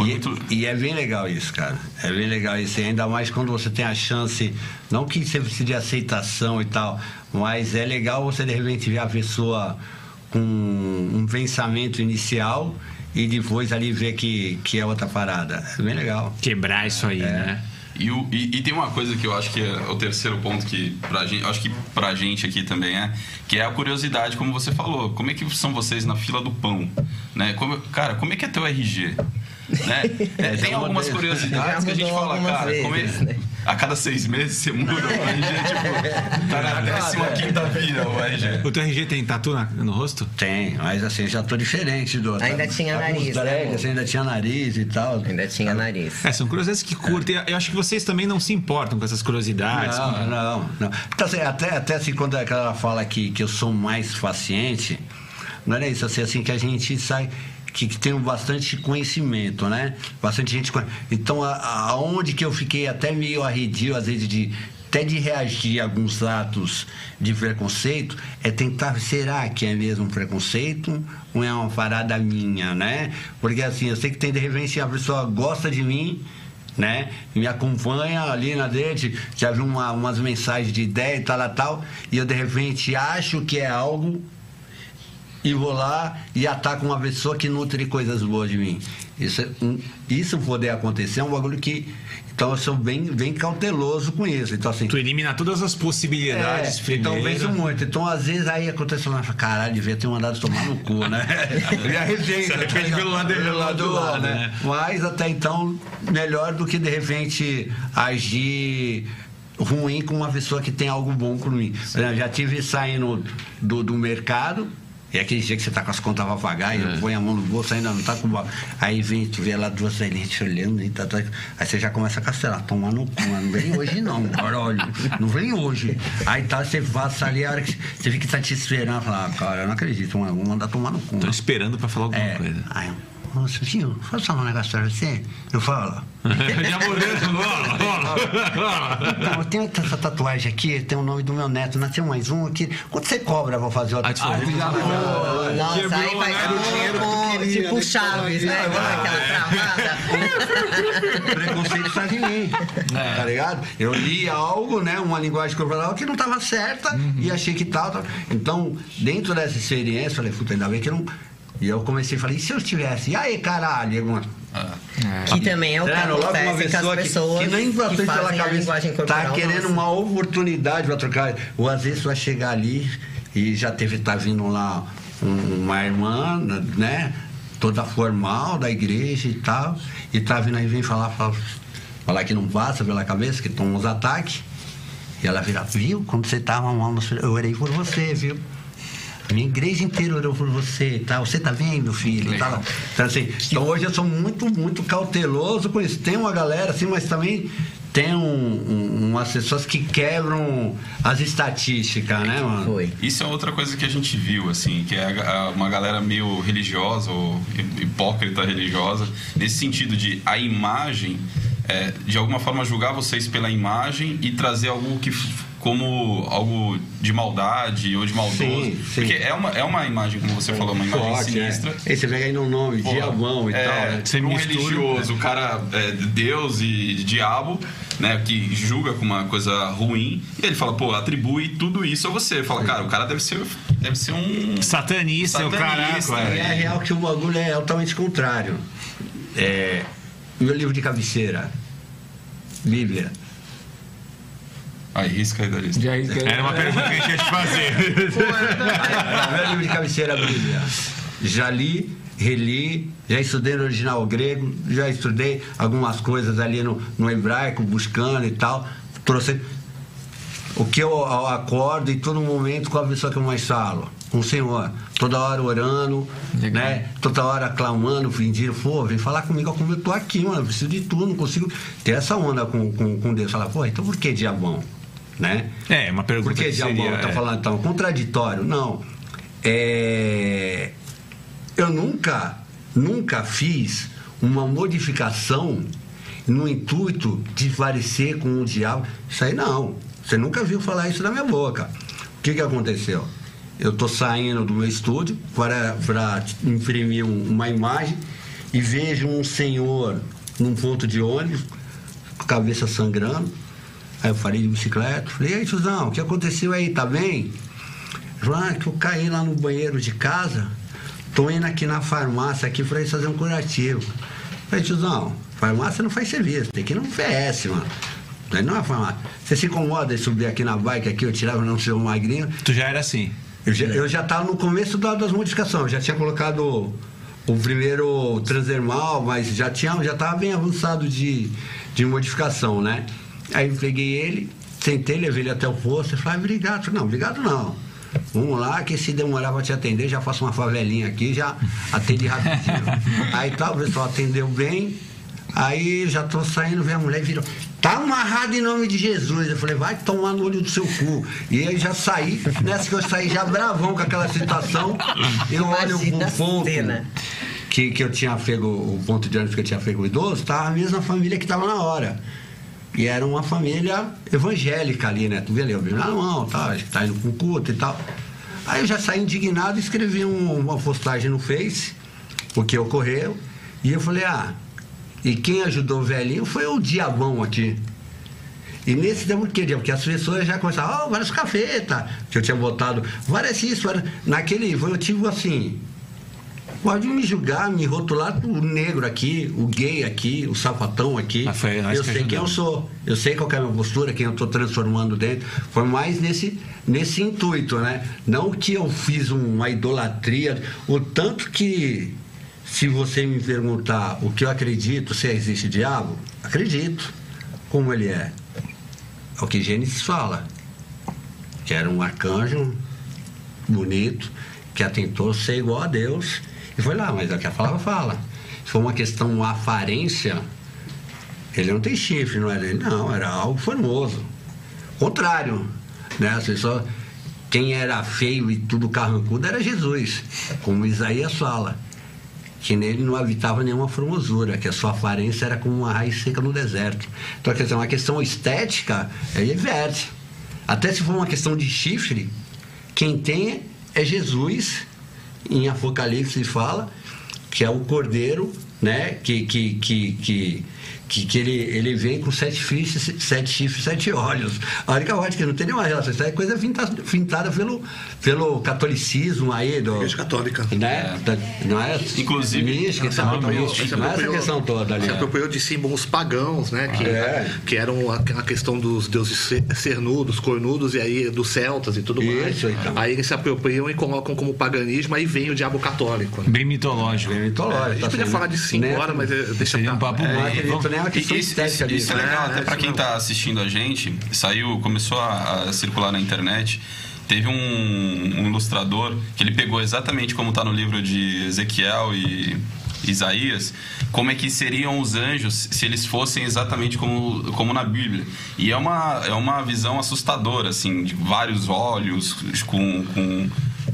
foi e, muito e é bem legal isso, cara. É bem legal isso. E ainda mais quando você tem a chance, não que você precise de aceitação e tal, mas é legal você de repente ver a pessoa com um pensamento inicial e depois ali ver que, que é outra parada. É bem legal. Quebrar isso aí, né? E, o- e- e tem uma coisa que eu acho que é o terceiro ponto que pra gente, acho que pra gente aqui também é, que é a curiosidade, como você falou. Como é que são vocês na fila do pão? Né? Como, cara, como é que é teu RG? Né? É, tem algumas curiosidades que a gente fala, cara, como é, vezes, né? a cada seis meses você muda o RG, tipo, tá na décima quinta vira o RG. O teu RG tem tatu na- no rosto? Tem, mas assim, já tô diferente do outro. Ainda tinha Tá com nariz, né, ainda tinha nariz e tal. Ainda tinha nariz. É, são curiosidades que curtem. Eu acho que vocês também não se importam com essas curiosidades. Não, com- não, não. Então, assim, até, até assim, quando ela fala que, que eu sou mais paciente, não era isso, assim, assim que a gente sai. Que, que tem bastante conhecimento, né? Bastante gente. Então, aonde que eu fiquei até meio arredio, às vezes, de até de reagir a alguns atos de preconceito, é tentar, será que é mesmo preconceito ou é uma parada minha, né? Porque assim, eu sei que tem de repente a pessoa gosta de mim, né? Me acompanha ali na dele, já vi uma, umas mensagens de ideia e tal, tal, tal, e eu de repente acho que é algo e vou lá e ataco uma pessoa que nutre coisas boas de mim. Isso, é isso poder acontecer é um bagulho que. Então eu sou bem, bem cauteloso com isso. Então, assim. Tu elimina todas as possibilidades É, então primeiro. penso muito. Então, às vezes, aí acontece uma caralho, devia ter mandado tomar no cu, né? Me arrependo. Se arrepende pelo lado- pelo lado lá, né? Mas até então, melhor do que de repente agir ruim com uma pessoa que tem algo bom. Por exemplo, já tive saindo do, do mercado. E aquele dia que você tá com as contas pra pagar, e põe a mão no bolso, ainda não tá com. Aí vem, tu vê lá duas te olhando, e tá, tá- aí você já começa a castelar, tomar no cu, não vem hoje não, caralho, não vem hoje. Aí tá, você passa ali, a hora que você vê que tá te esperando, fala, ah, cara, eu não acredito, vou mandar tomar no cu. Tô não. esperando pra falar alguma É, coisa. aí, eu, moça, viu, posso falar um negócio pra você? Eu falo, Já morreu, fala, fala, não, eu tenho essa tatuagem aqui, tem o nome do meu neto, nasceu mais um aqui. Quanto você cobra pra fazer outra? Ah, tu falou. Nossa, Quebrou, aí vai né? Com, tipo Chaves, né? Aquela travada. preconceito tá de mim. Tá ligado? Eu li algo, né? Uma linguagem corporal que não estava certa e achei que tal, tal. Então, dentro dessa experiência, falei, puta, ainda bem que eu não. E eu comecei a falar, e se eu estivesse? E aí, caralho? Alguma- Que também é o que uma acontece com as pessoa que, pessoas que nem bastante pela fazem a cabeça tá querendo nossa. uma oportunidade para trocar. Ou às vezes vai chegar ali e já teve, tá vindo lá um- uma irmã, né? Toda formal da igreja e tal. E tá vindo aí, vem falar, fala, falar que não passa pela cabeça, que toma uns ataques. E ela vira, viu? Quando você tava mal, eu orei por você, viu? Minha igreja inteira orou por você e tal. Você tá vendo, filho? E tal. Então, assim, então hoje eu sou muito, muito cauteloso com isso. Tem uma galera assim, mas também tem um, um- umas pessoas que quebram as estatísticas, né, mano? Foi. Isso é outra coisa que a gente viu, assim, que é a- a- uma galera meio religiosa ou hipócrita religiosa, nesse sentido de a imagem é, de alguma forma julgar vocês pela imagem e trazer algo que como algo de maldade ou de maldoso. Sim, sim. Porque é uma, é uma imagem, como você falou, uma imagem Forte, é. sinistra. Aí você pega aí no nome, Porra, diabão e é, tal, né? Você um mistura, religioso, o cara é Deus e diabo, né, que julga com uma coisa ruim, e ele fala, pô, atribui tudo isso a você. Fala, cara, o cara deve ser, deve ser um Satanista, o Satanista, caraca. E é. é real que o bagulho é altamente contrário. É, meu livro de cabeceira, Bíblia. Aí, risca aí da lista. Já isso que Era uma pergunta que a gente ia te fazer. meu livro de cabeceira, Bíblia. Já li, reli, já estudei no original grego, já estudei algumas coisas ali no, no hebraico, buscando e tal. Trouxe o que eu acordo em todo momento com a pessoa que eu mais falo. Com o Senhor. Toda hora orando, Legal. né? Toda hora clamando, pedindo, pô, vem falar comigo como eu tô aqui, mano. Eu preciso de tudo, não consigo ter essa onda com, com, com Deus. Falar, pô, então por que diabão? Né? É, uma pergunta Por que seria, Tá é. falando então, contraditório? Não. É... Eu nunca, nunca fiz uma modificação no intuito de parecer com o diabo. Isso aí não. Você nunca viu falar isso da minha boca. O que, que aconteceu? Eu tô saindo do meu estúdio para, para imprimir um- uma imagem e vejo um senhor num ponto de ônibus, com a cabeça sangrando. Aí eu falei de bicicleta, falei, aí, tiozão, o que aconteceu aí, tá bem? Ah, que eu caí lá no banheiro de casa, tô indo aqui na farmácia aqui pra eles fazer um curativo. Falei, tiozão, farmácia não faz serviço, tem que ir no PS, mano. Não é farmácia. Você se incomoda de subir aqui na bike aqui, eu tirava não ser um magrinho? Tu já era assim. Eu já, eu já tava no começo da- das modificações, já tinha colocado o, o primeiro transdermal, mas já tinha, já tava bem avançado de, de modificação, né? Aí eu peguei ele, sentei, levei ele até o posto, ele falou, ah, obrigado. Falei, não, obrigado não. Vamos lá, que se demorar pra te atender, já faço uma favelinha aqui, já atende rapidinho. aí tal, o pessoal atendeu bem, aí já tô saindo, vem a mulher e virou. Tá amarrado em nome de Jesus. Eu falei, vai tomar no olho do seu cu. E aí já saí, nessa que eu saí já bravão com aquela situação, eu olho Imagina o ponto cena. que, que eu tinha pego, o ponto de ônibus que eu tinha pego o idoso, tava a mesma família que tava na hora. E era uma família evangélica ali, né? Tu vê ali, eu vi na mão, que tá indo com culto e tal. Aí eu já saí indignado e escrevi um- uma postagem no Face, o que ocorreu. E eu falei, ah, e quem ajudou o velhinho foi o diabão aqui. E nesse tempo, quê, Diabo? Porque as pessoas já começavam, oh, várias cafetas, que eu tinha botado, várias isso, várias... naquele, eu tive assim, pode me julgar, me rotular o negro aqui, o gay aqui, o sapatão aqui. Mas foi eu que sei quem eu sou, eu sei qual é a minha postura, quem eu estou transformando dentro. Foi mais nesse, nesse intuito, né? Não que eu fiz uma idolatria, o tanto que, se você me perguntar o que eu acredito, se existe diabo, acredito. Como ele é? É o que Gênesis fala. Que era um arcanjo bonito, que atentou ser igual a Deus. E foi lá, mas é o que a palavra fala. Se for uma questão aparência, ele não tem chifre, não era ele, não, era algo formoso. Contrário, né? As pessoas, quem era feio e tudo carrancudo era Jesus, como Isaías fala. Que nele não habitava nenhuma formosura, que a sua aparência era como uma raiz seca no deserto. Então, quer dizer, uma questão estética, ele inverte. Até se for uma questão de chifre, quem tem é Jesus, em Apocalipse fala, que é o cordeiro, né? Que, que, que, que, que, que ele, ele vem com sete chifres, sete chifres, sete olhos. A única coisa que não tem nenhuma relação, isso é coisa fintada, fintada pelo, pelo catolicismo aí, do, Igreja Católica. né? Da- Não é? Inclusive- mística, apropriou- mística, se não é essa questão toda ali. Se né? apropriou de símbolos pagãos, né? Que, É. que eram a, a questão dos deuses ce- cernudos, cornudos, e aí dos celtas e tudo mais. Isso, então. Aí eles se apropriam e colocam como paganismo, aí vem o diabo católico. né? Bem mitológico. Bem mitológico, A gente tá podia sendo- falar de cinco né? horas, mas eh, deixa Seria um papo é, bom. Não acredito nem uma E questão Isso, isso, isso é né? legal, É, até é, pra isso quem mesmo. tá assistindo a gente, saiu, começou a, a circular na internet. Teve um, um ilustrador que ele pegou exatamente como tá no livro de Ezequiel e Isaías, como é que seriam os anjos se eles fossem exatamente como, como na Bíblia. E é uma, é uma visão assustadora, assim, de vários olhos, com, com,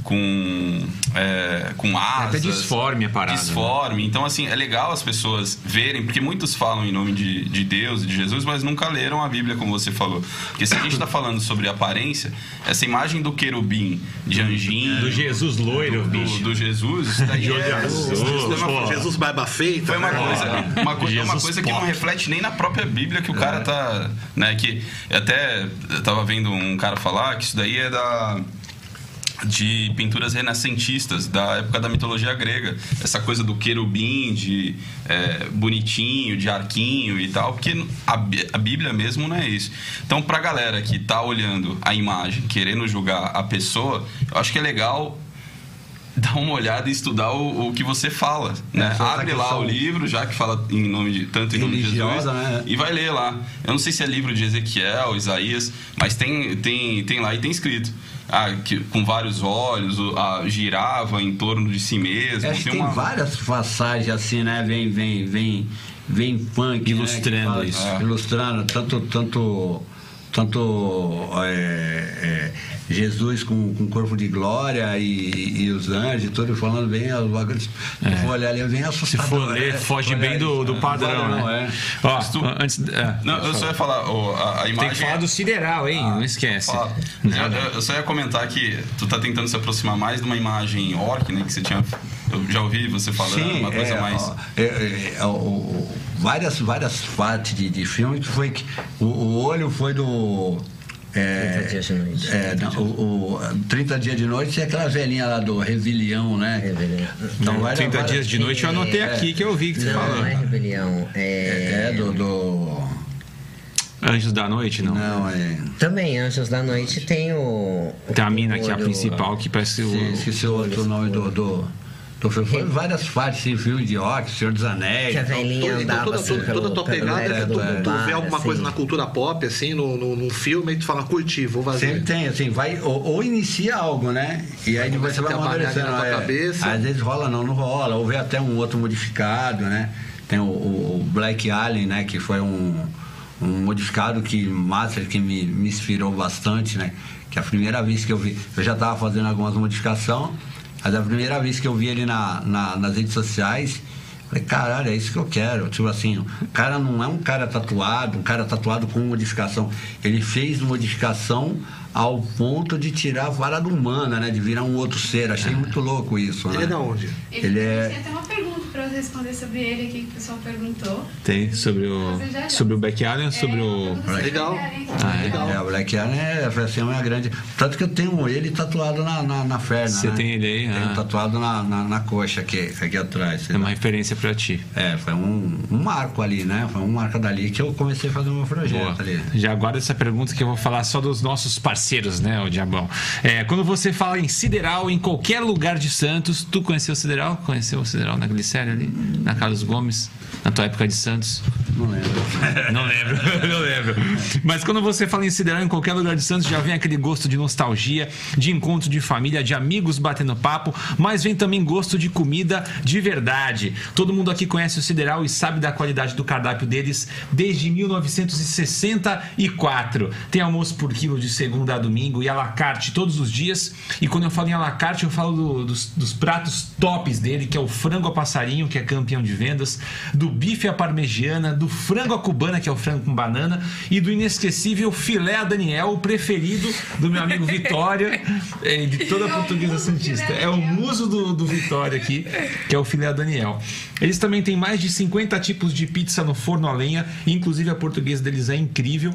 com, é, com asas. até disforme a parada, né? Disforme. Então, assim, é legal as pessoas verem, porque muitos falam em nome de, de Deus e de Jesus, mas nunca leram a Bíblia, como você falou. Porque se a gente está falando sobre aparência, essa imagem do querubim, de anjinho. Do Jesus loiro, do, bicho. do Jesus, isso daí é, Jesus, é uma-. Jesus barba feita. foi uma né? coisa, uma coisa, uma Jesus coisa que não reflete nem na própria Bíblia que o cara tá, né, que eu até eu tava vendo um cara falar que isso daí é da de pinturas renascentistas da época da mitologia grega essa coisa do querubim de é, bonitinho de arquinho e tal porque a, Bí- a Bíblia mesmo não é isso então pra galera que tá olhando a imagem querendo julgar a pessoa eu acho que é legal dar uma olhada e estudar o, o que você fala, né? essa Abre lá o livro, já que fala em nome de tanto em nome de Jesus, né? e vai ler lá. Eu não sei se é livro de Ezequiel, Isaías, mas tem tem tem lá e tem escrito. Ah, que, com vários olhos, a girava em torno de si mesmo. Acho que tem uma- várias passagens assim, né? Vem, vem, vem, vem funk. né, Ilustrando fala- isso. É. Ilustrando, tanto, tanto, tanto é, é, Jesus com, com corpo de glória e, e os anjos e tudo falando bem os bagulhos. Se for olhar ali, vem Se assustador. for ler, né? foge bem do, isso, do né? padrão, Não, né? é. Ó, tu- antes, é, Não, eu só ia falar, ó, a, a imagem. tem que falar do sideral, hein? não esquece. Fala. Eu, eu- só ia comentar que tu tá tentando se aproximar mais de uma imagem orc, né? Que você tinha. Eu já ouvi você falando Sim, uma coisa é, mais. ó, é, é, o- o- várias, várias partes de, de filme que foi que o, o olho foi do. É, 30 dias de noite. É, não, o, o 30 dias de noite e aquela velhinha lá do Rebelião, né? Rebelião. Então, várias- 30 várias- dias de noite eu anotei aqui que eu vi que você Não, falou. não é rebelião. É, É, do. do Anjos da Noite, não. não, é. Também, Anjos da Noite tem o. Tem a o mina que é a principal, que parece o. Sim, esqueci o outro nome do. do filme. Foi várias partes, sim, filme de rock, Senhor dos Anéis. Que a então, velhinha Então, toda, assim toda, pelo- toda a tua pegada é que do tu, tu vê alguma assim. coisa na cultura pop, assim, no, no, num filme, e tu fala, curti, vou fazer. Sempre tem, assim, vai, ou, ou inicia algo, né? E aí você vai amadurecendo. na tua é. cabeça. Às vezes rola, não, não rola. Ou vê até um outro modificado, né? Tem o, o- o Black Alien, né? Que foi um, um modificado que, master, que me, me inspirou bastante, né? Que a primeira vez que eu vi, eu já estava fazendo algumas modificações, mas a primeira vez que eu vi ele na, na- nas redes sociais, Falei, caralho, é isso que eu quero. Tipo assim, o cara não é um cara tatuado, um cara tatuado com modificação. Ele fez modificação ao ponto de tirar a varada humana, né? De virar um outro ser. Achei muito louco isso, né? Ele é da onde? Ele, Ele é- Tem até uma pergunta pra você responder sobre ele aqui que o pessoal perguntou. Tem sobre o. Já- Sobre o Back Allen ou sobre É, o. pergunta Legal. Ah, é? Legal. É, o Black Alien é, assim, uma grande. Tanto que eu tenho ele tatuado na, na, na perna. Você né? tem ele aí? Tenho Ah. tatuado na, na, na coxa aqui, aqui atrás. É uma referência pra ti. É, foi um, um marco ali, né? Foi um marco dali que eu comecei a fazer o meu projeto Boa. ali. Já guarda essa pergunta que eu vou falar só dos nossos parceiros, né, o Diabão? É, quando você fala em Sideral, em qualquer lugar de Santos, tu conheceu o Sideral? Conheceu o Sideral na Glicéria ali? Na Carlos Gomes? Na tua época de Santos? Não lembro. Não lembro, não lembro. Mas quando você fala em Sideral em qualquer lugar de Santos, já vem aquele gosto de nostalgia, de encontro de família, de amigos batendo papo, mas vem também gosto de comida de verdade. Todo mundo aqui conhece o Sideral e sabe da qualidade do cardápio deles desde 1964. Tem almoço por quilo de segunda a domingo e à la carte todos os dias. E quando eu falo em à la carte, eu falo do- dos, dos pratos tops dele, que é o frango a passarinho, que é campeão de vendas, do bife à parmegiana, do frango à cubana, que é o frango com banana, e do inesquecível filé a Daniel, o preferido do meu amigo Vitória, eh, de toda a É portuguesa santista. É o muso do, do Vitória aqui, que é o filé a Daniel. Eles também têm mais de 50 tipos de pizza no forno a lenha, inclusive a portuguesa deles é incrível.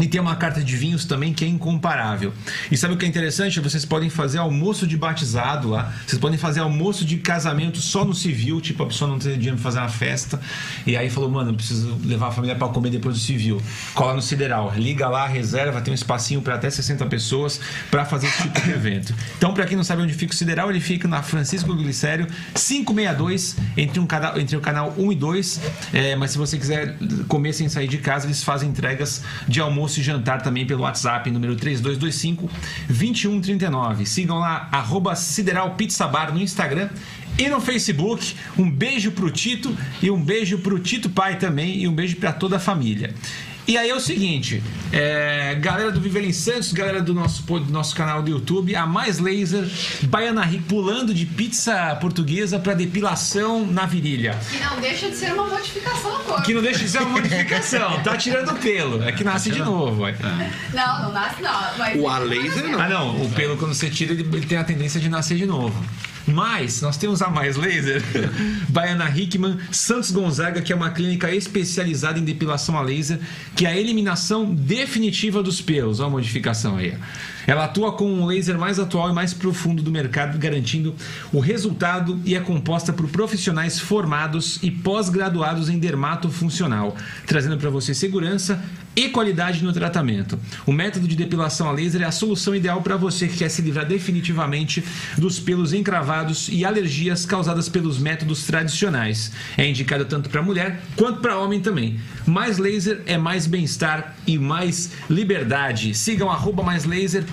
E tem uma carta de vinhos também que é incomparável. E sabe o que é interessante? Vocês podem fazer almoço de batizado lá. Vocês podem fazer almoço de casamento só no civil. Tipo, a pessoa não tem dinheiro pra fazer uma festa. E aí falou, mano, eu preciso levar a família pra comer depois do civil. Cola no Sideral. Liga lá, reserva. Tem um espacinho para até 60 pessoas para fazer esse tipo de evento. Então, para quem não sabe onde fica o Sideral, ele fica na Francisco Glicério 562, entre, um canal, entre o canal 1 e 2. É, mas se você quiser comer sem sair de casa, eles fazem entregas de almoço e jantar também pelo WhatsApp, número 3225 2139. Sigam lá, arroba Sideral Pizza Bar no Instagram e no Facebook. Um beijo pro Tito e um beijo pro Tito Pai também e um beijo para toda a família. E aí é o seguinte, é, galera do Viver em Santos, galera do nosso, do nosso canal do YouTube, a Mais Laser, Baiana Rick pulando de pizza portuguesa para depilação na virilha. Que não deixa de ser uma modificação no corpo. Que não deixa de ser uma modificação, tá tirando pelo, é que nasce de novo. ué. Não, não nasce não. Mas O a laser não. Ah não, o pelo quando você tira ele, ele tem a tendência de nascer de novo. Mas nós temos a Mais Laser, Baiana Hickman, Santos Gonzaga, que é uma clínica especializada em depilação a laser, que é a eliminação definitiva dos pelos. Olha a modificação aí. Ela atua com um laser mais atual e mais profundo do mercado, garantindo o resultado e é composta por profissionais formados e pós-graduados em dermatofuncional, trazendo para você segurança e qualidade no tratamento. O método de depilação a laser é a solução ideal para você que quer se livrar definitivamente dos pelos encravados e alergias causadas pelos métodos tradicionais. É indicado tanto para mulher quanto para homem também. Mais laser é mais bem-estar e mais liberdade. Sigam arroba mais laser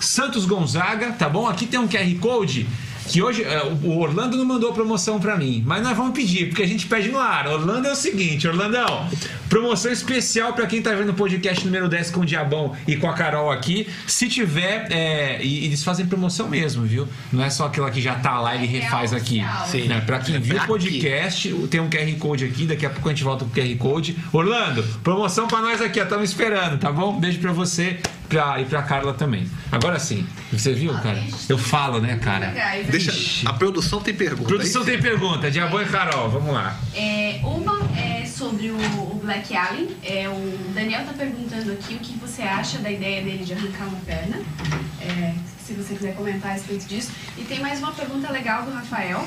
Santos Gonzaga, tá bom? Aqui tem um QR Code que hoje é, o Orlando não mandou promoção pra mim, mas nós vamos pedir, porque a gente pede no ar. Orlando é o seguinte, Orlandão, promoção especial pra quem tá vendo o podcast número 10 com o Diabão e com a Carol aqui. Se tiver, é, e, eles fazem promoção mesmo, viu? Não é só aquela que já tá lá e ele É refaz aqui. oficial. Sim. Né? Pra quem viu o podcast, tem um QR Code aqui, daqui a pouco a gente volta com o QR Code. Orlando, promoção pra nós aqui, ó, estamos esperando, tá bom? Beijo pra você pra, e pra Carla também. Agora sim, você viu, cara? Eu falo, né, cara? Deixa, a produção tem pergunta. Produção Aí tem pergunta, Diabão e Carol, vamos lá. É, uma é sobre o, o Black Alien. É, o Daniel tá perguntando aqui o que você acha da ideia dele de arrancar uma perna. É, se você quiser comentar a respeito disso. E tem mais uma pergunta legal do Rafael,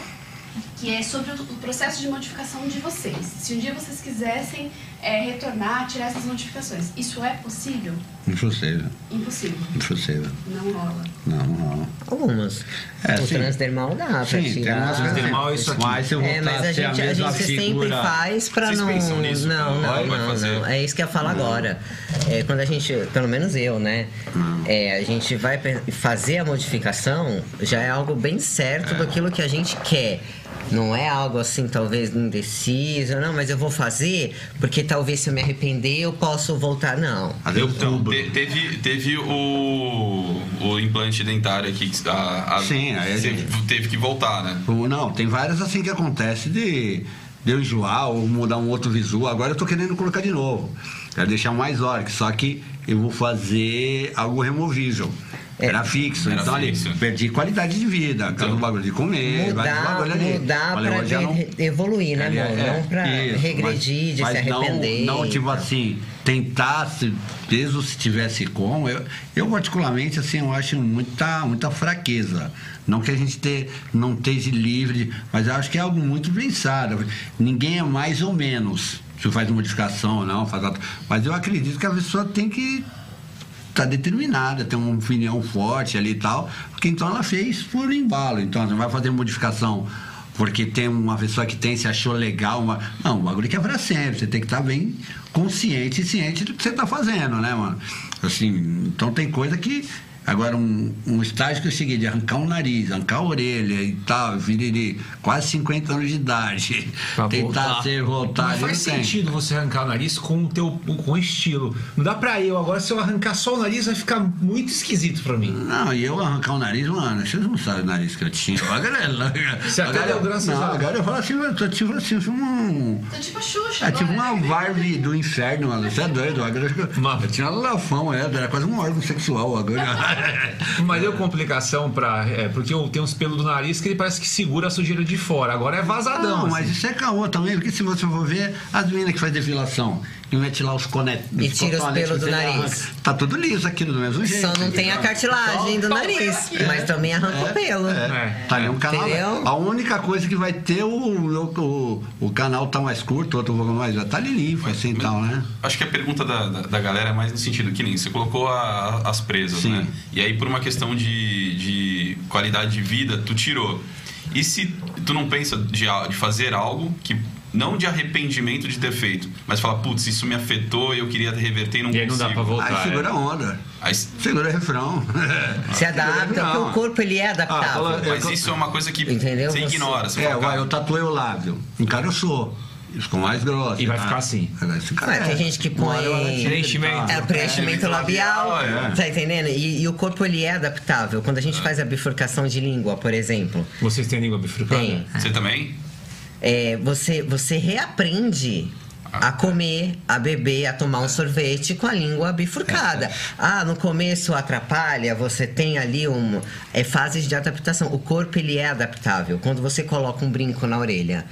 que é sobre o, o processo de modificação de vocês. Se um dia vocês quisessem é, retornar, tirar essas modificações, isso é possível? Impossível, Impossível. impossível. Não rola. Não, não. Algumas. É, o sim. transdermal dá pra Sim, tirar. umas Transdermal é isso aqui. Mas eu É, mas a a a gente, a mesma gente sempre faz pra Vocês não. pensam nisso? Não, Vai- não, não, não. É isso que eu ia falar agora. É, quando a gente, pelo menos eu, né? É, a gente vai fazer a modificação, já é algo bem certo daquilo que a gente quer. Não é algo assim, talvez indeciso, não, mas eu vou fazer porque talvez se eu me arrepender eu posso voltar. Não. Eu Então, cubro. te- teve, teve o, o implante dentário aqui que a, a- Sim, aí gente- teve que voltar, né? Não, tem várias assim que acontece de, de eu enjoar ou mudar um outro visual. Agora eu tô querendo colocar de novo. Quero deixar mais orc, só que eu vou fazer algo removível. É. Era fixo, Era então ali fixo. perdi qualidade de vida, então, o bagulho de comer, Mudar, bagulho ali. mudar Falei, pra re- evoluir, né, Ali, amor? é, não pra isso, regredir, de mas se arrepender. Não, não tipo tal. assim, tentasse, mesmo se tivesse como, eu, eu particularmente, assim, eu acho muita, muita fraqueza. Não que a gente te, não esteja livre, mas eu acho que é algo muito pensado. Ninguém é mais ou menos. Se faz modificação ou não, faz. Mas eu acredito que a pessoa tem que tá determinada, tem uma opinião forte ali e tal, porque então ela fez por embalo. Então você não vai fazer modificação porque tem uma pessoa que tem, se achou legal. Uma... Não, o bagulho que é pra sempre. Você tem que estar bem consciente e ciente do que você tá fazendo, né, mano? Assim, então tem coisa que. Agora, um, um estágio que eu cheguei de arrancar o nariz, arrancar a orelha e tal, virei quase 50 anos de idade. Pra tentar voltar. ser voltar. Não faz sentido você arrancar o nariz com o teu com estilo. Não dá pra eu. Agora, se eu arrancar só o nariz, vai ficar muito esquisito pra mim. Não, e eu arrancar o nariz, mano, vocês não sabem o nariz que eu tinha. Agora é. Você até agora, deu graças não, a- agora eu falo assim, eu tô tipo assim, um. Tô tipo a Xuxa. É tipo uma né? Barbie do inferno, mano. Você é doido. Agora eu, eu tinha lafão, é, era quase um órgão sexual agora. Mas deu complicação pra. É, porque eu tenho uns pelos do nariz que ele parece que segura a sujeira de fora. Agora é vazadão. Não, assim. mas isso é caô também, porque se você for ver, as meninas que faz depilação, que mete lá os conetos. E tira os pelos do nariz. Tá tudo liso aquilo do mesmo jeito. Só não tem a cartilagem do nariz, mas também arranca o pelo. É. Tá ali um canal. Entendeu? A única coisa que vai ter o, o, o, o canal tá mais curto, outro pouco mais. Tá ali limpo, assim e tal, né? Acho que a pergunta da, da, da galera é mais no sentido que nem você colocou a- as presas, Sim. né? E aí, por uma questão de, de qualidade de vida, tu tirou. E se tu não pensa de, de fazer algo que. Não de arrependimento de ter feito, mas fala, putz, isso me afetou e eu queria reverter e não E aí não consigo. dá pra voltar. Aí segura a onda. Aí- Segura refrão. Se adapta, porque o corpo ele é adaptável. fala- mas eu- isso é uma coisa que Entendeu? você ignora. Você É, fala, cara, eu tatuei o lábio. Um cara eu sou. ficou mais grossa. E vai tá? ficar assim. Vai ficar- Ué, tem gente que põe- Preenchimento. tal. É, preenchimento labial, é. tá entendendo? E, e o corpo ele é adaptável. Quando a gente faz a bifurcação de língua, por exemplo, Vocês têm língua bifurcada? tem. Você também? É, você, você reaprende a comer, a beber, a tomar um sorvete com a língua bifurcada. Ah, no começo atrapalha, você tem ali um, é, fases de adaptação. O corpo ele é adaptável. Quando você coloca um brinco na orelha,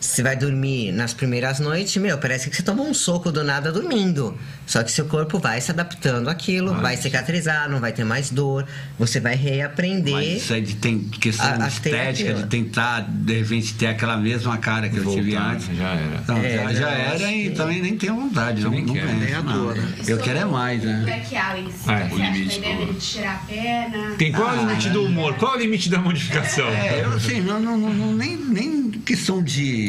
você vai dormir nas primeiras noites, meu, parece que você tomou um soco do nada dormindo. Só que seu corpo vai se adaptando àquilo, vai cicatrizar, não vai ter mais dor, você vai reaprender. Mas isso aí de tem questão A- a estética, de tentar, de repente, ter aquela mesma cara que eu tive Voltar, antes. já era. Não, É, já, já eu era acho e que- também nem tenho vontade, não, não quer. penso, Nem a dor, né? Eu quero é mais, né? Black É. você O acha limite do- tirar a perna? Tem qual é o Ah, limite do humor? Qual é o limite da modificação? É, eu assim, não, não, não, não- nem, nem questão de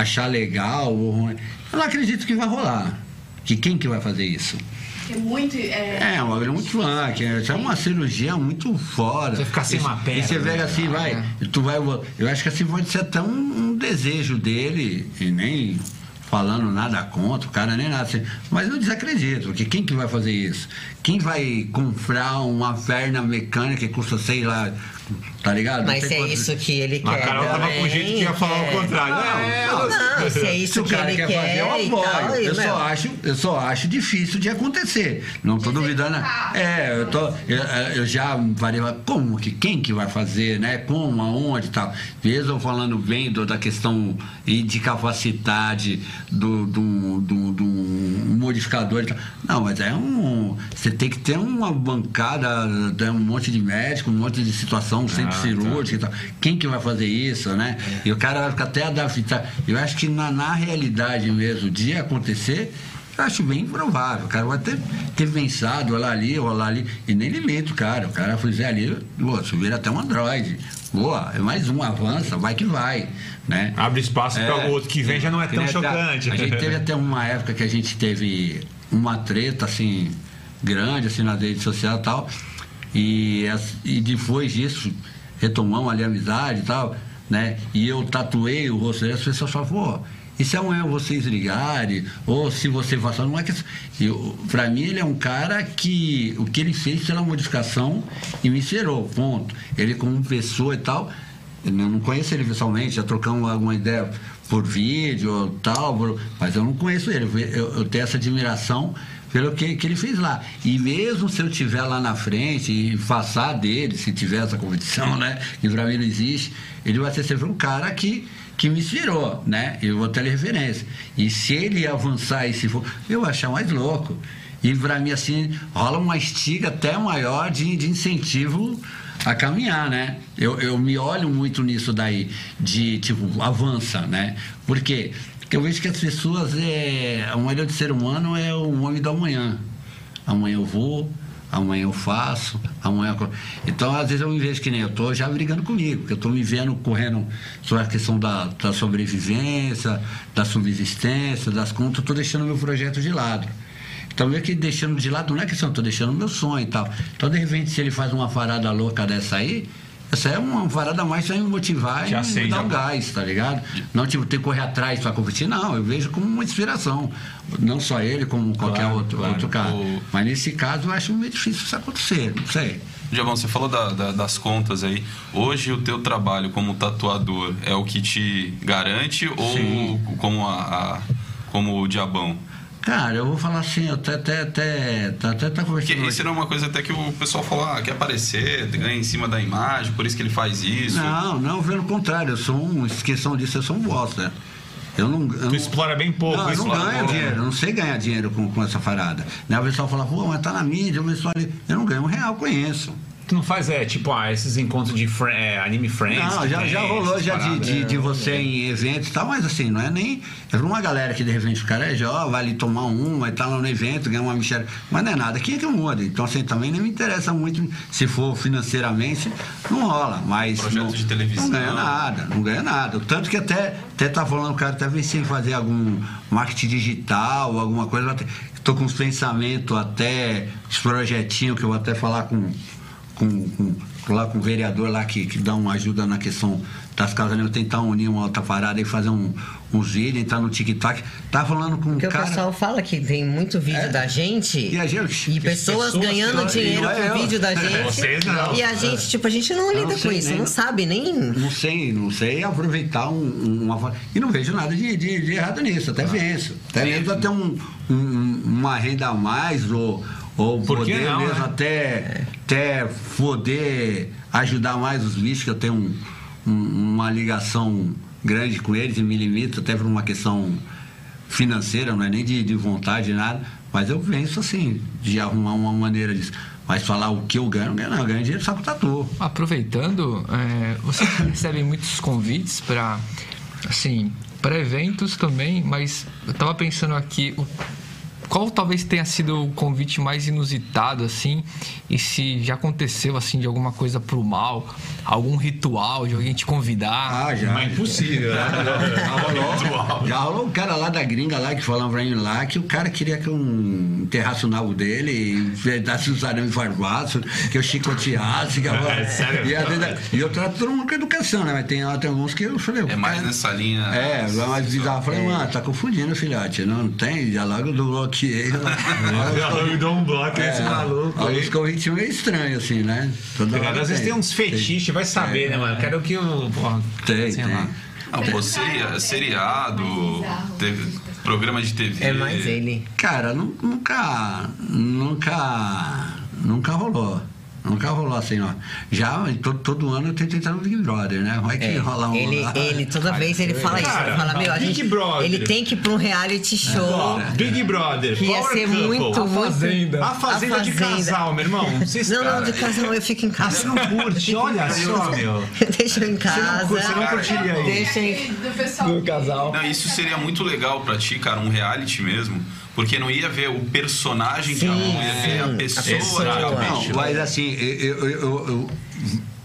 achar legal ou ruim. Eu não acredito que vai rolar. Que quem que vai fazer isso? É muito. É, É, um bagulho muito funk, é é uma cirurgia muito fora. Você ficar sem uma perna, E você pega né? assim, vai, e tu vai. Eu acho que assim pode ser até um, um desejo dele, e nem falando nada contra, o cara nem nada assim. Mas eu desacredito, porque quem que vai fazer isso? Quem vai comprar uma perna mecânica que custa, sei lá, tá ligado? Mas Não se é quanto- isso que ele A quer. Carol tava com também, jeito que ia falar é. o contrário. É, Não, Não, se é isso que ele quer quer, fazer, eu tal, apoio. Eu só, acho, eu só acho difícil de acontecer. Não tô duvidando. É, eu tô. Eu, eu já parei lá, como que? Quem que vai fazer, né? Como, aonde e tal. Mesmo falando bem do- da questão e de capacidade do, do, do, do modificador e tal. Não, mas é um. Você tem que ter uma bancada, tem um monte de médico, um monte de situação, um centro Ah, cirúrgico e tal. Quem que vai fazer isso, né? E o cara vai ficar até adaptado. Eu acho que na, na realidade mesmo de acontecer, eu acho bem improvável. O cara vai ter, ter pensado, olhar ali, olhar ali, e nem limita o cara. O cara fizer ali, pô, vira até um Android. Boa, é mais um, avança, vai que vai. Né? Abre espaço para o outro que vem já não é tão chocante. A gente teve até uma época que a gente teve uma treta assim grande assim nas redes sociais e tal. E, e depois disso retomamos ali a amizade e tal, né? E eu tatuei o rosto dele, as pessoas falam, pô, e se amanhã vocês ligarem, ou se você passar, não é que. Pra mim, ele é um cara que o que ele fez pela modificação e me encerou, ponto. Ele, como pessoa e tal, eu não conheço ele pessoalmente, já trocamos alguma ideia por vídeo tal, mas eu não conheço ele. Eu, eu tenho essa admiração pelo que, que ele fez lá. E mesmo se eu estiver lá na frente e passar dele, se tiver essa competição, né? Que pra mim não existe, ele vai ser sempre um cara que, que me inspirou, né? Eu vou ter referência. E se ele avançar e se for, eu vou achar mais louco. E pra mim, assim, rola uma estiga até maior de, de incentivo a caminhar, né? Eu, eu me olho muito nisso daí, de tipo, avança, né? Por Porque eu vejo que as pessoas, é, a maioria do ser humano é o homem do amanhã. Amanhã eu vou, amanhã eu faço, amanhã eu... Então, às vezes eu me vejo que nem eu tô já brigando comigo, porque eu tô me vendo correndo sobre a questão da, da sobrevivência, da subsistência, das contas, tô deixando meu projeto de lado. Então, meio que deixando de lado, não é questão, estou deixando meu sonho e tal. Então, de repente, se ele faz uma farada louca dessa aí, essa é uma parada mais pra me motivar Te e me acende dar um gás, tá ligado? Não, tipo, ter que correr atrás pra competir, não. Eu vejo como uma inspiração. Não só ele, como qualquer Claro, outro, claro. outro cara. O- Mas nesse caso, eu acho meio difícil isso acontecer, não sei. Diabão, você falou da- da- das contas aí. Hoje o teu trabalho como tatuador é o que te garante ou Sim. como a, a- como o Diabão? Cara, eu vou falar assim, eu até, até, até, tá- até tá Porque conversando... isso era uma coisa até que o pessoal falou, ah, quer aparecer, ganha em cima da imagem, por isso que ele faz isso. Não, não, pelo contrário, eu sou um, esqueçam disso, eu sou um bosta. Eu não, eu Tu não- explora bem pouco. Não, eu não ganho pouco. dinheiro, eu não sei ganhar dinheiro com, com essa parada. Né? O pessoal fala, pô, mas tá na mídia, o pessoal ali. Eu não ganho um real com isso. Tu não faz, é, tipo, ah, esses encontros de fri- é, anime friends? Não, já, tem, já rolou já de, de, de você em eventos e tal, mas assim, não é nem. É uma galera que de repente o cara é jovem, vai ali tomar um, vai estar lá no evento, ganhar uma mexer. Mas não é nada, quem é que muda? Então, assim, também nem me interessa muito, se for financeiramente, não rola. Mas. Projeto não, de televisão. Não ganha nada, não ganha nada. Tanto que até, até tá falando, o cara até pensei em fazer algum marketing digital, alguma coisa. Tô com uns pensamentos até, esse projetinho que eu vou até falar com com, com, lá com o vereador lá que, que dá uma ajuda na questão das casas, né? tentar unir uma outra parada e fazer um, uns vídeos, entrar no TikTok. Tá falando com um Porque cara. o pessoal fala que tem muito vídeo É. da gente E a gente- e pessoas, pessoas ganhando que- dinheiro é com eu. vídeo da gente. Vocês não. E a gente, tipo, a gente não Eu lida não com isso, nem- não sabe nem. Não sei, não sei aproveitar um, um- uma. E não vejo nada de, de- de errado nisso, até venço. Até mesmo até um, um- uma renda a mais, ou, ou Por poder não, mesmo né? até, até poder ajudar mais os bichos, que eu tenho um- um- uma ligação grande com eles e me limito até por uma questão financeira, não é nem de, de vontade, nada. Mas eu penso assim, de arrumar uma maneira disso. Mas falar o que eu ganho, não. Eu ganho dinheiro só com tatu. Aproveitando, é, vocês recebem muitos convites para, assim, para eventos também, mas eu tava pensando aqui, o- qual talvez tenha sido o convite mais inusitado, assim, e se já aconteceu, assim, de alguma coisa pro mal, algum ritual de alguém te convidar. Ah, já. Mas é impossível, né? Já rolou, já rolou um cara lá da gringa lá que falava pra mim lá que o cara queria que eu enterrasse o nabo dele e dasse os arames farpaços, que eu chicoteasse. Que eu... É, sério? E, às vezes- e eu trato todo mundo com educação, né? Mas tem, tem alguns que eu falei. É mais cara- nessa linha. É, mais bizarro. Eu falei, mano, tá confundindo, filhote. Não tem, já logo do bloqueei. Eu dou um bloco É, nesse maluco. aí. Alguns convites meio estranhos, assim, né? Toda hora Às vezes tem uns fetiches, vai saber, né, mano? Quero que o. Porra, Tem, sei tem. lá. Não, pô, seria, seriado, teve- programa de TV. É mais ele. Cara, nu- nunca. Nunca. Nunca rolou. Nunca rolou assim, ó. Já todo, todo ano eu tento entrar no Big Brother, né? Vai que É, rola um. ele, lá. ele, toda vez ele fala isso. Cara, Ele fala, meu, a Big gente, Brother. ele tem que ir pra um reality show. Ó, Big Brother, Que ia ser Couple. muito, A Fazenda. A fazenda, A de Fazenda. casal, meu irmão. Vocês, Não, não, cara, de casa não, eu fico em Ah, casa. você não curte? Olha só, meu. Deixa eu em não, casa. você não curtiria aí. Deixa em... Do pessoal. casal. Não, isso seria muito legal pra ti, cara, um reality mesmo. Porque não ia ver o personagem de Sim, ia ver a sim, a pessoa, pessoa. realmente. Não, mas assim, eu, eu, eu, eu,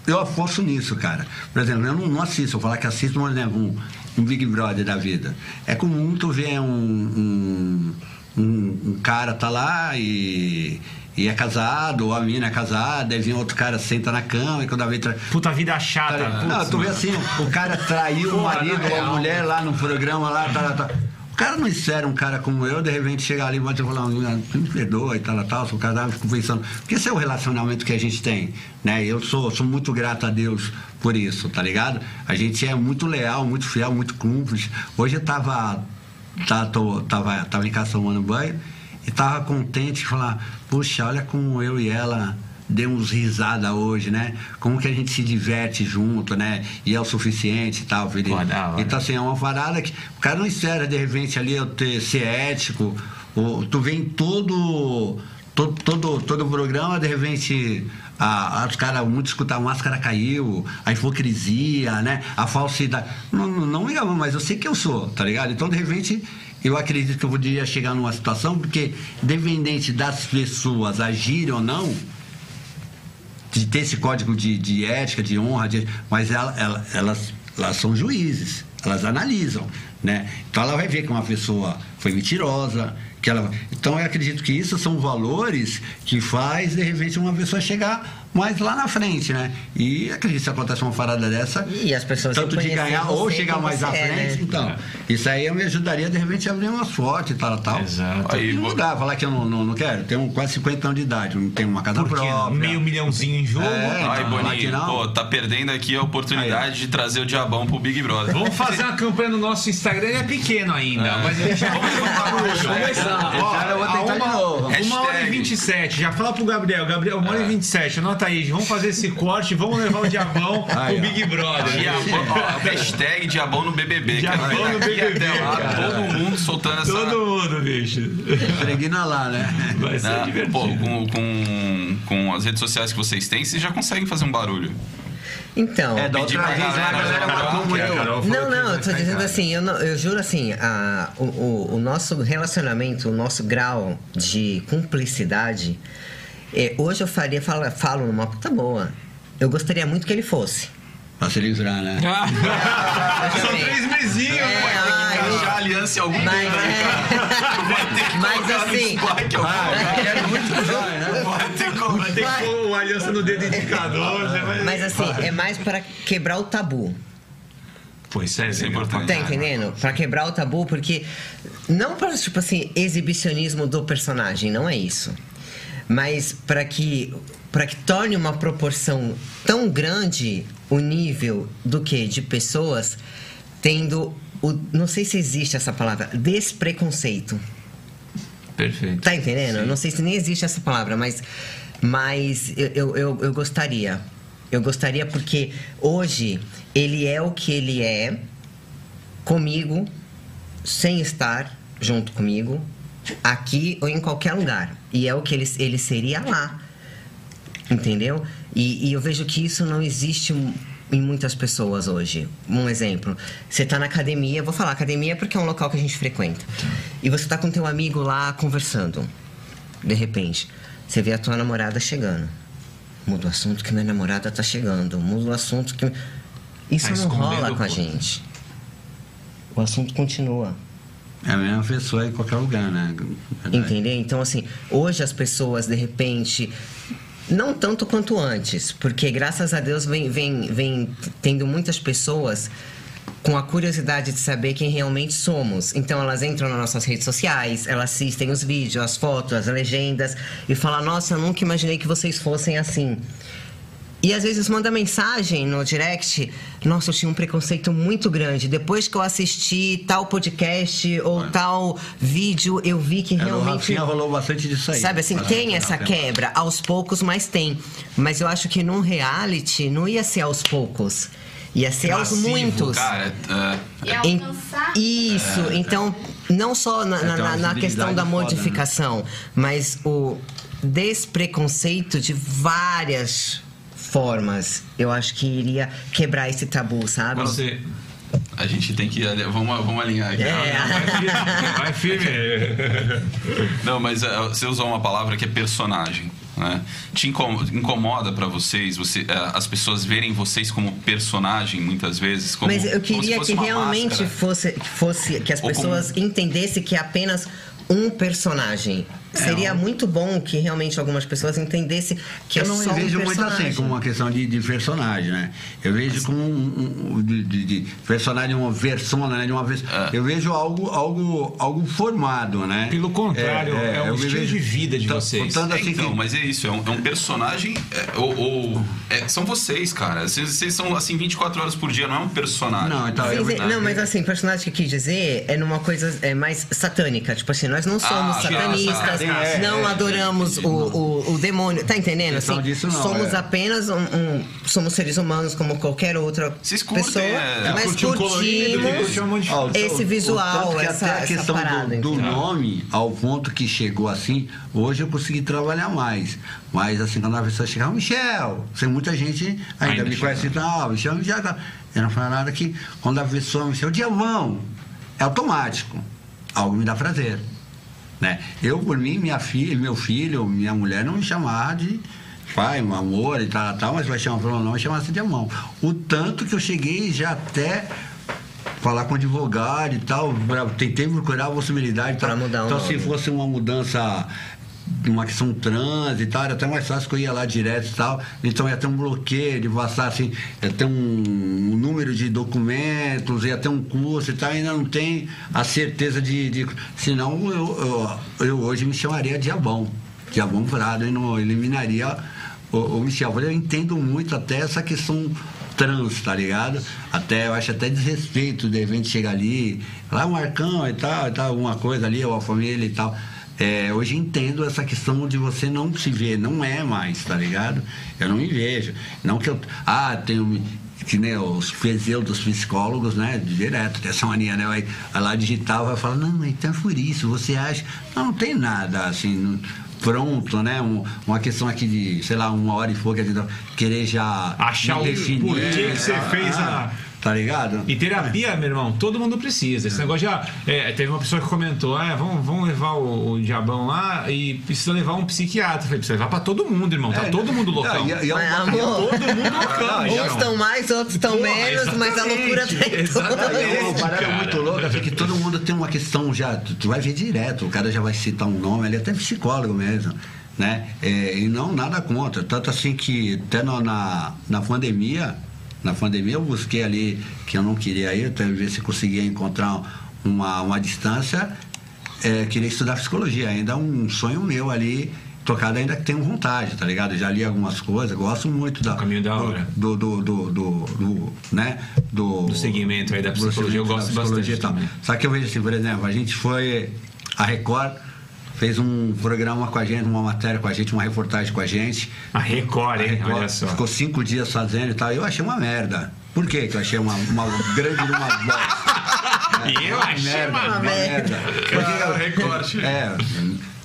eu aposto nisso, cara. Por exemplo, eu não, não assisto, eu falar que assisto, exemplo, um, um Big Brother da vida. É comum tu ver um, um, um, um cara tá lá e. E é casado, ou a mina é casada, aí vem outro cara, senta na cama e quando a vez tra... Puta vida chata. Putz, Não, tu vê mano. assim, o cara traiu o marido ou a mulher lá no programa lá, tá, tá, tá. O cara não espera um cara como eu, de repente chegar ali e vai falar, me perdoa e tal, tal, sou casado, fico pensando. Porque esse é o relacionamento que a gente tem, né? Eu sou, sou muito grato a Deus por isso, tá ligado? A gente é muito leal, muito fiel, muito cúmplice. Hoje eu tava, tá, tô, tava, tava em casa tomando banho e tava contente de falar, puxa, olha como eu e ela demos risada hoje, né? Como que a gente se diverte junto, né? E é o suficiente e tal, hora. Então, assim, é uma parada que o cara não espera, de repente, ali eu ter, ser ético. Ou, tu vem todo, todo, todo, todo o programa, de repente, a, os caras, muito escutar a máscara caiu, a hipocrisia, né? A falsidade. Não, não, me ama, mas eu sei que eu sou, tá ligado? Então, de repente, eu acredito que eu poderia chegar numa situação, porque, dependente das pessoas agirem ou não, de ter esse código de, de ética, de honra, de- mas ela- ela- elas, elas são juízes, elas analisam, né? Então ela vai ver que uma pessoa foi mentirosa, que ela, então eu acredito que isso são valores que faz de repente uma pessoa chegar mais lá na frente, né? E acredito que se acontece uma parada dessa, E as pessoas tanto de ganhar ou chegar mais à é, frente, né? então isso aí me ajudaria de repente a abrir umas fortes e tal, tal. Exato. Aí, e dá, falar que eu não, não, não quero. Tenho quase 50 anos de idade, não tenho uma casa Por quê? própria. Meio milhãozinho em jogo. É, Ai, não, aqui Boninho, não. pô, tá perdendo aqui a oportunidade de trazer o diabão pro Big Brother. Vamos fazer uma campanha no nosso Instagram, ele é pequeno ainda, mas a gente já vai começar. Ó, Esse ano eu novo. Uma hora e Hashtag. 27, já fala pro Gabriel, Gabriel, uma hora e 27, anota aí, vamos fazer esse corte, vamos levar o diabão pro. Big Brother. Diabão, ó, hashtag diabão no BBB. Diabão ver no BBB, até lá, cara. todo mundo soltando essa... Todo mundo, bicho. Pregna lá, né? Vai ser Ah, divertido. pô, com, com, com as redes sociais que vocês têm, vocês já conseguem fazer um barulho. Então. É, da outra pra vez lá, a galera. Carol falou Não, não, eu tô dizendo assim, eu, não- eu juro assim, a, o, o, o nosso relacionamento, o nosso grau de cumplicidade, é, hoje eu faria, falo, falo numa puta boa. Eu gostaria muito que ele fosse. Pra se livrar, né? São três mesinhos, É, vai ter que ai, encaixar. Achar aliança em algum Mas. Vai ter que Mas colocar no assim- algum lugar. Quero muito que vai, né? Vai ter que colocar. Vai ter que pôr o aliança no dedo indicador. você vai- mas assim, é mais para quebrar o tabu. Pô, isso é, Isso é pra importante. Tá entendendo? Pra quebrar o tabu, porque não para tipo assim exibicionismo do personagem, não é isso. Mas para que para que torne uma proporção tão grande o nível do que de pessoas tendo o, não sei se existe essa palavra, despreconceito. Perfeito. Tá entendendo? Eu Não sei se nem existe essa palavra, mas, mas eu, eu, eu gostaria. Eu gostaria porque hoje ele é o que ele é comigo, sem estar junto comigo, aqui ou em qualquer lugar. E é o que ele, ele seria lá. Entendeu? E, e eu vejo que isso não existe em muitas pessoas hoje. Um exemplo, você tá na academia, vou falar academia porque é um local que a gente frequenta. E você tá com teu amigo lá conversando. De repente, você vê a tua namorada chegando. Muda o assunto que minha namorada tá chegando. Muda o assunto que. Isso Tá não rola com a gente. O assunto continua. É a mesma pessoa em qualquer lugar, né? Verdade. Entendeu? Então, assim, hoje as pessoas, de repente, não tanto quanto antes, porque graças a Deus vem, vem, vem tendo muitas pessoas com a curiosidade de saber quem realmente somos. Então elas entram nas nossas redes sociais, elas assistem os vídeos, as fotos, as legendas e falam: Nossa, eu nunca imaginei que vocês fossem assim. E às vezes manda mensagem no direct: Nossa, eu tinha um preconceito muito grande. Depois que eu assisti tal podcast ou tal vídeo, eu vi que É, realmente. Rafinha rolou bastante disso aí. Sabe assim, tem essa quebra, aos poucos, mas tem. Mas eu acho que num reality não ia ser aos poucos. Ia ser aos Massivo, muitos. Cara, é, E Em- alcançar. Isso, então, não só na, É, na- na- na questão da visibilidade foda, né? modificação, mas o despreconceito de várias formas. Eu acho que iria quebrar esse tabu, sabe? Você. a gente tem que. Vamos, vamos alinhar aqui. É. Vai firme. Não, mas é, você usou uma palavra que é personagem. Né? Te incom- incomoda pra vocês, você, é, as pessoas verem vocês como personagem muitas vezes? Como, Mas eu como queria que realmente máscara. fosse, fosse que as pessoas entendessem que é apenas um personagem. Seria muito bom que realmente algumas pessoas entendessem que eu é não só um vejo muito assim, como uma questão de, de personagem, né? Eu vejo como um, um- de, de- de personagem, uma persona, né? De uma vez, É. Eu vejo algo, algo, algo formado, né? Pelo contrário, é o eu me estilo de vida de vocês. É, assim então, que, mas é isso, é um, é um personagem. é, ou, ou- é, são vocês, cara. Vocês, vocês são assim 24 horas por dia, não é um personagem. Não, então, não, mas assim, personagem que eu quis dizer é numa coisa é, mais satânica. Tipo assim, nós não somos Ah, satanistas, é, não é, adoramos entendi. o, o, o demônio. Tá entendendo? Assim, disso não, somos é. apenas um, um- Somos seres humanos como qualquer outra curtem, pessoa. é, mas colorido, curtimos curtir um monte de- Ó, o- esse visual, essa, até a essa questão parada. do, do nome, ao ponto que chegou assim, hoje eu consegui trabalhar mais. Mas assim, quando a pessoa chegava, Michel, tem muita gente ainda, Ainda me conhece, não, Michel, Michel, tá. eu não falo nada que quando a pessoa, Michel, Diamão, é automático. Algo me dá prazer. Né? Eu, por mim, minha filha, meu filho, minha mulher não me chamava de pai, meu amor e tal, tal, mas vai chamar pelo nome, chamasse de amão. O tanto que eu cheguei já até falar com advogado e tal, tentei procurar a possibilidade. Pra mudar o então, nome. se fosse uma mudança uma questão trans e tal, era até mais fácil que eu ia lá direto e tal. Então ia ter um bloqueio de passar assim, ia ter um, um número de documentos, ia ter um curso e tal, ainda não tem a certeza de. de senão eu, eu, eu hoje me chamaria Diabão. Diabão Prado e não eliminaria o, o Michel. Eu entendo muito até essa questão trans, tá ligado? Até, eu acho até desrespeito de repente chegar ali, lá o Marcão e tal, e tal, alguma coisa ali, ou a família e tal. É, hoje entendo essa questão de você não se ver, não é mais, tá ligado? Eu não me vejo. Não que eu. Ah, tenho. Que nem os pseudos psicólogos, né? Direto, tem essa mania, né? Vai, vai lá digitar, vai falar, não, então é por isso, você acha. Não, não tem nada assim. não- pronto, né? Um- uma questão aqui de, sei lá, uma hora e pouco, querer já Achar o definir, porquê que você ah, fez a- Tá ligado? E terapia, meu irmão, todo mundo precisa. Esse negócio já. é, teve uma pessoa que comentou: é, vamos, vamos levar o, o diabão lá e precisa levar um psiquiatra. Falei, precisa levar pra todo mundo, irmão. Tá É, todo mundo loucão. Não, e- e é Todo mundo loucão, uns estão mais, outros estão menos, mas a loucura tá em exatamente. É uma parada cara. muito louca, porque todo mundo tem uma questão já, tu, tu vai ver direto, o cara já vai citar um nome, ele é até psicólogo mesmo, né? É, e não nada contra, tanto assim que até no- na, na pandemia, Na pandemia eu busquei ali que eu não queria ir, para ver se conseguia encontrar uma, uma distância. É, queria estudar psicologia, ainda é um sonho meu ali, tocado ainda que tenho vontade, tá ligado? Já li algumas coisas, gosto muito da, caminho da hora. do, do, do, do, do, né? do, Do segmento aí da psicologia, eu gosto psicologia bastante. Só que eu vejo assim, por exemplo, a gente foi. A Record fez um programa com a gente, uma matéria com a gente, uma reportagem com a gente. A Record, A hein? Record Olha só. Ficou cinco dias fazendo e tal. Eu achei uma merda. Por quê que eu achei uma, uma grande de uma bosta? E eu achei merda, uma uma merda. Porque, Cara, recorte. é,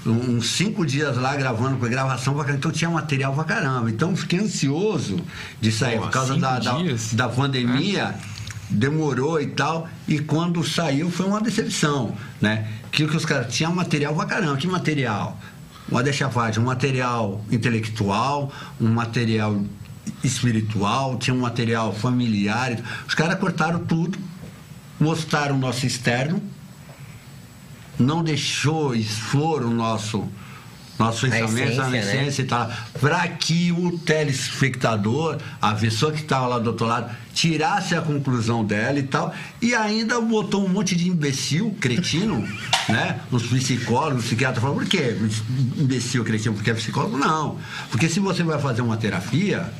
uns cinco dias lá gravando com a gravação então tinha material pra caramba. Então fiquei ansioso de sair Pô, por causa da, da, da pandemia. Demorou e tal, e quando saiu foi uma decepção, né? Que que os caras tinham material pra caramba, que material? Uma deixa um material intelectual, um material espiritual, tinha um material familiar. Os caras cortaram tudo, mostraram o nosso externo, não deixou expor o nosso nosso A pensamento, a essência, né? e tal, para que o telespectador, a pessoa que estava lá do outro lado, tirasse a conclusão dela e tal, e ainda botou um monte de imbecil, cretino, né? Os psicólogos, os psiquiatras falam, por quê? Imbecil, cretino, porque é psicólogo? Não. Porque se você vai fazer uma terapia,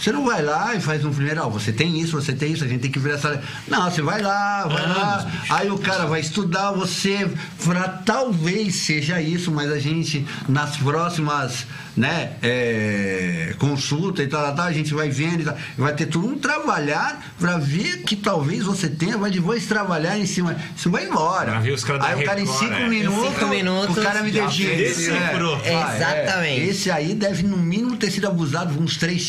você não vai lá e faz um primeiro, ó, você tem isso, você tem isso, a gente tem que ver essa. Não, você vai lá, vai lá, aí o cara vai estudar, você pra, talvez seja isso, mas a gente, nas próximas né, é, consulta e tal, tal, a gente vai vendo e tal, vai ter tudo um trabalhar pra ver que talvez você tenha, vai depois trabalhar em cima, você vai embora. Pra ver os caras da aí o cara em cinco é. minutos, Cinco minutos, o cara me já deixa. decifrou. Ah, Exatamente. Esse aí deve no mínimo ter sido abusado por uns três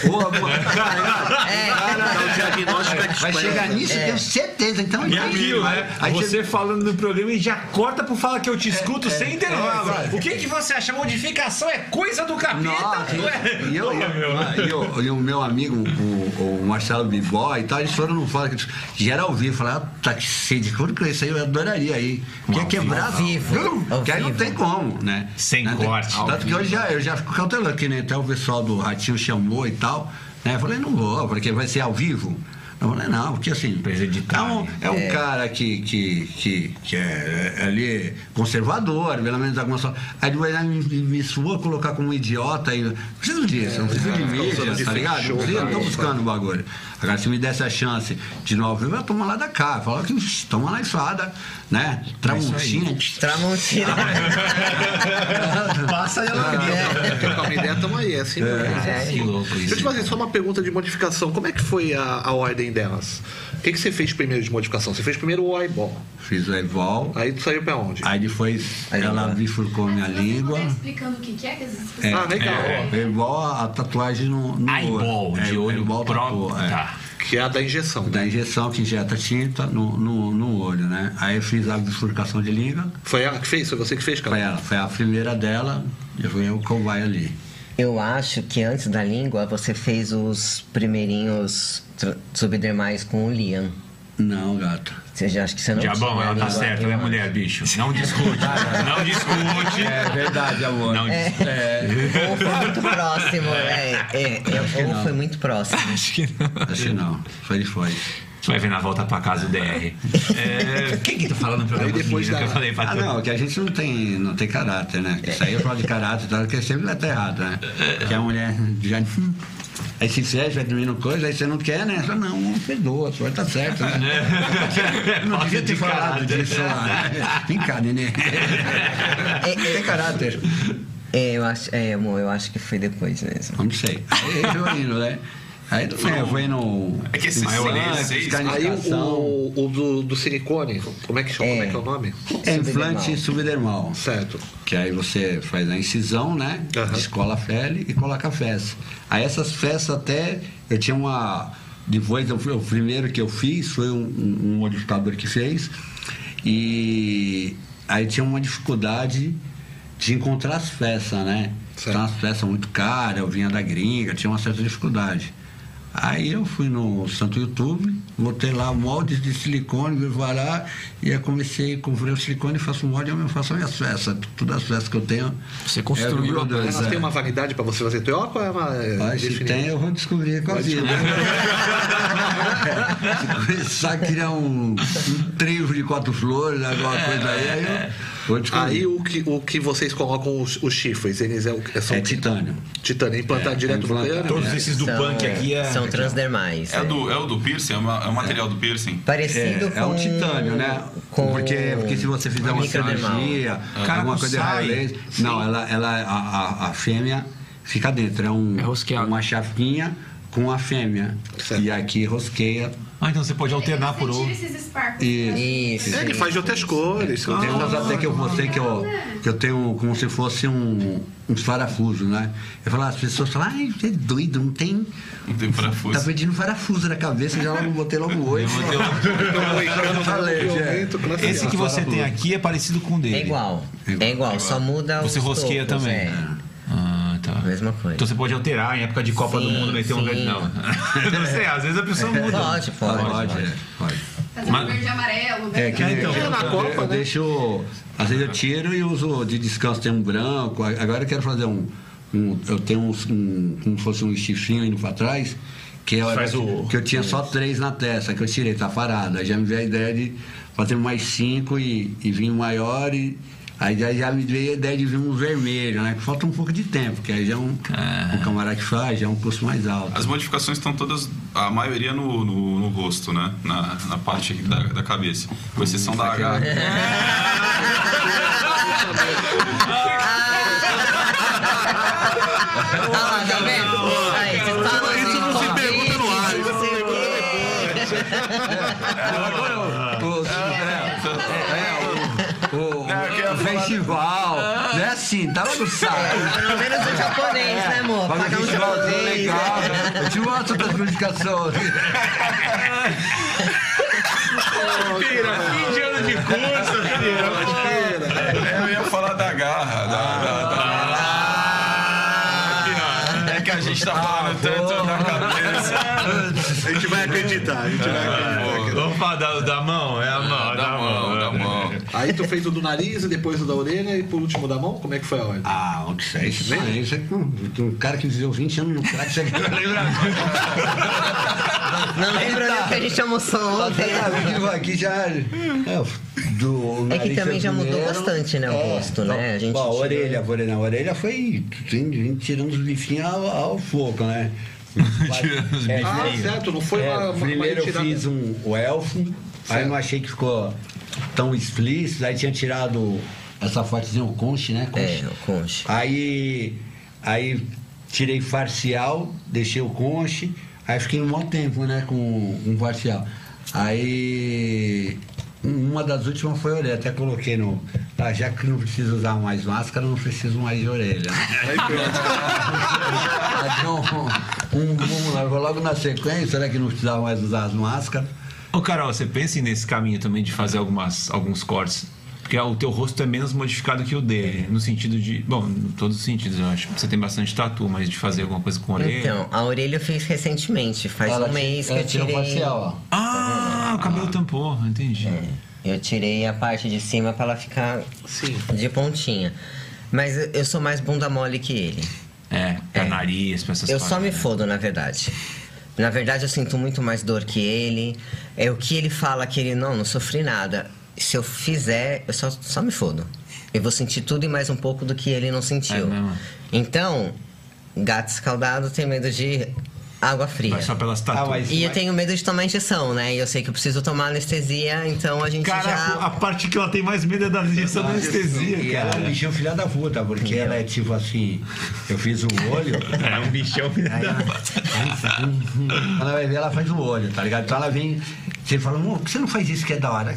tio ou alguma É. Dá o diagnóstico Vai expert. chegar nisso, eu tenho certeza. Então, E aí, aquilo, né? aí você falando no programa e já corta pro Fala que eu te escuto sem intervalo. é, o que, que você acha? Modificação é coisa do capeta? Nossa, é? e, eu, Porra, e, eu- e o meu amigo, o, o Marcelo Bibó e tal, eles foram no fala que já ao vivo, falaram, ah, tá que sede, quando que isso aí eu adoraria aí. Quer quebrar vivo, Que aí não tem como, né? Sem Né, corte. Tanto que hoje já, eu já fico cautelando, que nem até o pessoal do Ratinho chamou e tal. Né? Eu falei, não vou, porque vai ser ao vivo. Eu falei, não, porque assim. É um, é um cara que, que, que, que é, é ali conservador, pelo menos algumas. Aí depois aí me, me sua colocar como idiota e. Não preciso disso, não preciso de fica usando mídia, de tá ligado? Não preciso, não tô buscando o bagulho. Agora, se me desse a chance de novo, eu ia tomar lá da cá. Falar que "Ixi, toma lá esfada, né? Tramontina. Tramontina. Passa ela É, trocar uma ideia, tamo aí, é assim mesmo. É. Que louco Deixa eu te isso. fazer só uma pergunta de modificação. Como é que foi a, a ordem delas? O que, que você fez primeiro de modificação? Você fez primeiro o eyeball. Fiz o Evol. Aí tu saiu pra onde? Aí depois Aí ela lá. bifurcou minha língua. puder explicando o que que é, que as É, Ah, legal. É, igual a, a tatuagem no, no Eyeball, olho. de É, olho eyeball próprio. tatu, é. Tá. Que é a da injeção. né? Da injeção que injeta tinta no, no, no olho, né? Aí eu fiz a bifurcação de língua. Foi ela que fez? Foi você que fez, cara? Foi ela, foi a primeira dela, e foi o cobaia ali. Eu acho que antes da língua você fez os primeirinhos subdermais com o Liam. Não, gato. Você já acha que você não Diabão, ela tá certa, ela é mulher, bicho. Não discute. Não discute. É verdade, amor. Não É. É, Ou foi muito próximo, é. é, é, ou foi muito próximo. Acho que não. acho que não. Foi, foi. Você vai ver na volta pra casa o DR. É, quem que tá falando no programa? Aí depois que da- eu falei pra Ah, tu? não, que a gente não tem, não tem caráter, né? Isso aí eu falo de caráter e tal, que sempre vai estar errado, né? Que a mulher já. hum, Aí se fecha, vai dormir no coisa, aí você não quer, né? Só, não, não perdoa, só vai estar certo, né? Eu não devia ter falado disso lá. Vem cá, nenê. Tem caráter. É, eu acho, é, amor, eu acho que foi depois mesmo. Não sei. Aí eu indo, né? Aí bem, eu fui no. É que esse vocês- Aí o, o do, do silicone, como é que chama? É. Como é que é o nome? É implante subdermal. Certo. Que aí você faz a incisão, né? Aham. Descola a pele e coloca a festa. Aí essas festas até. Eu tinha uma. Depois, eu o primeiro que eu fiz foi um, um- um modificador que fez. E aí tinha uma dificuldade de encontrar as peças, né? Certo. Então as peças muito caras, eu vinha da gringa, tinha uma certa dificuldade. Aí eu fui no Santo YouTube, botei lá moldes de silicone, lá, e aí comecei, comprei o silicone e faço molde, eu faço as minhas festas. Todas as festas que eu tenho. Você é construiu do a Mas é. tem uma validade para você fazer teoca ou é uma. é, Mas se tem, eu vou descobrir com a vida. se começar a criar um, um trevo de quatro flores, alguma coisa aí, aí eu. Aí o que, o que vocês colocam os, os chifres, eles é, o- é, são É titânio. titânio, implantado É, direto no implantado. crânio? Todos esses do São- punk aqui é. São transdermais. É, o do, é o do piercing? É, uma- é o material do piercing? Parecido É, com... é um titânio, né? Com porque, porque se você fizer uma cirurgia, alguma não coisa laser, não, ela, ela, a, a, a fêmea fica dentro. É, um, É uma chapinha com a fêmea. Certo. E aqui rosqueia. Ah, então você pode alternar por Você outro. esses. E Isso. É, ele faz de outras cores. tem tem umas até que eu mostrei que eu, que eu tenho como se fosse um, uns parafusos, né? Eu falo, as pessoas falam, ai, você é doido, não tem. Não tem parafuso. Tá pedindo parafuso na cabeça, já logo botei logo oito. É. Esse que você tem aqui é parecido com o dele. É igual. É igual, só muda Você os rosqueia topos, também. É, tá. mesma coisa. Então você pode alterar em época de Copa do Sim, Mundo, meter um sim. verde. Não. Não sei, às vezes a pessoa muda. Pode, pode. Pode, é, pode. Fazer Mas- um verde e amarelo. É, verde que É, então. eu, na eu, Copa, eu né? deixo. Às vezes eu tiro e uso de descanso, tem um branco. Agora eu quero fazer um. um- eu tenho uns, um, como se fosse um chifrinho indo pra trás, que é Faz o- que eu tinha só três na testa, que eu tirei, tá parado. Aí já me veio a ideia de fazer mais cinco e, e vinho maior e. Aí já, já me veio a ideia de vir um vermelho, né? Que falta um pouco de tempo, porque aí já é um, um camarada que faz, já é um custo mais alto. As modificações estão todas, a maioria no, no, no rosto, né? Na, na parte aqui da, da cabeça. Com exceção da H. Ah tá assim, Isso não se pergunta no ar, isso não sei o quê. O, o festival, não é assim, tava no saco. Pelo menos o japonês, né, amor? Paga Pagar um japonês. legal. né? Eu te mostro outras publicações. Pira, fim de ano de curso, Pira. Eu ia falar da garra. Da, da- da- É que a gente tá falando tanto da cabeça. A gente vai acreditar, a gente vai acreditar. Vamos falar da, da? É mão, Aí tu fez o do nariz, e depois o da orelha e por último da mão? Como é que foi a ordem? Ah, onde você é isso? Né? Isso é que um, um cara que viveu 20 anos no crack, você vai lembrar. Não lembro nem o que a gente almoçou ontem. Aqui, aqui já. É, do É que nariz também já mudou primeiro. bastante, né, o rosto, né? A gente a tirou- orelha, a orelha, a orelha foi vim tirando os bifinhos ao, ao fogo, né? Tirando os É, Ah, certo, não foi É, uma, uma primeiro eu fiz um, o elfo, aí Certo. não achei que ficou tão explícito, aí tinha tirado essa partezinha, o conche, né? Conche. É, o conche. Aí, aí tirei parcial, deixei o conche, aí fiquei um bom tempo, né, com um parcial. Aí uma das últimas foi orelha, até coloquei no. Ah, já que não preciso usar mais máscara, não preciso mais de orelha. Aí um, um, lá, logo na sequência, né, que não precisava mais usar as máscaras. Ô, Carol, você pensa nesse caminho também de fazer algumas, alguns cortes? Porque o teu rosto é menos modificado que o dele, no sentido de. Bom, em todos os sentidos, eu acho. Você tem bastante tatu, mas de fazer alguma coisa com a orelha. Então, a orelha eu fiz recentemente, faz Ela um mês que ela eu tirei. parcial, ó. Ah, o cabelo tampou, entendi. Eu tirei a parte de cima pra ela ficar Sim. de pontinha. Mas eu- sou mais bunda mole que ele. É, pra É. nariz, pra essas Eu só me paradas. fodo, na verdade. Na verdade, eu sinto muito mais dor que ele. É o que ele fala que ele não, não sofri nada. Se eu fizer, eu só, só me fodo. Eu vou sentir tudo e mais um pouco do que ele não É sentiu. mesmo? então, gato escaldado tem medo de água fria. Só pelas. Ah, mas- E eu tenho medo de tomar injeção, né? E eu sei que eu preciso tomar anestesia, então a gente Cara, já. a parte que ela tem mais medo é da injeção da anestesia, E ela é um cara. bichão filha da puta, porque ela é tipo assim, eu fiz o olho, É um bichão filha da quando ela vai ver, ela faz o olho, tá ligado? Então ela vem, você fala, amor, por que você não faz isso que é da hora?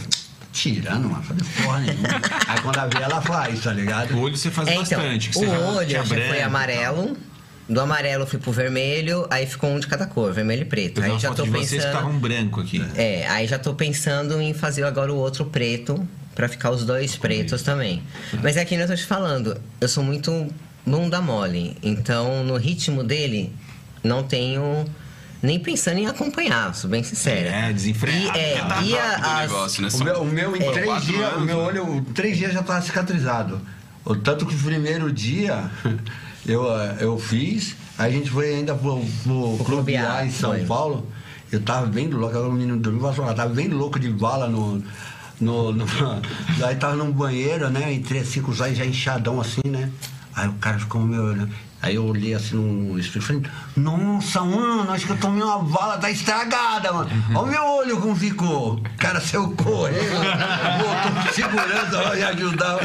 Tirando, mano, fazer porra nenhuma. Aí quando ela vê, ela faz, tá ligado? O olho você faz É, então, bastante. que o olho já foi amarelo. Do amarelo fui pro vermelho, aí ficou um de cada cor, vermelho e preto. Aí já tô de vocês que pensando. estavam branco aqui. É, aí já tô pensando em fazer agora o outro preto, pra ficar os dois pretos também. Mas é que eu tô te falando, eu sou muito bunda mole. Então, no ritmo dele, não tenho nem pensando em acompanhar, sou bem sincera. É, desenfreado. E, é, Tá e a- as- negócio, né? O meu, o meu em Foram três dias, o meu né? olho, três dias já estava cicatrizado. O tanto que o primeiro dia eu, eh, eu fiz, aí a gente foi ainda pro, pro Pro Clube A Clube em São foi. Paulo. Eu tava bem louco, agora o menino dormiu, vai falar, tava bem louco de bala no. no, no aí tava num banheiro, né? Entrei assim com os olhos já inchadão assim, né? Aí o cara ficou me olhando. Aí eu olhei assim no espelho e falei, nossa, mano, acho que eu tomei uma bala, tá estragada, mano. Olha o meu olho como ficou. O cara saiu correndo, voltou segurança me ajudar.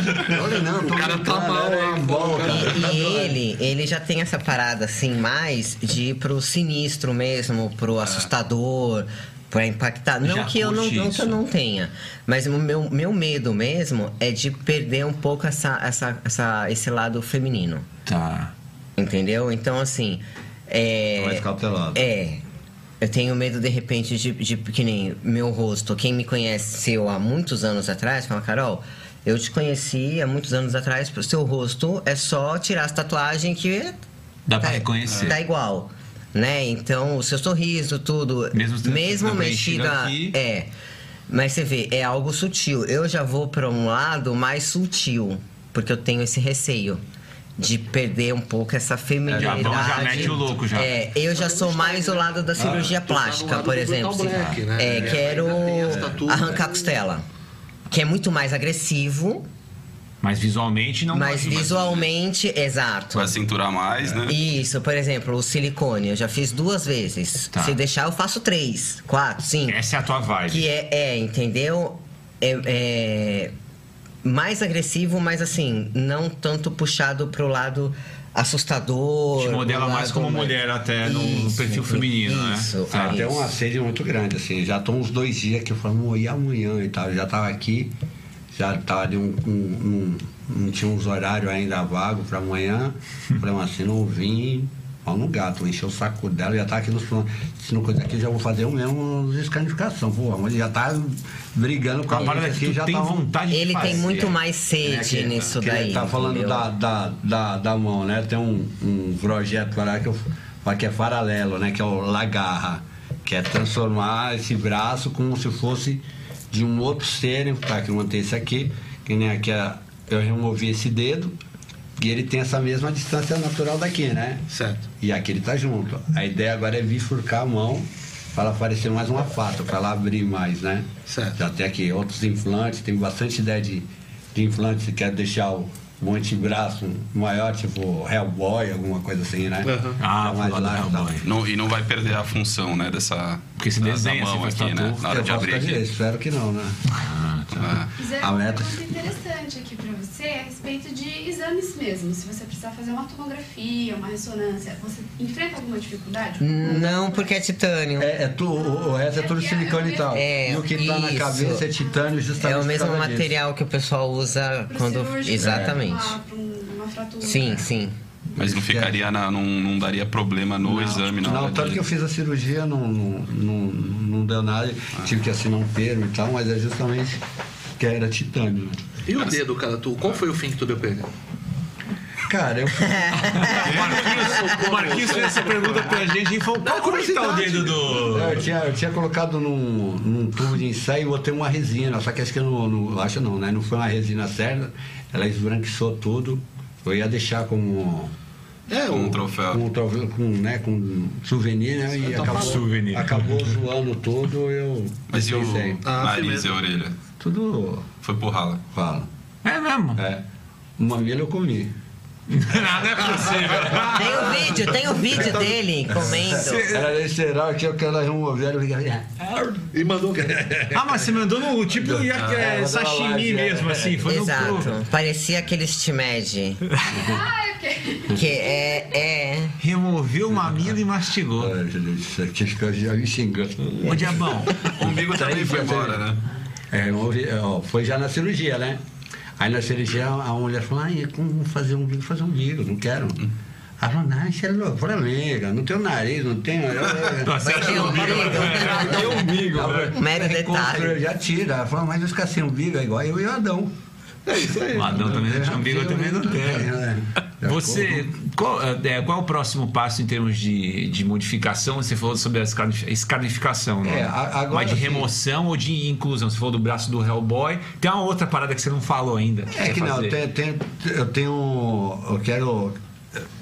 Olha, não, tô O cara tá brincando, mal, né? bom, cara. E, Tá e ele, ele já tem essa parada assim mais de ir pro sinistro mesmo, pro assustador, pra impactar. Não Já que eu não, não que eu não tenha, mas o meu, meu medo mesmo é de perder um pouco essa, essa, essa, esse lado feminino. Tá. Entendeu? Então, assim. É, Mais cauteloso. É. Eu tenho medo, de repente, de, de que nem meu rosto. Quem me conheceu há muitos anos atrás, fala, Carol, eu te conheci há muitos anos atrás, pro seu rosto é só tirar as tatuagens que. Dá pra reconhecer. Dá igual. Né? Então, o seu sorriso, tudo. Mesmo mesmo mexida. aqui. É. Mas você vê, é algo sutil. Eu já vou para um lado mais sutil, porque eu tenho esse receio de perder um pouco essa feminilidade. Já já mete o louco, já. É, eu já sou mais o lado da cirurgia tu tá no plástica, por exemplo. Black, né? É, É, quero arrancar a né? costela. Que é muito mais agressivo, Mas visualmente não mas visualmente, exato. Vai cinturar mais, né? Isso, por exemplo, o silicone, eu já fiz duas vezes. Tá. Se deixar, eu faço três, quatro, cinco. Essa é a tua vibe. Que é, é entendeu? É, é mais agressivo, mas assim, não tanto puxado pro lado assustador. Te modela mais como mulher até no perfil feminino, né? isso, Tá. Tem isso. uma sede muito grande, assim. Já estão uns dois dias que eu falo, "Amor, e amanhã e tal. Eu já tava aqui, já tava ali um. um- um- não tinha uns horários ainda vago pra amanhã. Falei, mas se não vim, pau no gato, vou encher o saco dela, já tá aqui nos planos. Se não coisa aqui, já vou fazer o mesmo escanificação. Pô, mas já tá brigando com a a parada que aqui, já tem tá. vontade de Ele fazer. tem muito mais sede É que- nisso que ele daí. Tá falando da, da, da, da mão, né? Tem um, um projeto lá que, eu, que é paralelo, né? Que é o Lagarra, que é transformar esse braço como se fosse de um outro ser, tá? Que eu montei esse aqui, que nem aqui é- eu removi esse dedo e ele tem essa mesma distância natural daqui, né? Certo. E aqui ele tá junto. A ideia agora é bifurcar a mão para ela parecer mais uma fato, para ela abrir mais, né? Certo. Já tem aqui outros implantes, tem bastante ideia de, de implantes que quer deixar o, o antebraço maior, tipo Hellboy, alguma coisa assim, né? Aham. Ah, Tá mais vou lá tá? Hellboy. Não- e não vai perder a função, né? Dessa. Porque se desenha, mão se faz aqui, né? Na hora Eu de abrir aqui. espero que não, né? Ah, Zé, A uma meta- pergunta interessante aqui pra você é a respeito de exames mesmo. Se você precisar fazer uma tomografia, uma ressonância, você enfrenta alguma dificuldade? Não, porque é titânio. É, é tu, o, o resto é tudo silicone e tal. É, e o que tá na cabeça é titânio justamente É o mesmo causa disso. material que o pessoal usa Pro quando. cirúrgico, Exatamente. Uma, pra um- uma fratura. Sim, sim. Mas não ficaria na, não, não daria problema no exame, na Não, hora tanto que eu fiz a cirurgia, não, não, não, não deu nada, tive que assinar um termo e tal, mas é justamente que era titânio. né? E o dedo, cara? Tu, qual foi o fim que tu deu pra ele? Cara, eu O Marquinhos, o Marquinhos fez essa pergunta pra gente e falou: qual como é que tá o dedo do. Eu tinha, eu tinha colocado num, num tubo de ensaio e botei uma resina, só que acho que eu não, não- acho não, né? Não foi uma resina certa, ela esbranquiçou tudo. Eu ia deixar como É, Um o, troféu. com, troféu- com, né, com souvenir, né? E Tá acabou, souvenir. acabou zoando tudo, eu Mas e o Ah, nariz e a orelha? Tudo Foi por rala. fala. É mesmo? É. O mamilo eu comi. Nada é possível. Tem o vídeo, tem o vídeo dele comendo. Era visceral, tinha aquela remover, eu ficava... e mandou. Ah, mas você mandou no tipo Ah, é, mandou sashimi lá, mesmo, é. assim. Foi no Exato. cru. Parecia aquele Stimed. Ah, ok. Que é. é... Removeu o mamilo e mastigou. Ai, Isso aqui que já me xingando. Ô, diabão. O umbigo também foi embora, né? É, foi já na cirurgia, né? Aí na cirurgia a mulher falou, ai, como fazer um umbigo? Fazer um umbigo, não quero. Ela falou, não, isso é louco. Eu falei, amiga, não tenho nariz, não Tem que o um umbigo. Tem um umbigo? Mero detalhe. Já tira. Ela falou, mas vai ficar sem umbigo é igual eu e o Adão. É isso aí. O Adão também não tinha umbigo, eu também não tenho. É. Você, qual, é, qual é o próximo passo em termos de, de modificação? Você falou sobre a escarnif- escarnificação, né? É, agora Mas de remoção ou de inclusão? Você falou do braço do Hellboy. Tem uma outra parada que você não falou ainda. É Quer que não, eu tenho, eu tenho. Eu quero.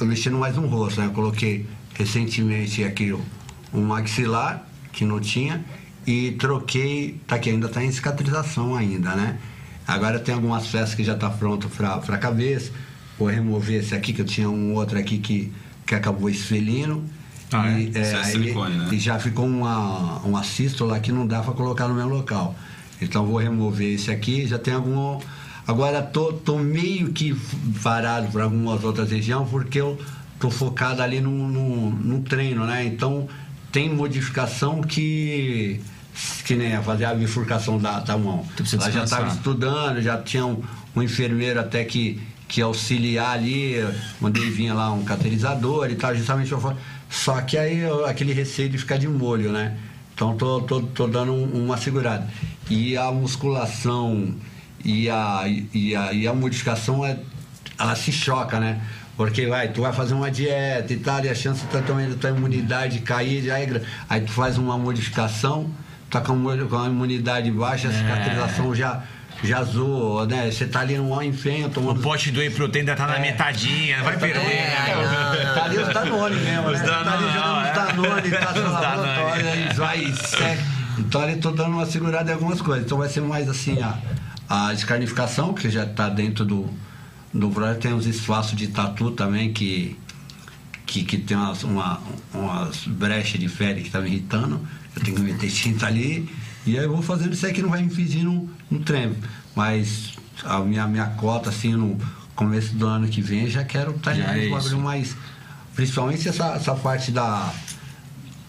Eu mexendo mais no rosto, né? Eu coloquei recentemente aqui o- um maxilar, que não tinha, e troquei. Tá aqui, ainda tá em cicatrização ainda, né? Agora tem algumas peças que já tá pronto pra, pra cabeça. Vou remover esse aqui, que eu tinha um outro aqui que, que acabou esfelindo. Ah, é? E, Isso é aí- silicone, né? e já ficou uma, uma cístula que não dá para colocar no meu local. Então vou remover esse aqui, já tem algum. Agora tô, tô meio que parado para algumas outras regiões porque eu tô focado ali no, no, no treino, né? Então tem modificação que. Que nem é fazer a bifurcação da, da mão. Ela já estava estudando, já tinha um, um enfermeiro até que, que auxiliar ali, mandei vinha lá um cateterizador e tal, justamente pra falar. Só que aí eu- aquele receio de ficar de molho, né? Então tô, tô, tô dando um- uma segurada. E a musculação e a, e a, e a modificação, é, ela se choca, né? Porque vai, tu vai fazer uma dieta e tal, e a chance tá também da tua imunidade cair já é grande. Aí tu faz uma modificação, tá com a imu- com a imunidade baixa, a cicatrização já, já zoa, né? Você tá ali num maior empenho, O tomando pote do whey protein ainda tá na É. metadinha, vai perder. é, não, tá ali os Danone mesmo, Os né? tá ali Danone, jogando é. os Danone, tá no aí vai seca. Então ali tô dando uma segurada em algumas coisas. Então vai ser mais assim a, a escarnificação, que já tá dentro do, do brother, tem uns espaços de tatu também que, que, que tem umas, uma, umas brechas de pele que tá me irritando. Eu tenho que meter tinta ali. E aí eu vou fazendo isso aí que não vai me impedir no, no treino. Mas a minha, minha cota, assim, no começo do ano que vem, já quero estar Já é um mais. Principalmente essa, essa parte da,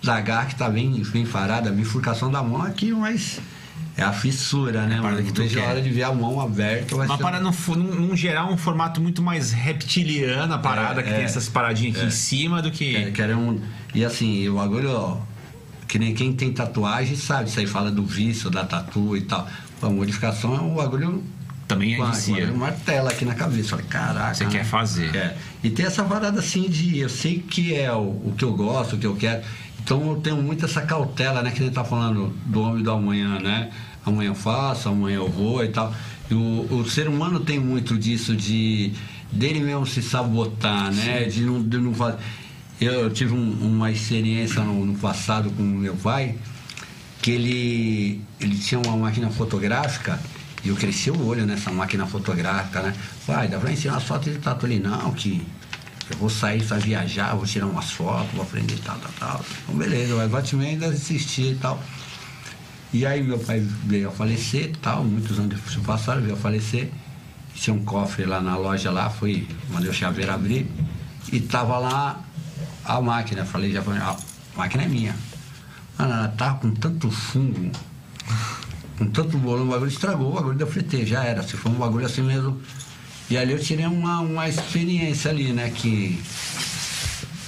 da garra que tá bem, bem farada, a bifurcação da mão aqui, mas é a fissura, né? parada mano? que tu Vejo a hora de ver a mão aberta. Vai Uma ser fu- num, num geral, um formato muito mais reptiliana a parada, É, que é, tem essas paradinhas aqui em cima do que. Quero um, e assim, o bagulho, ó, que nem quem tem tatuagem sabe, isso aí fala do vício, da tatu e tal. A modificação é um bagulho. Também Uma, inicia. uma martela aqui na cabeça. Falei, caraca. Você né? quer fazer. É. E tem essa parada assim de eu sei que é o, o que eu gosto, o que eu quero. Então eu tenho muito essa cautela, né? Que a gente tá falando do homem do amanhã, né? Amanhã eu faço, amanhã eu vou e tal. E o, o ser humano tem muito disso de dele mesmo se sabotar, né? De não, de não fazer. Eu, tive um- uma experiência no, no passado com meu pai, que ele, ele tinha uma máquina fotográfica e eu cresci o olho nessa máquina fotográfica, né? Pai, dá pra ensinar umas fotos de tatu ali, não, que eu vou sair pra viajar, vou tirar umas fotos, vou aprender tal, tal, tal. Então, beleza, mas Batman ainda existia e tal. E aí meu pai veio a falecer tal, muitos anos se passaram, veio a falecer. Tinha um cofre lá na loja lá, fui, mandei o chaveiro abrir e tava lá a máquina. Falei, já falei, a máquina é minha. Mano, ela tava com tanto fungo, com tanto bolão, o bagulho estragou, o bagulho deu fretei, já era. Se foi um bagulho assim mesmo. E ali eu tirei uma, uma experiência ali, né? Que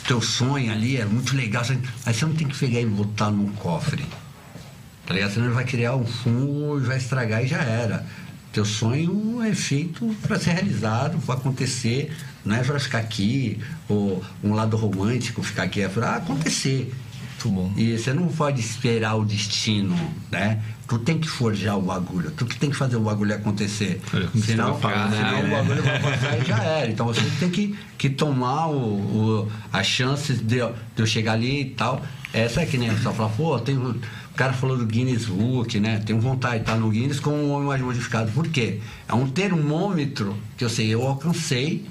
teu sonho ali é muito legal, mas você não tem que pegar e botar num cofre. Tá ligado? Senão ele vai criar um fungo e vai estragar e já era. Teu sonho é feito para ser realizado, para acontecer, não é para ficar aqui, ou um lado romântico ficar aqui, é para acontecer. E você não pode esperar o destino, né? Tu tem que forjar o bagulho, tu que tem que fazer o bagulho acontecer. Você Senão, senão né? o bagulho vai passar e já era. Então você tem que, que tomar o, o- as chances de, eu- de eu chegar ali e tal. Essa é que nem só falar, pô, tem, cara falou do Guinness Book, né? Tenho vontade de estar no Guinness como um homem mais modificado. Por quê? É um termômetro que eu sei, eu alcancei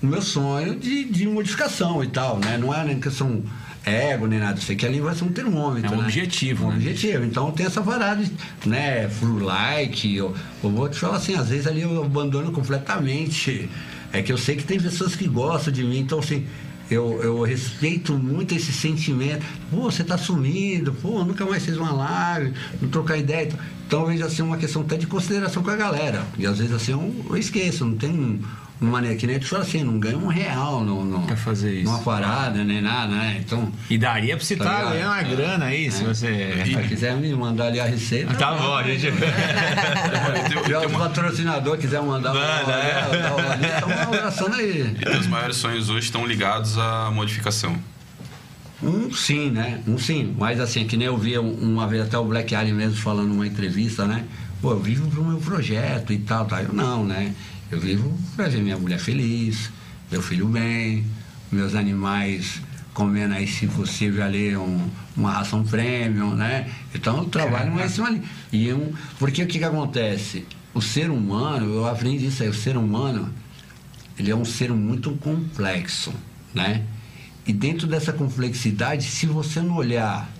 o meu sonho de, de modificação e tal, né? Não é nem questão ego nem nada, eu sei que ali vai ser um termômetro. É um né? objetivo, Um né? objetivo. Então tem essa parada, de, né? Full like, eu, eu vou te falar assim, às vezes ali eu abandono completamente. É que eu sei que tem pessoas que gostam de mim, então assim. Eu, eu respeito muito esse sentimento. Pô, você tá sumindo, pô, nunca mais fez uma live, não trocar ideia. Então, vejo assim uma questão até de consideração com a galera. E às vezes assim eu, eu esqueço, não tem um, uma maneira que nem tu fala assim, não ganha um real no, no, Pra fazer isso. numa parada, nem nada, né? Então, E daria pra você Tá estar ganhando uma grana aí, se você. se quiser me mandar ali a receita. Tá bom, a gente. Tem- Se o patrocinador quiser mandar Manda, uma, é. uma ali, estamos abraçando aí. E teus maiores sonhos hoje estão ligados à modificação. Um sim, né? Um sim. Mas assim, que nem eu vi um- uma vez até o Black Alien mesmo falando numa entrevista, né? Pô, eu vivo pro meu projeto e tal, tal. Eu não, né? Eu vivo pra ver minha mulher feliz, meu filho bem, meus animais comendo aí, se possível, ali um, uma ração premium, né? Então eu trabalho mais cima ali. E um, porque o que que acontece? O ser humano, eu aprendi isso aí, o ser humano, ele é um ser muito complexo, né? E dentro dessa complexidade, se você não olhar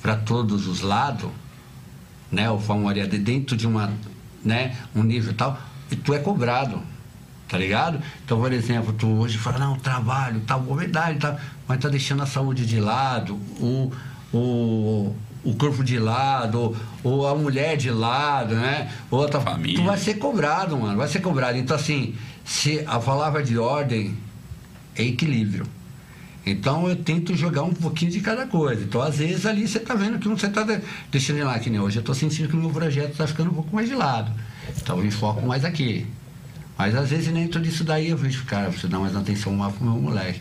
para todos os lados, né, o de dentro de uma, né, um nível tal, e tu é cobrado, tá ligado? Então, por exemplo, tu hoje fala, não, trabalho, tal, boa verdade, tá, mas tá deixando a saúde de lado, o, o, o corpo de lado, ou a mulher de lado, né? Outra, Família. tu vai ser cobrado, mano, vai ser cobrado. Então, assim, se a palavra de ordem é equilíbrio. Então eu tento jogar um pouquinho de cada coisa. Então, às vezes, ali você está vendo que você está deixando de lá, que nem hoje. Eu estou sentindo que o meu projeto está ficando um pouco mais de lado. Então eu me foco mais aqui. Mas às vezes dentro disso daí eu vejo, cara, preciso dar mais atenção lá pro meu moleque.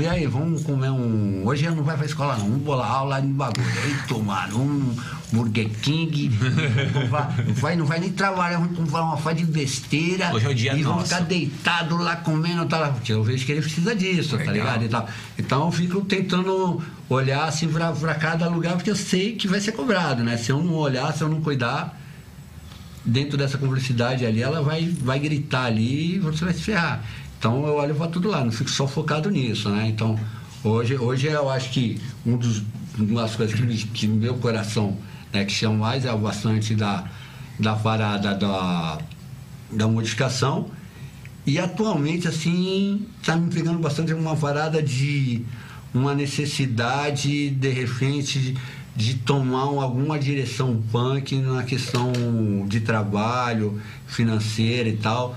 E aí, vamos comer um. Hoje eu não vai pra escola não, vamos bolar aula de bagulho. Aí tomar um Burger King. Não vai, não vai, não vai nem trabalhar, vamos comprar uma faz de besteira. Hoje é o dia e vão ficar deitado lá comendo, tá eu vejo que ele precisa disso, tá Legal. ligado? E tal. Então eu fico tentando olhar assim pra, pra cada lugar, porque eu sei que vai ser cobrado, né? Se eu não olhar, se eu não cuidar, dentro dessa complexidade ali, ela vai, vai gritar ali e você vai se ferrar. Então eu olho para tudo lá, não fico só focado nisso, né? Então hoje, hoje eu acho que um dos, uma das coisas que, me, que no meu coração né, que chama mais é bastante da, da parada da, da modificação. E atualmente, assim, está me pegando bastante uma parada de uma necessidade, de repente, de, tomar um- alguma direção punk na questão de trabalho, financeira e tal,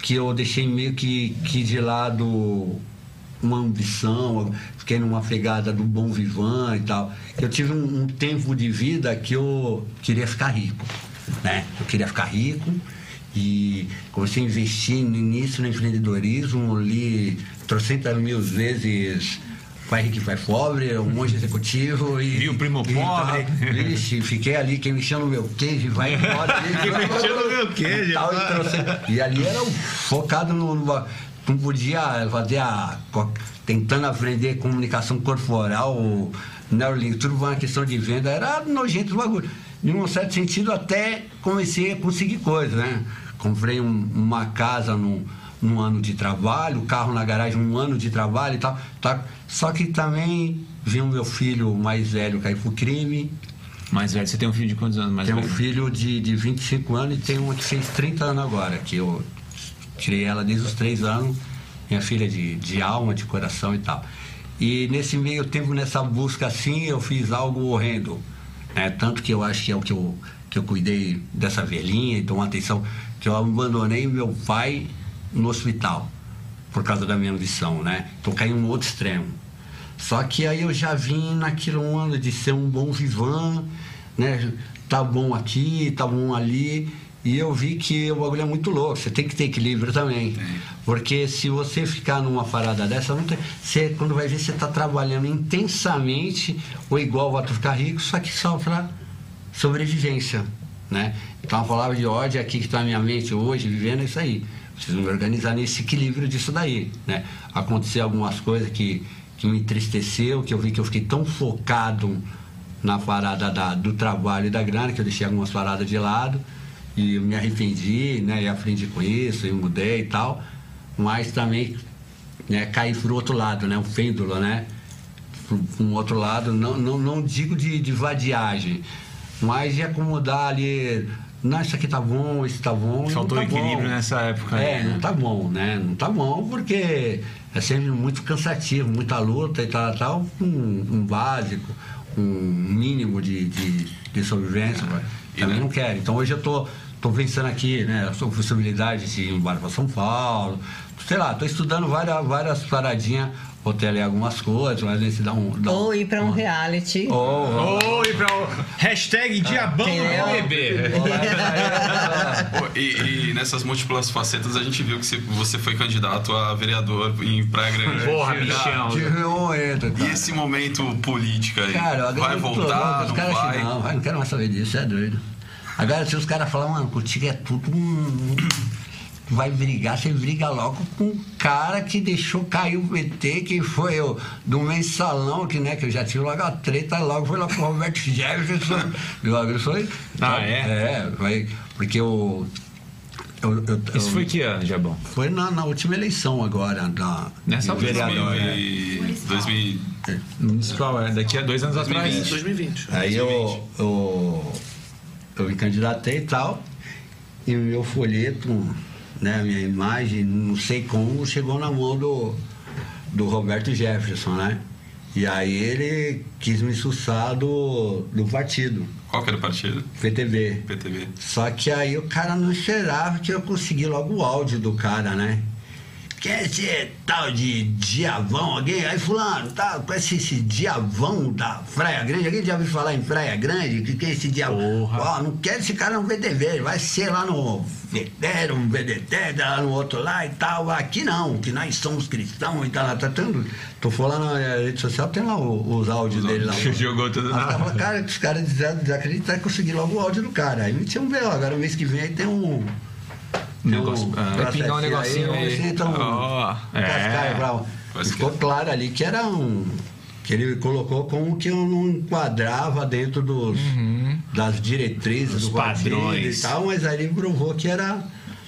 que eu deixei meio que, que de lado uma ambição, fiquei numa pegada do bom vivan e tal. Eu tive um, um tempo de vida que eu queria ficar rico, né? Eu queria ficar rico e comecei a investir nisso, no empreendedorismo, li trocentas mil vezes Pai Rico e Pai Pobre, um monte de executivo e... Viu, Primo e Pobre. Vixe, fiquei ali, quem me chama no meu queijo, vai embora. Quem me chama no meu queijo, E tal, e vai. trouxe- e ali era o focado no, no- não podia fazer a tentando aprender comunicação corporal neurolink tudo uma questão de venda era nojento o bagulho em um certo sentido até comecei a conseguir coisas né comprei um- uma casa num, num ano de trabalho carro na garagem um ano de trabalho e tal tá? só que também vi o meu filho mais velho cair pro crime Mais velho, você tem um filho de quantos anos mais tem um velho? filho de, de 25 anos e tem uma que fez 30 anos agora, que eu tirei ela desde os 3 anos, minha filha de, de alma, de coração e tal. E nesse meio tempo, nessa busca assim, eu fiz algo horrendo. Né? Tanto que eu acho que é o que eu, que eu cuidei dessa velhinha e tomou atenção, que eu abandonei meu pai no hospital, por causa da minha ambição, né? Então caí um outro extremo. Só que aí eu já vim naquilo ano de ser um bom vivan, né? Tá bom aqui, tá bom ali. E eu vi que o bagulho é muito louco, você tem que ter equilíbrio também. Porque se você ficar numa parada dessa, não tem, você, quando vai ver, você tá trabalhando intensamente, ou igual vai ficar rico, só que só pra sobrevivência, né? Então a palavra de ódio aqui que está na minha mente hoje, vivendo é isso aí. Preciso me organizar nesse equilíbrio disso daí, né? Aconteceu algumas coisas que, que me entristeceu, que eu vi que eu fiquei tão focado na parada da, do trabalho e da grana, que eu deixei algumas paradas de lado e me arrependi, né? E aprendi com isso, e mudei e tal. Mas também né, caí pro outro lado, né? O pêndulo, né? para um outro lado, não, não, não digo de, de vadiagem, mas de acomodar ali, não, isso aqui tá bom, isso tá bom. Faltou tá equilíbrio bom. nessa época É, né? não tá bom, né? Não tá bom porque é sempre muito cansativo, muita luta e tal, tal, um, um básico, um mínimo de, de, de sobrevivência. Ah, também não quero. Então hoje eu tô, tô pensando aqui, né, a possibilidade de ir embora para São Paulo. Sei lá, tô estudando várias, várias paradinhas, vou ter ali algumas coisas, mas nesse dá um. Dá Ou ir pra um reality. Ou, Oi, pra o hashtag Diabão Entendeu? no bebê. Pô, E, e nessas múltiplas facetas a gente viu que você- foi candidato a vereador em Praia Grande. Porra, bichão. um momento, E esse momento político aí? Cara, agora vai voltar, os não caras vai? assim, não, vai, não quero mais saber disso, é doido. Agora, se os caras falam, mano, contigo é tudo um. Vai brigar, você briga logo com o cara que deixou cair o PT, que foi o do mensalão, que, né, que eu já tive logo a treta, logo foi lá com o Roberto Jefferson. logo foi. Ah, é? É, foi. Porque o. Eu, eu, Isso eu- foi que ano, Diabão? foi na, na última eleição agora, da, Nessa vereador. né? 2000 e- 2000 Municipal, é. Daqui a dois anos atrás. 2020. Aí eu, eu, eu me candidatei e tal, e o meu folheto, né, a minha imagem, não sei como, chegou na mão do, do Roberto Jefferson, né? E aí ele quis me expulsar do, do partido, Qual que era o partido? PTB. PTB. Só que aí o cara não esperava que eu consegui logo o áudio do cara, né? Quem é esse tal de diavão? Alguém? Aí fulano, tá, com esse, diavão da Praia Grande. Alguém já ouviu falar em Praia Grande? Que, que é esse diavão? Ó, não quero esse cara no VTV, vai ser lá no VTR, no VDT, lá no outro lá e tal. Aqui não, que nós somos cristãos e tal. Lá, tá tendo, tô falando na rede social, tem lá os áudios dele lá. Jogou tudo na- eu tava, cara, os caras des- desacreditaram que consegui logo o áudio do cara. Aí me tinha um B.O. Agora mês que vem aí tem um. Negócio- ah, vai pingar um negocinho aí. Aí, então, cascaio é. Ficou claro ali que era um. Que ele colocou como que eu não enquadrava dentro dos, das diretrizes Os do partido padrões. e tal, mas aí ele provou que era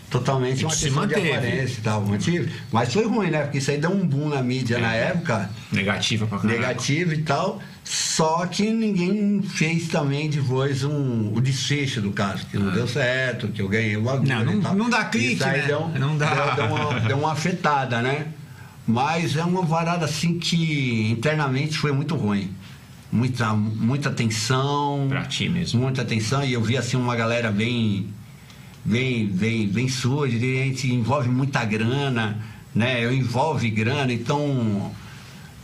totalmente E uma questão de manteve. aparência e tal. mantive. Mas foi ruim, né? Porque isso aí deu um boom na mídia na época Negativa pra caralho. negativo e tal. Só que ninguém fez também depois um, o desfecho do caso, que não deu certo, que eu ganhei o. Não, não- não dá aí né? Deu, Não dá. Deu, deu uma, deu uma afetada, né? Mas é uma varada assim que internamente foi muito ruim. Muita, muita tensão. Pra ti mesmo. Muita tensão. E eu vi assim uma galera bem bem, bem, bem suja, a gente envolve muita grana, né? Eu envolve grana, então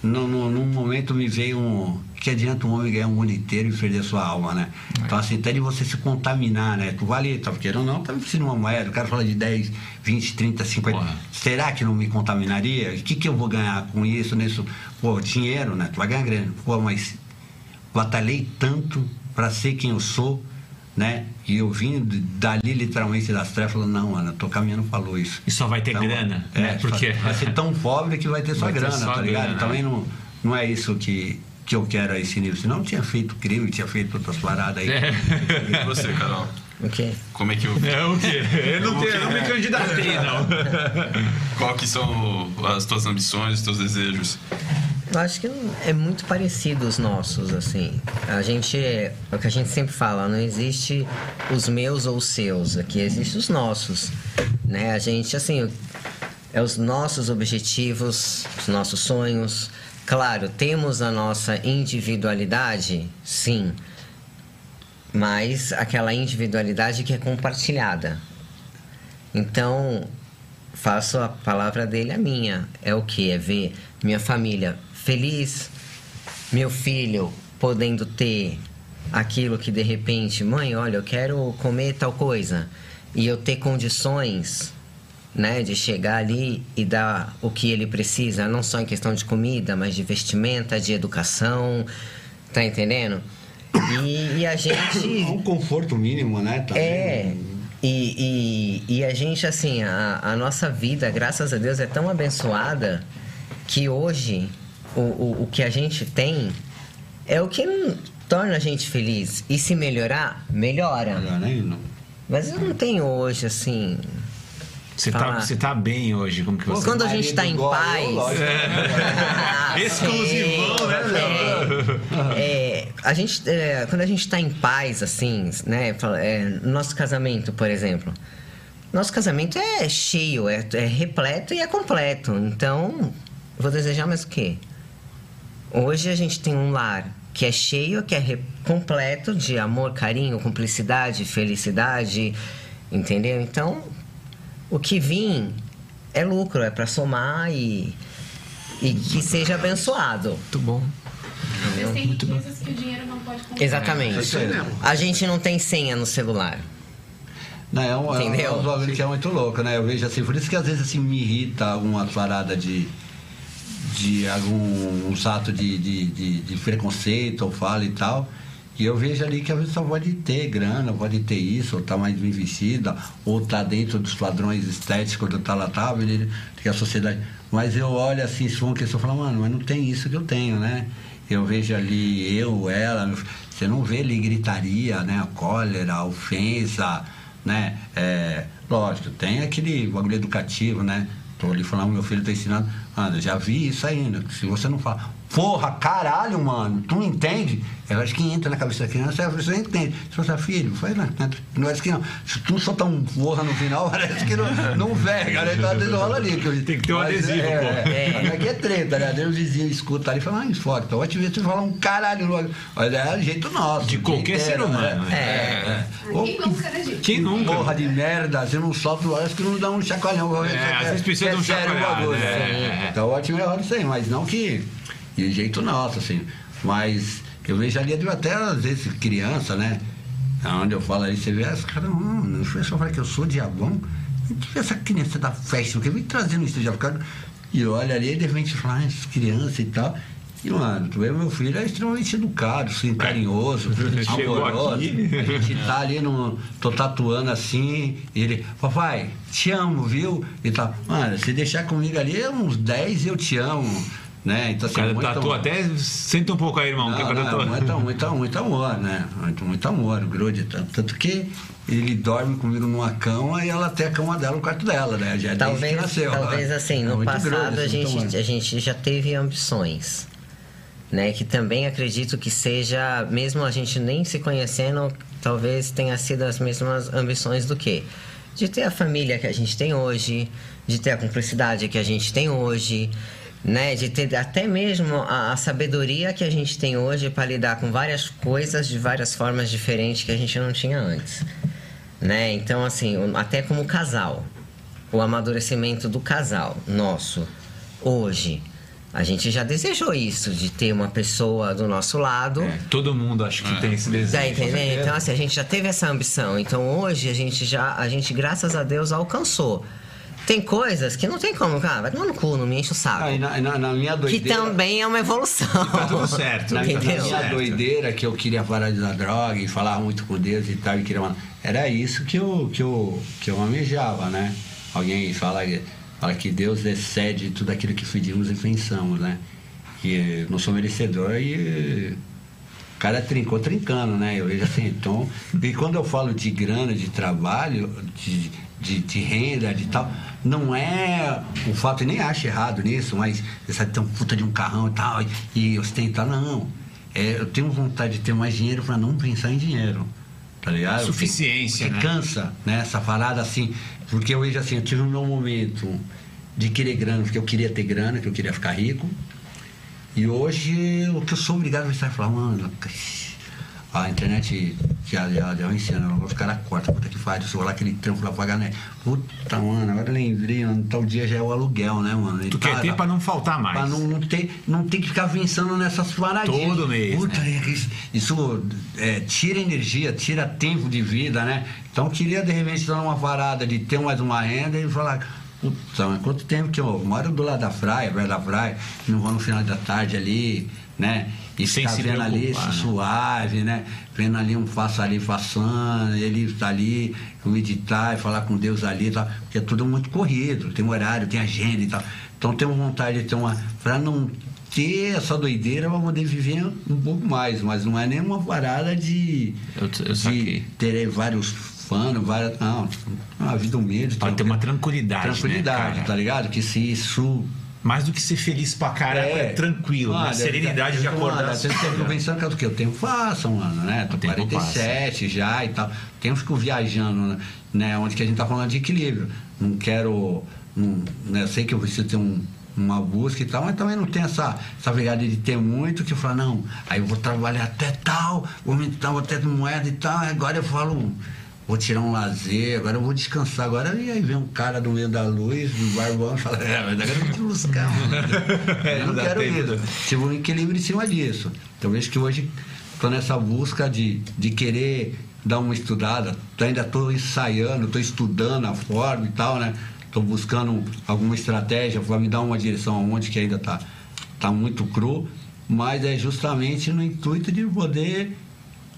no, no, num momento me veio um. Que adianta um homem ganhar um mundo inteiro e perder sua alma, né? Então, assim, até de você se contaminar, né? Tu vale, tá querendo ou não, tá precisando de uma moeda, o cara fala de 10, 20, 30, 50. Porra. Será que não me contaminaria? O que, que eu vou ganhar com isso, nisso? Pô, dinheiro, né? Tu vai ganhar grana. Pô, mas batalhei tanto para ser quem eu sou, né? E eu vim dali literalmente das trevas falando, não, Ana, tô caminhando pra luz. E só vai ter Então, grana, é, né? Porque Vai ser tão pobre que vai ter só Vai ter grana, só tá ligado? grana, Também né? não, não é isso que, que eu quero a esse nível. Senão eu tinha feito crime, tinha feito outras paradas aí. É. E você, Carol? O quê? Como é que eu... É o quê? Eu não, tenho, não me candidatei, não. Qual que são as tuas ambições, os teus desejos? Eu acho que é muito parecido os nossos, assim. A gente, é o que a gente sempre fala, não existe os meus ou os seus, aqui existe os nossos, né? A gente, assim, é os nossos objetivos, os nossos sonhos. Claro, temos a nossa individualidade, sim, mas aquela individualidade que é compartilhada. Então, faço a palavra dele a minha. É o que? É ver minha família feliz, meu filho podendo ter aquilo que de repente, mãe, olha, eu quero comer tal coisa. E eu ter condições, né, de chegar ali e dar o que ele precisa, não só em questão de comida, mas de vestimenta, de educação, tá entendendo? E, e a gente Um conforto mínimo, né? Também. é. E, e, e a gente, assim, a, a nossa vida, graças a Deus, é tão abençoada que hoje o, o, o que a gente tem é o que não torna a gente feliz. E se melhorar, melhora. Melhor nem não. Mas eu não tenho hoje, assim. Você tá, Falar. você tá bem hoje, como que você... Quando a gente tá em paz. Ah, Exclusivão, né, Léo? É, é, a gente, é, quando a gente tá em paz, assim, né? é, nosso casamento, por exemplo. Nosso casamento é cheio, é, é repleto e é completo. Então, vou desejar mais o quê? Hoje a gente tem um lar que é cheio, que é completo de amor, carinho, cumplicidade, felicidade. Entendeu? Então, o que vir é lucro, é para somar e, e que seja abençoado. Muito bom. Vocês têm riquezas que o dinheiro não pode comprar. Exatamente. É. A gente não tem senha no celular. Não, é um, é um- Entendeu? é um bagulho que é muito louco, né? Eu vejo assim, por isso que às vezes assim me irrita alguma parada de de alguns atos de, de, de, de preconceito ou fala e tal. E eu vejo ali que a pessoa pode ter grana, pode ter isso, ou tá mais bem vestida, ou tá dentro dos padrões estéticos do tal, tal, que a sociedade. Mas eu olho assim, se uma eu falo, mano, mas não tem isso que eu tenho, né? Eu vejo ali eu, ela, você não vê ali gritaria, né? A cólera, a ofensa, né? É, lógico, tem aquele bagulho educativo, né? Tô ali falando, meu filho tá ensinando. Mano, já vi isso ainda. Se você não fala, porra, caralho, mano, tu não entende? Eu acho que entra na cabeça da criança, a pessoa entende. Se você filho, foi lá. né? Não é que não. Se tu soltar um porra no final, parece que não, não verga, né? Então às vezes rola ali. Que Tem que ter um mas, adesivo, é, pô. É, mas aqui é treta, né? Daí o vizinho escuta ali e fala, ah, isso foda. Então, vai te ver você falar um caralho logo. Mas é o jeito nosso. De qualquer jeito ser humano, né? né? É, é. Ô, Quem nunca, né, gente? Quem nunca? Porra de merda, você não solta o acho que não dá um chacoalhão. É, às vezes precisa de um sério o chacoalhado, bagulho, é, né? é. Então ótimo é hora isso aí, mas não que. De jeito nosso, assim. Mas eu vejo ali até às vezes criança, né? Onde eu falo aí, você vê, as caras, hum, o pessoal fala que eu sou diabão. Essa criança da festa, porque vem trazendo isso já cara. E olha ali, de repente fala, ah, essas crianças e tal. E, mano, tu vê, meu filho é extremamente educado, assim, carinhoso, amoroso. aqui. A gente tá ali no. tô tatuando assim, ele, papai, te amo, viu? E tal. Mano, se deixar comigo ali, uns 10 eu te amo. Né? Então, O cara tatua até. Senta um pouco aí, irmão. que não, cara não, muito, muito, muito amor, né? Muito, muito amor, grude. Tanto, tanto que ele dorme comigo numa cama e ela até a cama dela no quarto dela, né? Já é Talvez, que nasceu. talvez né? assim, É no muito passado grude, a, assim, muito amor. gente, a gente já teve ambições. Né, que também acredito que seja, mesmo a gente nem se conhecendo, talvez tenha sido as mesmas ambições do que? De ter a família que a gente tem hoje, de ter a cumplicidade que a gente tem hoje, né? De ter até mesmo a, a sabedoria que a gente tem hoje para lidar com várias coisas de várias formas diferentes que a gente não tinha antes, né? Então, assim, até como casal, o amadurecimento do casal nosso hoje. A gente já desejou isso, de ter uma pessoa do nosso lado. É, todo mundo acho que tem esse desejo. Tá entendendo? Então, assim, a gente já teve essa ambição. Então, hoje, a gente já, a gente, graças a Deus, alcançou. Tem coisas que não tem como, cara, vai tomar no cu, não me enche o saco. Ah, na, na- na minha que doideira. também é uma evolução. tá tudo certo. Na, na Entendeu? minha Certo. doideira que eu queria parar de dar droga e falar muito com Deus e tal, e queria era isso que eu, que eu, que eu almejava, né? Alguém fala, fala que Deus excede tudo aquilo que pedimos e pensamos, né? Que não sou merecedor e o cara trincou trincando, né? Eu vejo assim, então. E quando eu falo de grana, de trabalho, de, de, de renda, de tal, não é o fato, e nem acho errado nisso, mas você sabe ter um puta de um carrão e tal, e, ostentar, não. É, eu tenho vontade de ter mais dinheiro para não pensar em dinheiro. Tá ligado? Suficiência, Porque né? cansa, né? Essa parada assim. Porque eu vejo assim, eu tive um meu momento de querer grana, porque eu queria ter grana, que eu queria ficar rico. E hoje o que eu sou obrigado a pensar e falar, mano, a internet já, já, já ensina, os caras cortam, puta que faz, vou lá aquele trampo lá pagar, né? Puta, mano, agora lembrei, mano, tal dia já é o aluguel, né, mano? E Tu quer tá- ter pra não faltar mais. Pra não, não, ter, não ter que ficar pensando nessas paradinhas. Todo mês, Puta, né? é isso, isso, é, tira energia, tira tempo de vida, né? Então eu queria de repente estar numa parada de ter mais uma renda e falar. Puta, mas quanto tempo que eu moro do lado da praia, perto da praia, não vou no final da tarde ali, né? E Sem ficar se vendo ali, né? suave, né? Vendo ali um faço ali passando, ele tá ali, meditar e falar com Deus ali e tal, porque é tudo muito corrido, tem horário, tem agenda e tal. Então tenho vontade de ter uma. Pra não ter essa doideira pra poder viver um pouco mais, mas não é nenhuma parada de. Eu- eu de ter vários fãs, várias. Não, uma vida humilde. Pra ter uma tranquilidade, né, Tranquilidade, cara? tá ligado? Que se isso Mais do que ser feliz pra caralho, é, tranquilo, né? Mano, Serenidade de eu- acordar. Mano, eu pensando que é do que? Eu tenho faço, mano, né? Tô O tempo 47 já e tal. Tenho fico viajando, né? Onde que a gente tá falando de equilíbrio. Não quero. Não, né? Eu sei que eu preciso ter um, uma busca e tal, mas também não tem essa, essa pegada de ter muito que eu falo, não, aí eu vou trabalhar até tal, vou me dar até moeda e tal, agora eu falo. Vou tirar um lazer, agora eu vou descansar. Agora e aí vem um cara do meio da luz, do barbão, e fala, é, mas agora eu vou te buscar, mano. É, Eu não quero isso. Tive um equilíbrio em cima disso. Então vejo que hoje estou nessa busca de, de querer dar uma estudada. Ainda estou ensaiando, estou estudando a forma e tal, né? Estou buscando alguma estratégia para me dar uma direção aonde que ainda está tá muito cru, mas é justamente no intuito de poder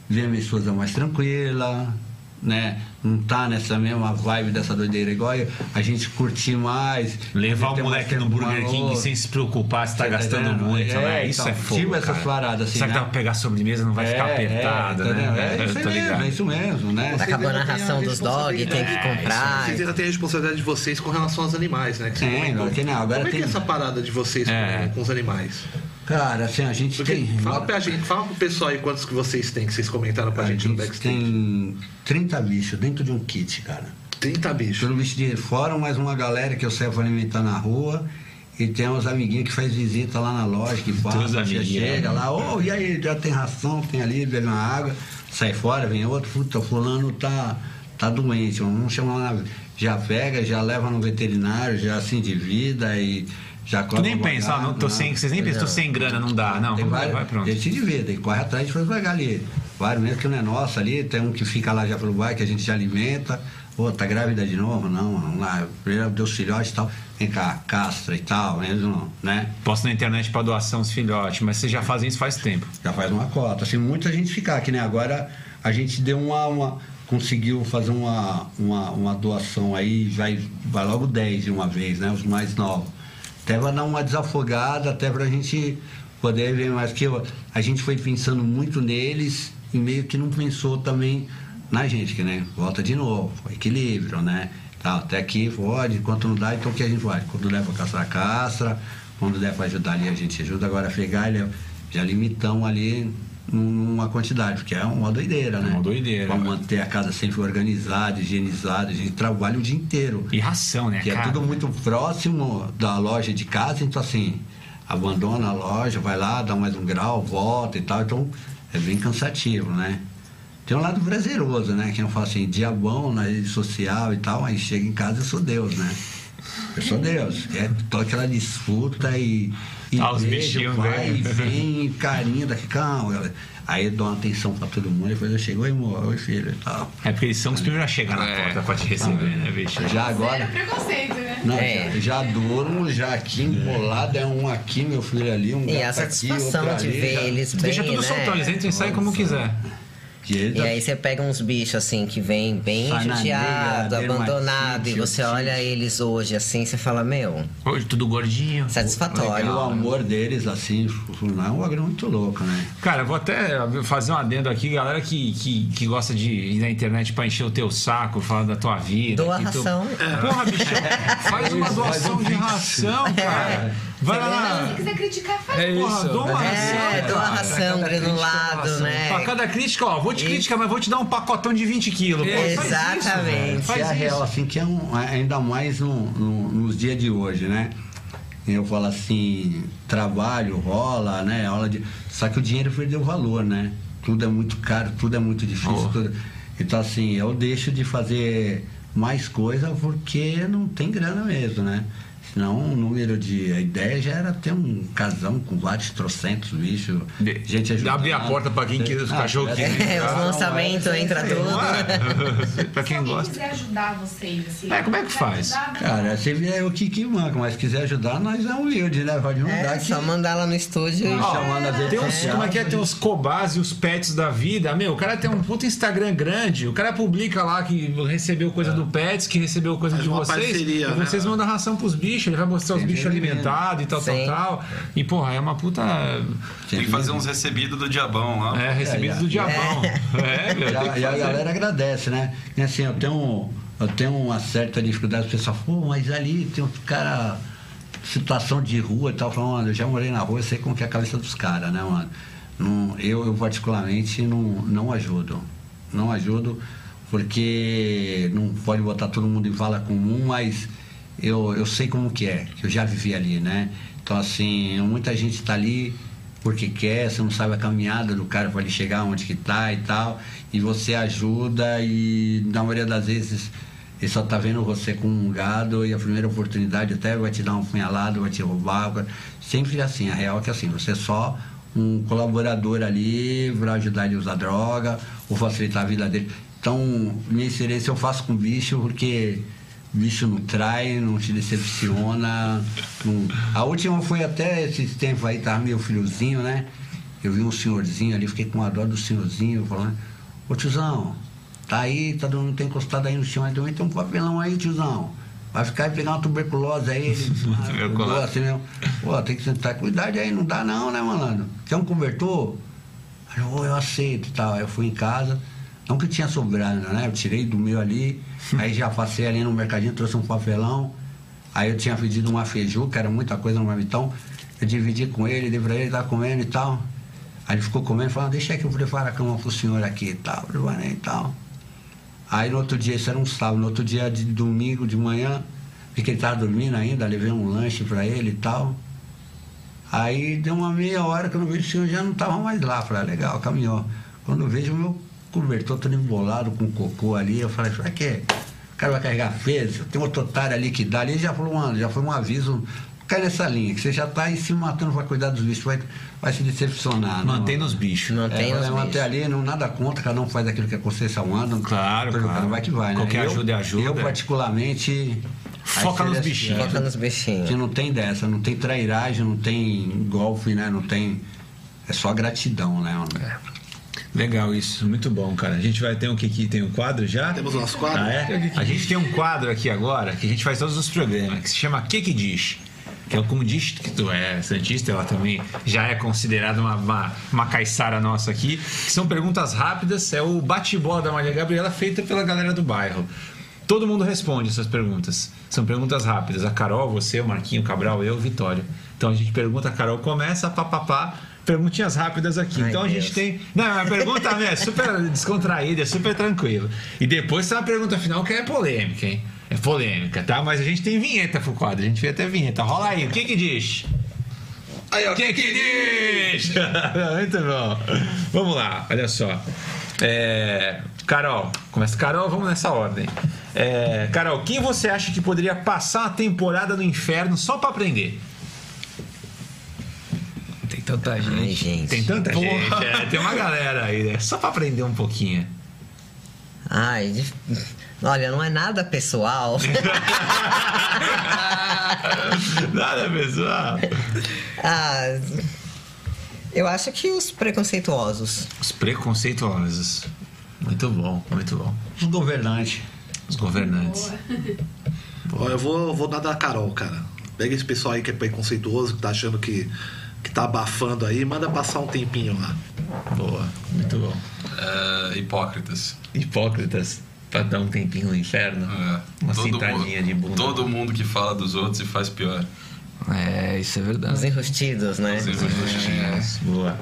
ver a minha esposa mais tranquila, né? Não tá nessa mesma vibe dessa doideira igual eu, a gente curtir mais. Levar o moleque no Burger King sem se preocupar se tá tá gastando entendendo? muito, É, né? Isso então, é fogo, tipo essas paradas assim, Será que né? dá pra pegar a sobremesa não vai ficar É, apertado, é, né? É isso Tô mesmo, é isso mesmo, né? Tá acabando a ração dos dog, tem que comprar. Vocês ainda têm a responsabilidade de vocês com relação aos animais, né? Que agora tem- não, agora Como é que tem- é essa parada de vocês com- É. com, os animais? Cara, assim, a gente Porque tem. fala pra gente, fala pro pessoal aí quantos que vocês têm, que vocês comentaram pra a gente no gente backstage. tem 30 bichos dentro de um kit, cara. 30 bichos. Pelo bicho de fora, mais uma galera que eu saio pra alimentar na rua. E tem uns amiguinhos que faz visita lá na loja, que passa, chega né? lá, ô, e aí, já tem ração, tem ali, bebe uma água, sai fora, vem outro, puta, fulano tá, tá doente, vamos chamar lá, já pega, já leva no veterinário, já assim de vida e já Tu nem pensa, não, tô sem, vocês nem pensam, tô sem grana, não dá. Não, tem vários, vai pronto. Gente de vida, e corre atrás de pegar ali. Vários mesmo que não é nosso ali, tem um que fica lá já pelo bairro, que a gente já alimenta. Ô, tá grávida de novo? Não, vamos lá, primeiro deu os filhotes e tal. Vem cá, castra e tal, mesmo, né? Posto na internet pra doação os filhotes, mas vocês já fazem isso faz tempo. Já faz uma cota. Assim, muita gente ficar aqui, né? Agora a gente deu uma. uma- conseguiu fazer uma, uma, uma doação aí, vai, vai logo 10 de uma vez, né? Os mais novos. Até vai dar uma desafogada, até pra gente poder ver mais. Que eu- a gente foi pensando muito neles e meio que não pensou também na gente, que né? Volta de novo, equilíbrio, né? Tá, até aqui pode, enquanto não dá, então o que a gente vai? Quando der pra castrar, castra, quando der pra ajudar ali, a gente ajuda. Agora pegar, ele, já limitamos ali numa quantidade, porque é uma doideira, né? Uma doideira, Pra manter a casa sempre organizada, higienizada, a gente trabalha o dia inteiro. E ração, né, Que é tudo muito próximo da loja de casa, então assim, abandona a loja, vai lá, dá mais um grau, volta e tal, então é bem cansativo, né? Tem um lado prazeroso, né? Que eu falo assim, diabão na rede social e tal, aí chega em casa eu sou Deus, né? Eu sou Deus. É toda aquela disputa e. e Ah, os bichinhos vai, vêm. e vem, carinho daqui, calma, galera. Aí dou uma atenção pra todo mundo, depois eu chego, oi, amor, oi, filho e tal. É porque eles são os primeiros a chegar na É. porta pra te receber, né, bicho? Já agora. Zero preconceito, né? Não, É. já, já durmo, já aqui embolado, é um aqui, meu filho ali, um E gato a aqui, satisfação outro de ali, ver já- eles bem, Deixa tudo né? soltão, eles entram e saem como quiser. E aí você pega uns bichos assim que vem bem judiado, abandonado, e você olha eles hoje assim, você fala, meu, Hoje tudo gordinho. satisfatório. E o amor deles, assim, não é um bagulho muito louco, né? Cara, eu vou até fazer um adendo aqui, galera que, que, que gosta de ir na internet pra encher o teu saco, falar da tua vida. Doa que tu- ração. Porra, bicho, faz uma doação faz um de ração, cara. Vai lá se quiser criticar, faz. É Porra, isso. dou uma É, ração, doa cara. ração granulado, né? Pra cada crítica, ó, vou te criticar, mas vou te dar um pacotão de 20 quilos. Faz isso, Exatamente. Faz é a isso. real, assim, que é um, ainda mais no, no- nos dias de hoje, né? Eu falo assim, trabalho rola, né? Rola de... Só que o dinheiro perdeu valor, né? Tudo é muito caro, tudo é muito difícil. Oh. tudo- Então, assim, eu deixo de fazer mais coisa porque não tem grana mesmo, né? Senão o número de. A ideia já era ter um casão com vários trocentos bichos, gente ajudando. abrir a porta pra quem quer, os Ah, cachorros é, querem É, os lançamentos entra tudo. Não é? pra Se quem gosta. quiser ajudar vocês, assim. É, como é que faz? ajudar, Cara, se vier o que que manca, mas quiser ajudar, nós é humilde, né? Pode mandar É, que só mandar lá no estúdio e Ó, chamando as redes Tem uns, sociais. como é que é? Tem os cobás e os pets da vida. Meu, o cara tem um puta Instagram grande. O cara publica lá que recebeu coisa do pets, que recebeu coisa de uma vocês. parceria, e né? vocês mandam ração pros bichos. Ele vai mostrar os bichos alimentados e tal, Sim. tal, tal. E, porra, é uma puta. Tem que fazer uns recebidos do diabão lá. É, recebidos É, do diabão. É, meu. E a, e galera agradece, né? E assim, eu tenho, eu tenho uma certa dificuldade, o pessoal, pô, mas ali tem uns cara situação de rua e tal, falando, mano, eu já morei na rua, eu sei como que é a cabeça dos caras, né, mano? Não, eu, eu particularmente não, não ajudo. Não ajudo porque não pode botar todo mundo em vala comum, mas eu, eu sei como que é, que eu já vivi ali, né? Então assim, muita gente está ali porque quer, você não sabe a caminhada do cara para ele chegar onde que tá e tal, e você ajuda e na maioria das vezes ele só tá vendo você com um gado e a primeira oportunidade até vai te dar um punhalado, vai te roubar, sempre assim, a real é que assim, você é só um colaborador ali para ajudar ele a usar droga ou facilitar a vida dele. Então, minha experiência eu faço com bicho porque bicho não trai, não te decepciona. Não... A última foi até esses tempos aí, tava meio friozinho, né? Eu vi um senhorzinho ali, fiquei com a dó do senhorzinho, falando, ô tiozão, tá aí, tá não tem encostado aí no chão, aí também tem um papelão aí, tiozão. Vai ficar e pegar uma tuberculose aí. ah, assim mesmo. Pô, tem que sentar. Cuidado aí, não dá não, né, malandro? Quer um cobertor? Eu, eu aceito e tal. Aí eu fui em casa. Não que tinha sobrado, né? Eu tirei do meu ali, aí já passei ali no mercadinho, trouxe um papelão. Aí eu tinha pedido uma feijuca, era muita coisa no marmitão. Eu dividi com ele, dei pra ele, tá comendo e tal. Aí ele ficou comendo e falou, deixa que eu preparo a cama pro senhor aqui e tal, preparei e tal. Aí no outro dia, isso era um sábado, no outro dia de domingo de manhã, vi que ele tava dormindo ainda, levei um lanche pra ele e tal. Aí deu uma meia hora que eu não vejo o senhor já não tava mais lá. Falei, ah, legal, caminhou. Quando eu vejo o meu cobertor todo embolado com cocô ali. Eu falei, vai que o cara vai carregar peso, tem outro otário ali que dá ali, já falou, mano, já foi um aviso. Cai nessa linha, que você já está aí se matando para cuidar dos bichos, vai, vai se decepcionar. Mantém nos bichos. Mantém é, nos manter bichos. ali, não nada contra, cada um faz aquilo que a consciência manda. Claro, claro. Vai que vai, né? Qualquer eu, ajuda é ajuda. Eu, particularmente. Foca nos seria- bichinhos. Foca nos bichinhos. Que não tem dessa, não tem trairagem, não tem golpe, né? Não tem. É só gratidão, né? mano? Legal isso, muito bom, cara. A gente vai ter um que tem um quadro já? Temos o nosso quadro? Ah, é? A gente tem um quadro aqui agora que a gente faz todos os programas, que se chama Que Que Diz. Que é como diz que tu é Santista, ela também já é considerada uma, uma, uma caiçara nossa aqui. Que são perguntas rápidas, é o bate-bola da Maria Gabriela feita pela galera do bairro. Todo mundo responde essas perguntas. São perguntas rápidas. A Carol, você, o Marquinho, o Cabral, eu, o Vitório. Então a gente pergunta, a Carol começa, papapá, perguntinhas rápidas aqui. Ai, então a Deus. gente tem. Não, a pergunta né, é super descontraída, é super tranquila. E depois tem uma pergunta final que é polêmica, hein? É polêmica, tá? Mas a gente tem vinheta pro quadro, a gente vê até vinheta. Rola aí, o que que diz? Aí, ó. O que que diz? Muito bom. Vamos lá, olha só. É, Carol, começa Carol, vamos nessa ordem. É, Carol, quem você acha que poderia passar a temporada no inferno só pra aprender? Tem tanta Ai, gente. gente. Tem tanta gente, é, tem uma galera aí, né? Só pra aprender um pouquinho. Ai, olha, não é nada pessoal. Nada, pessoal. ah, eu acho que os preconceituosos. Os preconceituosos. Muito bom, muito bom. Os governantes. Os governantes. Ó, eu vou, eu vou dar da Carol, cara. Pega esse pessoal aí que é preconceituoso, que tá achando que, que tá abafando aí, manda passar um tempinho lá. Boa, muito bom. É, hipócritas. Hipócritas, pra dar um tempinho no inferno. É. Uma Todo mundo- de bunda. Todo mundo que fala dos outros e faz pior. É, isso é Os verdade. enrustidos, né? Os enrustidos. Boa.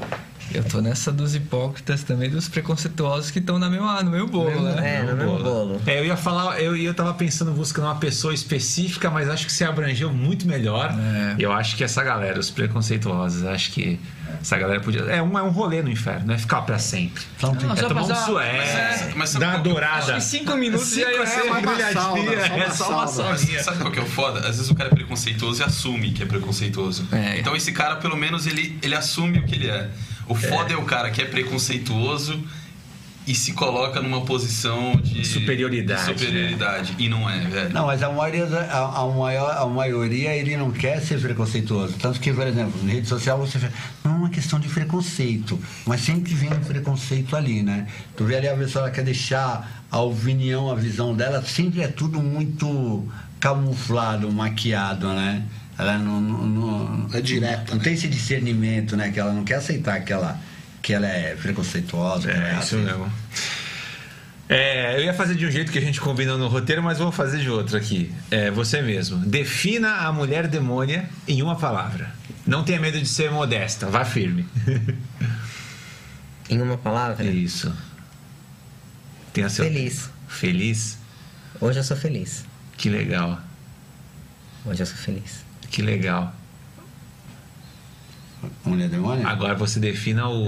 Eu tô nessa dos hipócritas também, dos preconceituosos que estão na mesma, no meu bolo, né? É, no mesmo bolo. É, eu ia falar, eu, eu tava pensando buscando uma pessoa específica, mas acho que você abrangeu muito melhor. É. Eu acho que essa galera, os preconceituosos, acho que essa galera podia. É um, é um rolê no inferno, não é ficar pra sempre. Não, É só tomar um sué, mas- mas sabe dar uma dourada. Acho que cinco minutos já ia Cinco ser é uma uma é só uma. Mas sabe qual que é o foda? Às vezes o cara é preconceituoso e assume que é preconceituoso. É. Então esse cara, pelo menos, ele, ele assume o que ele é. O foda é, o cara que é preconceituoso e se coloca numa posição de Superioridade, né? de superioridade. E não é, velho. Não, mas a maioria, a, a maior, a maioria ele não quer ser preconceituoso. Tanto que, por exemplo, na rede social você fala, não é uma questão de preconceito, mas sempre vem um preconceito ali, né? Tu vê ali a pessoa ela quer deixar a opinião, a visão dela, sempre é tudo muito camuflado, maquiado, né? Ela não, não, não, É direta, Não né? tem esse discernimento, né? Que ela não quer aceitar que ela, que ela é preconceituosa. É, isso assim. mesmo. É, eu ia fazer de um jeito que a gente combinou no roteiro, mas vou fazer de outro aqui. É, você mesmo. Defina a mulher demônia em uma palavra. Não tenha medo de ser modesta, vá firme. Em uma palavra, Isso. Tenha seu... feliz. Feliz? Hoje eu sou feliz. Que legal. Hoje eu sou feliz. Que legal. Mulher demônio? Agora você defina o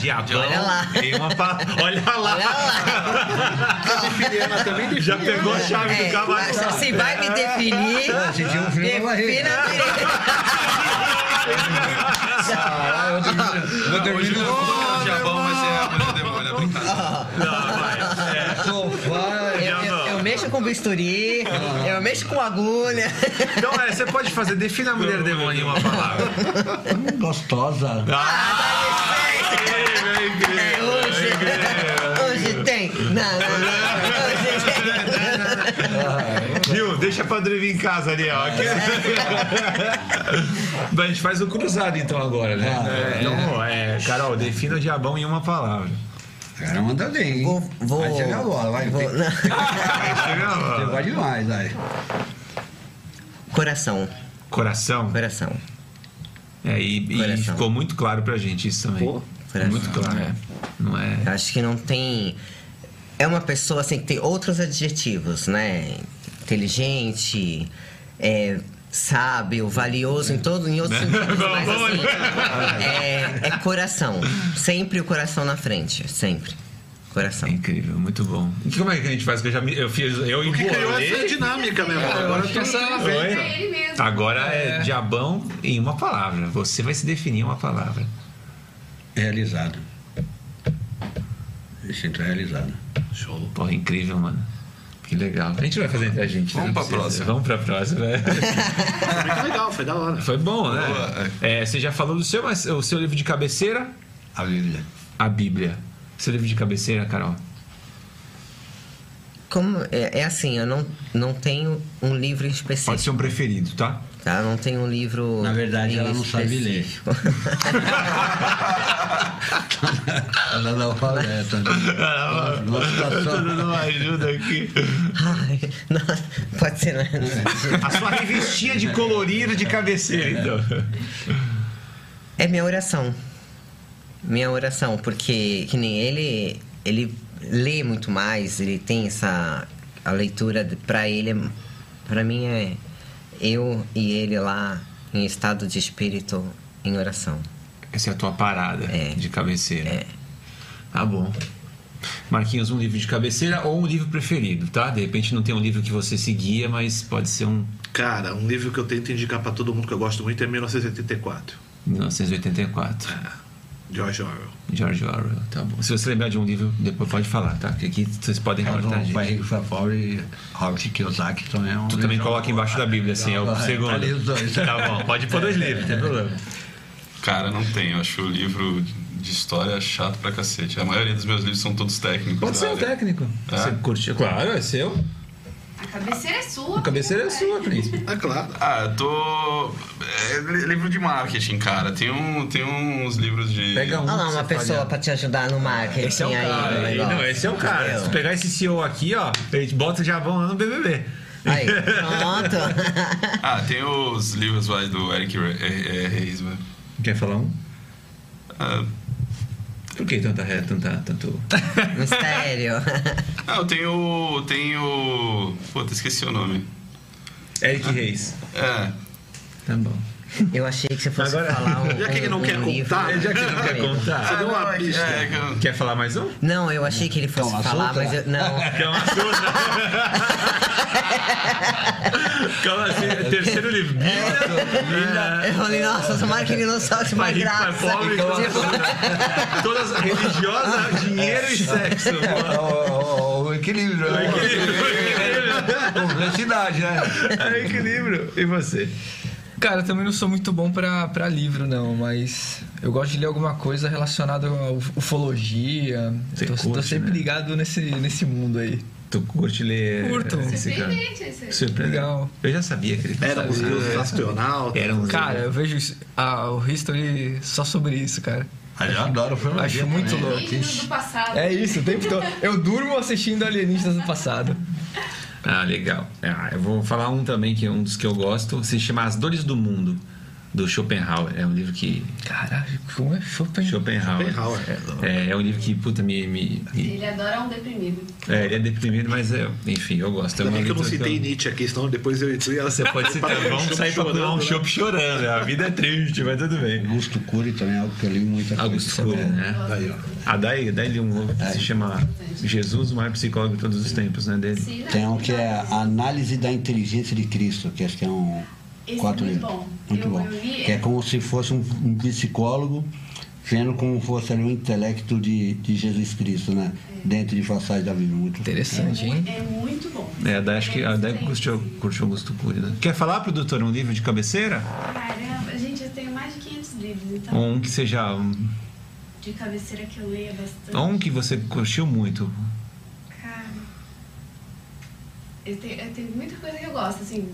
diabão Olha lá. palavra. Olha lá. Olha lá. Também. Já pegou a chave É, do cavalo. se vai me definir, Ah, você tinha um barriga. defina direito. Ah, eu vou dormir no O diabão vai ser a mulher demônio, é brincadeira. Não, vai. É. sofá. Eu, eu- eu mexo com bisturi, eu mexo com agulha. Então, é, você pode fazer, defina a mulher demônio em uma palavra. Gostosa. Ah, incrível, É, hoje, hoje tem. Não, não, não. Hoje tem. Viu? Deixa pra dormir em casa ali, ó. Mas a gente faz o cruzado então agora, né? Ah, É, então, é, Carol, defina o diabão em uma palavra. O cara manda bem, hein? Vou, vou, Vai chegar a bola, vai. vou- Tem- não. Você lá. vai demais, vai. Coração, Coração. coração. É, e, e Coração. ficou muito claro pra gente isso também. Pô, coração. Muito claro. É. Não é. Acho que não tem. É uma pessoa assim que tem outros adjetivos, né? Inteligente, é, sábio, valioso em todo, em outros sentidos. Mas assim, é, é coração. Sempre o coração na frente. Sempre. Coração. É incrível, muito bom. E como é que a gente faz? Eu já me, eu fiz, eu O que criou essa dinâmica, meu irmão? eu Agora tu essa-. É ele mesmo. Agora é diabão em uma palavra. Você vai se definir em uma palavra. Realizado. Me sinto realizado. Show. Pô, incrível, mano. Que legal. A gente vai fazer entre a gente. Vamos né? pra Não precisa. próxima. Vamos pra próxima, né? Foi muito legal, foi da hora. Foi bom, né? Boa, É, você já falou do seu, mas o seu livro de cabeceira? A Bíblia. A Bíblia. Seu livro de cabeceira, Carol? Como, é, é assim, eu não, não tenho um livro específico. Pode ser um preferido, tá? Tá? Não tenho um livro. Na verdade, ela não sabe ler. Ela não fala é, tá- Numa situação. uma ajuda aqui. Ai, nossa, pode ser, né? A sua revistinha de colorido de cabeceira, então. É minha oração. Minha oração, porque que nem ele, ele lê muito mais, ele tem essa a leitura pra ele, é- pra mim é eu e ele lá em estado de espírito em oração. Essa é a tua parada É. de cabeceira. É. Tá bom. Marquinhos, um livro de cabeceira ou um livro preferido, tá? De repente não tem um livro que você seguia, mas pode ser um Cara, um livro que eu tento indicar pra todo mundo que eu gosto muito é 1984. 1984. George Orwell. George Orwell, tá bom. Se você lembrar de um livro, depois pode falar, tá? Porque aqui vocês podem É cortar a o foi pobre e Robert Kiyosaki também é um Tu também coloca embaixo da Bíblia, assim, é o segundo. tá ali os dois. Tá bom, pode pôr dois livros, não tem problema. Cara, não tem. Eu acho o livro de história chato pra cacete. A maioria dos meus livros são todos técnicos. Pode ser um área. técnico. É? Você curte? Claro, é seu. A cabeceira é sua. A cabeceira é sua, príncipe. É claro. Ah, eu tô. É, li- livro de marketing, cara. Tem, um, tem uns livros de. Pega um. Olha lá, uma pessoa fale, pra te ajudar no marketing Esse é o aí. cara. aí, não, esse é o cara. entendeu? Se tu pegar esse CEO aqui, ó, a gente bota o Jabão lá no BBB. Aí, pronto. Ah, tem os livros lá do Eric Re- Reis, velho. Quer falar um? Ah, Por que tanta ré, tanta, tanto... Mistério. ah, eu tenho. Tenho. Puta, esqueci o nome. Eric Reis. É. Tá bom. Eu achei que você fosse Agora- falar um. Já que ele não um quer livro. contar, Já que não quer Você contar. deu uma pista. É, que eu- Quer falar mais um? Não, eu achei que ele fosse Calma falar, mas eu, não. Surda? Calma assim, terceiro livro. Bíblia. Eu falei, nossa, tomara que ele não solte Pai mais graça. pobre, Tipo, todas religiosas, dinheiro e sexo. É, o, o- o equilíbrio. né? Complexidade, né? É equilíbrio. E você? Cara, eu também não sou muito bom pra, pra livro, não, mas eu gosto de ler alguma coisa relacionada à uf- ufologia. Você tô, tô curte, sempre né? ligado nesse, nesse mundo aí. Tu curte ler Curto. esse cara? Surpreendente. Legal. Eu já sabia que ele sabia. deuses astronautas. Eram os Cara, eu vejo isso- ah, o History só sobre isso, cara. Eu adoro ufologia Acho muito também. louco. Alienígenas do passado. É isso, o tempo todo. Eu durmo assistindo Alienistas do passado. Ah, legal. Ah, eu vou falar um também, que é um dos que eu gosto. Se chama As Dores do Mundo, do Schopenhauer. É um livro que. Caralho, como é Schopenhauer? Schopenhauer. Schopenhauer. É, é um livro que, puta, me. me- me- Ele adora um deprimido. é, ele é deprimido, mas é, enfim, eu gosto. É Ainda uma bem que eu não citei eu- Nietzsche aqui, senão depois eu e tu ia... Você pode citar, vamos sair pra tomar um chopp chorando. A vida é triste, mas tudo bem. Augusto Cury também é algo que eu li muita Augusto coisa. Cury, né? Aí, ó. Ah, daí, daí li um livro que se chama Jesus, o maior psicólogo de todos os tempos, né? Dele. Sim, Tem um que é a Análise da Inteligência de Cristo, que acho que é um Esse é quatro muito livros. bom. Muito Eu- bom. eu li- Que é como se fosse um, um psicólogo vendo como fosse ali o intelecto de, de Jesus Cristo, né? Dentro de passagem da Bíblia. Muito Interessante, hein? É muito bom. É, daí acho que a daí excelente. curtiu, curtiu Augusto Cury, né? Quer falar pro doutor um livro de cabeceira? Caramba, gente, eu tenho mais de 500 livros, então um que seja. Um, de cabeceira que eu leia bastante. um que você curtiu muito. Cara, eu tenho, eu tenho muita coisa que eu gosto, assim.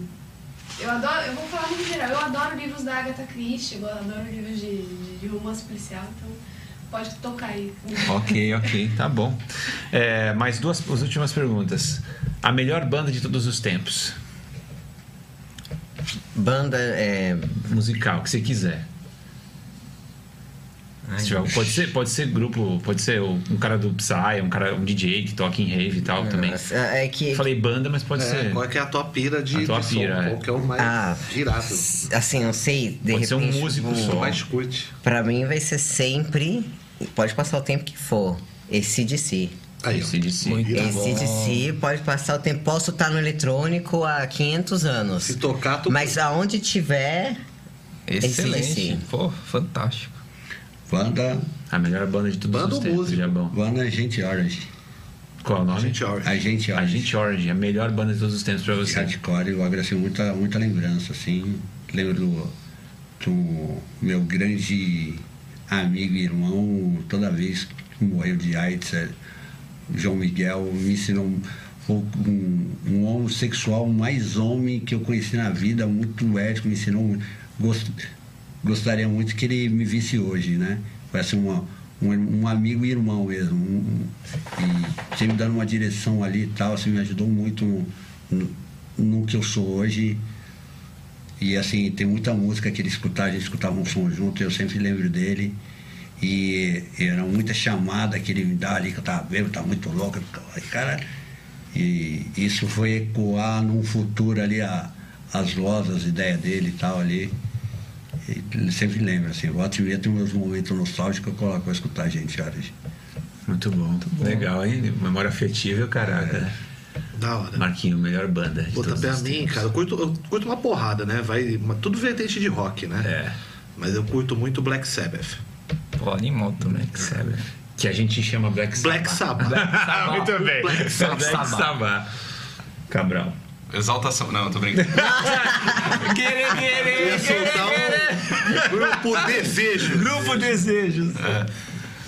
Eu adoro, eu vou falar no geral, eu adoro livros da Agatha Christie, eu adoro livros de, de, de romance policial, então pode tocar aí. Ok, ok, tá bom. É, mais duas as últimas perguntas. A melhor banda de todos os tempos? Banda é. Musical, que você quiser. Ai, pode, ser, pode ser grupo, pode ser um cara do Psy, um cara um DJ que toca em rave e tal também. nossa, É que. Falei banda, mas pode É, ser. qual é que é a tua pira de, A tua de pira, som? é. Qual que é o mais Ah, girado? Assim, não sei, de Pode ser um repente. músico vou- só. O mais curte. Pra mim vai ser sempre. Pode passar o tempo que for. Esse de si. Aí. ACDC. Muito Tá Esse de si pode passar o tempo. Posso estar no eletrônico há 500 anos. Se tocar, tu... Mas aonde tiver. Excelente. AC/DC. Pô, fantástico. Banda, A melhor banda de todos Banda os tempos, músico? Jabão. banda Agente Orange. Qual é o nome? Gente, ó. Agente Orange. Agente Orange, a melhor banda de todos os tempos pra você. Hardcore, eu agradeço muita, muita lembrança, assim. Lembro do, do meu grande amigo e irmão, toda vez que morreu de AIDS, é, João Miguel, me ensinou um, um, homossexual mais homem que eu conheci na vida, muito ético, me ensinou. Gost, gostaria muito que ele me visse hoje, né? Parece uma, um, um amigo e irmão mesmo. um- e sempre dando uma direção ali e tal, assim, me ajudou muito no, no, no que eu sou hoje. E assim, tem muita música que ele escutava, a gente escutava um som junto, eu sempre lembro dele. E era muita chamada que ele me dá ali, que eu tava bêbado, tava muito louco. Cara, e isso foi ecoar num futuro ali a, as vozes, as ideias dele e tal ali. E ele sempre lembra, assim, volta e meia tem meus momentos nostálgicos que eu coloco pra escutar a gente hoje. Muito bom. Legal, hein? Memória afetiva e o caraca. né? Da hora. Marquinho, melhor banda. de Puta, todos pra os mim, tempos. cara, eu curto, eu curto uma porrada, né? Vai, uma- tudo vertente de rock, né? É. Mas eu curto muito Black Sabbath. Pô, animal também. Black Sabbath. Que a gente chama Black Sabbath. Black Sabbath. Muito bem. Black Sabbath. Black Sabbath. Cabral. Exaltação. Não, tô brincando. Querer, querer, ia soltar um grupo Desejo. Grupo Desejos.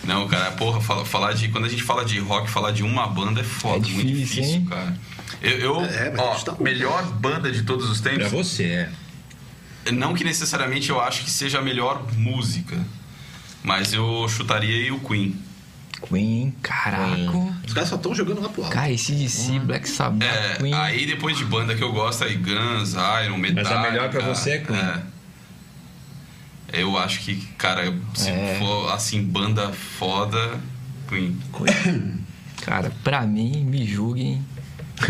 Não, cara, porra, fala- falar de. Quando a gente fala de rock, falar de uma banda é foda, É muito difícil, difícil, hein? cara. Eu, eu- É, ó, tá- melhor banda de todos os Pra tempos. você, é. Não que necessariamente eu acho que seja a melhor música, mas eu chutaria aí o Queen. Queen, caraca. Os caras só estão jogando lá pro alto. Cara, ACDC, Black Sabbath, É, Queen. aí depois de banda que eu gosto, aí Guns, Iron, Metallica. Mas a melhor pra você é Queen. é. Eu acho que, cara, se É. for assim, banda foda, Queen. Cara, pra mim, me julguem.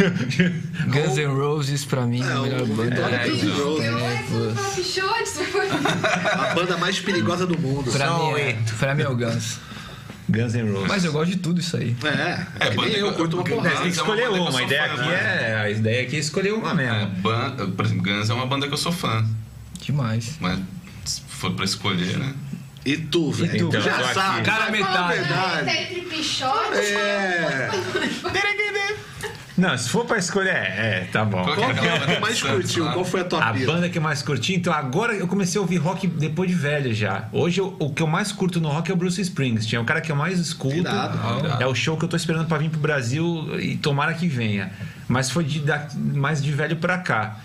Guns N' Roses, pra mim, é a É, melhor o banda. É, Guns N' então. Roses. Foi. A banda mais perigosa do mundo. Pra Só mim, é, pra mim é o Guns. Guns N' Roses. Mas eu gosto de tudo isso aí. É, é, É, banda eu curto uma porrada. tem que é uma escolher que eu uma. A ideia fã, aqui né? é. A ideia aqui é escolher uma É, mesmo. banda, por exemplo, Guns é uma banda que eu sou fã, Demais. mas se for pra escolher, né? E tu, velho? Então, tu já sabe. Cara, metade. verdade. Tá entre pichote É. Não, se for pra escolher, é, é, tá bom. Qual que Qual é é a banda que mais curtiu? Qual foi a tua A pira? banda que eu mais curti, então agora eu comecei a ouvir rock depois de velho já. Hoje eu- o que eu mais curto no rock é o Bruce Springsteen. É o cara que eu mais escuto. Irado, irado. É o show que eu tô esperando pra vir pro Brasil e tomara que venha. Mas foi de, da- mais de velho pra cá.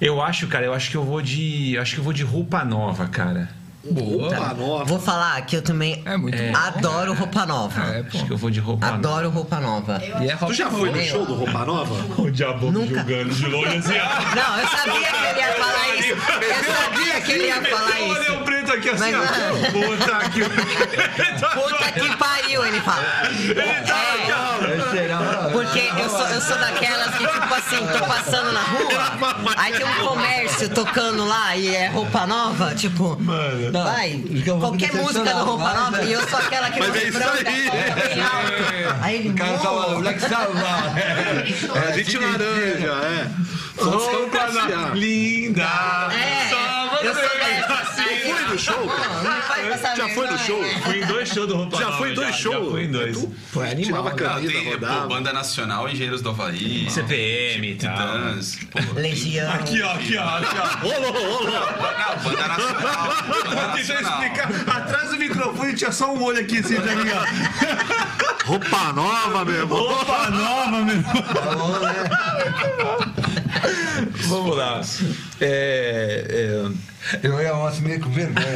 Eu acho, cara, eu acho que eu vou de. Acho que eu vou de roupa nova, cara. Boa. Roupa nova. Vou falar que eu também É muito bom. adoro roupa nova. É, pô. Acho que eu vou de roupa Adoro roupa nova. E é Tu já foi no show do Roupa Nova? O diabo Nunca. julgando de longe assim. Não, eu sabia que ele ia falar isso. Eu sabia que ele ia falar Olha isso. o preto aqui assim, Mas, ó. Puta que... Puta que pariu, ele fala. É, porque eu sou, eu sou daquelas que, tipo assim, tô passando na rua, aí tem um comércio tocando lá e é roupa nova, tipo, vai, qualquer música do roupa nova, e eu sou aquela que Mas é isso branca, aí. bem alto. Aí ele, O cara tava "Não." Black Sabbath. É, a gente laranja, é. Vamos Roupa na... passear. linda. É, eu sou dessa. Foi no show, cara? Passar Já foi no show? Fui em dois shows do Roupa Já foi em dois Já shows? fui em dois. Pô, é animal. tirava a camisa, tem, pô, rodava. Banda Nacional, Engenheiros do Havaí. CPM e tal. Titãs. Legião. Aqui, ó, aqui, ó, aqui, ó. Rolou, rolou. Não, Banda Nacional. Banda Vou tentar Nacional. explicar. Atrás do microfone tinha só um olho aqui, assim, mim, ó. Roupa nova, meu irmão. Roupa nova, meu Vamos lá. É, Eu ia mostrar meio com vergonha.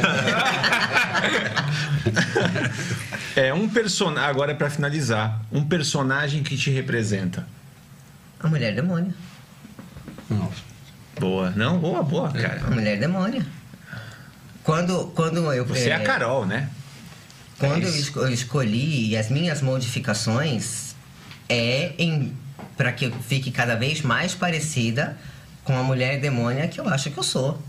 é, é um personagem. Agora é pra finalizar. Um personagem que te representa. A mulher demônio. Não. Boa. Não? Boa, boa, cara. A mulher demônio. Quando, quando eu. Você é a eh, Carol, né? Quando É eu escolhi as minhas modificações é em para que eu fique cada vez mais parecida com a mulher demônia que eu acho que eu sou.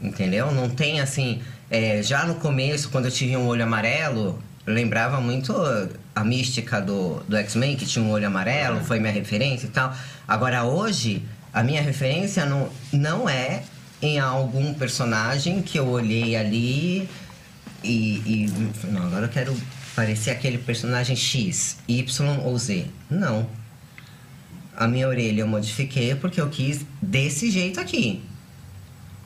Entendeu? Não tem assim. é, já no começo, quando eu tive um olho amarelo, lembrava muito a mística do, do X-Men, que tinha um olho amarelo, foi minha referência e tal. Agora, hoje, a minha referência não, não é em algum personagem que eu olhei ali e, e não, agora eu quero parecer aquele personagem X, Y ou Z. Não. A minha orelha eu modifiquei porque eu quis desse jeito aqui.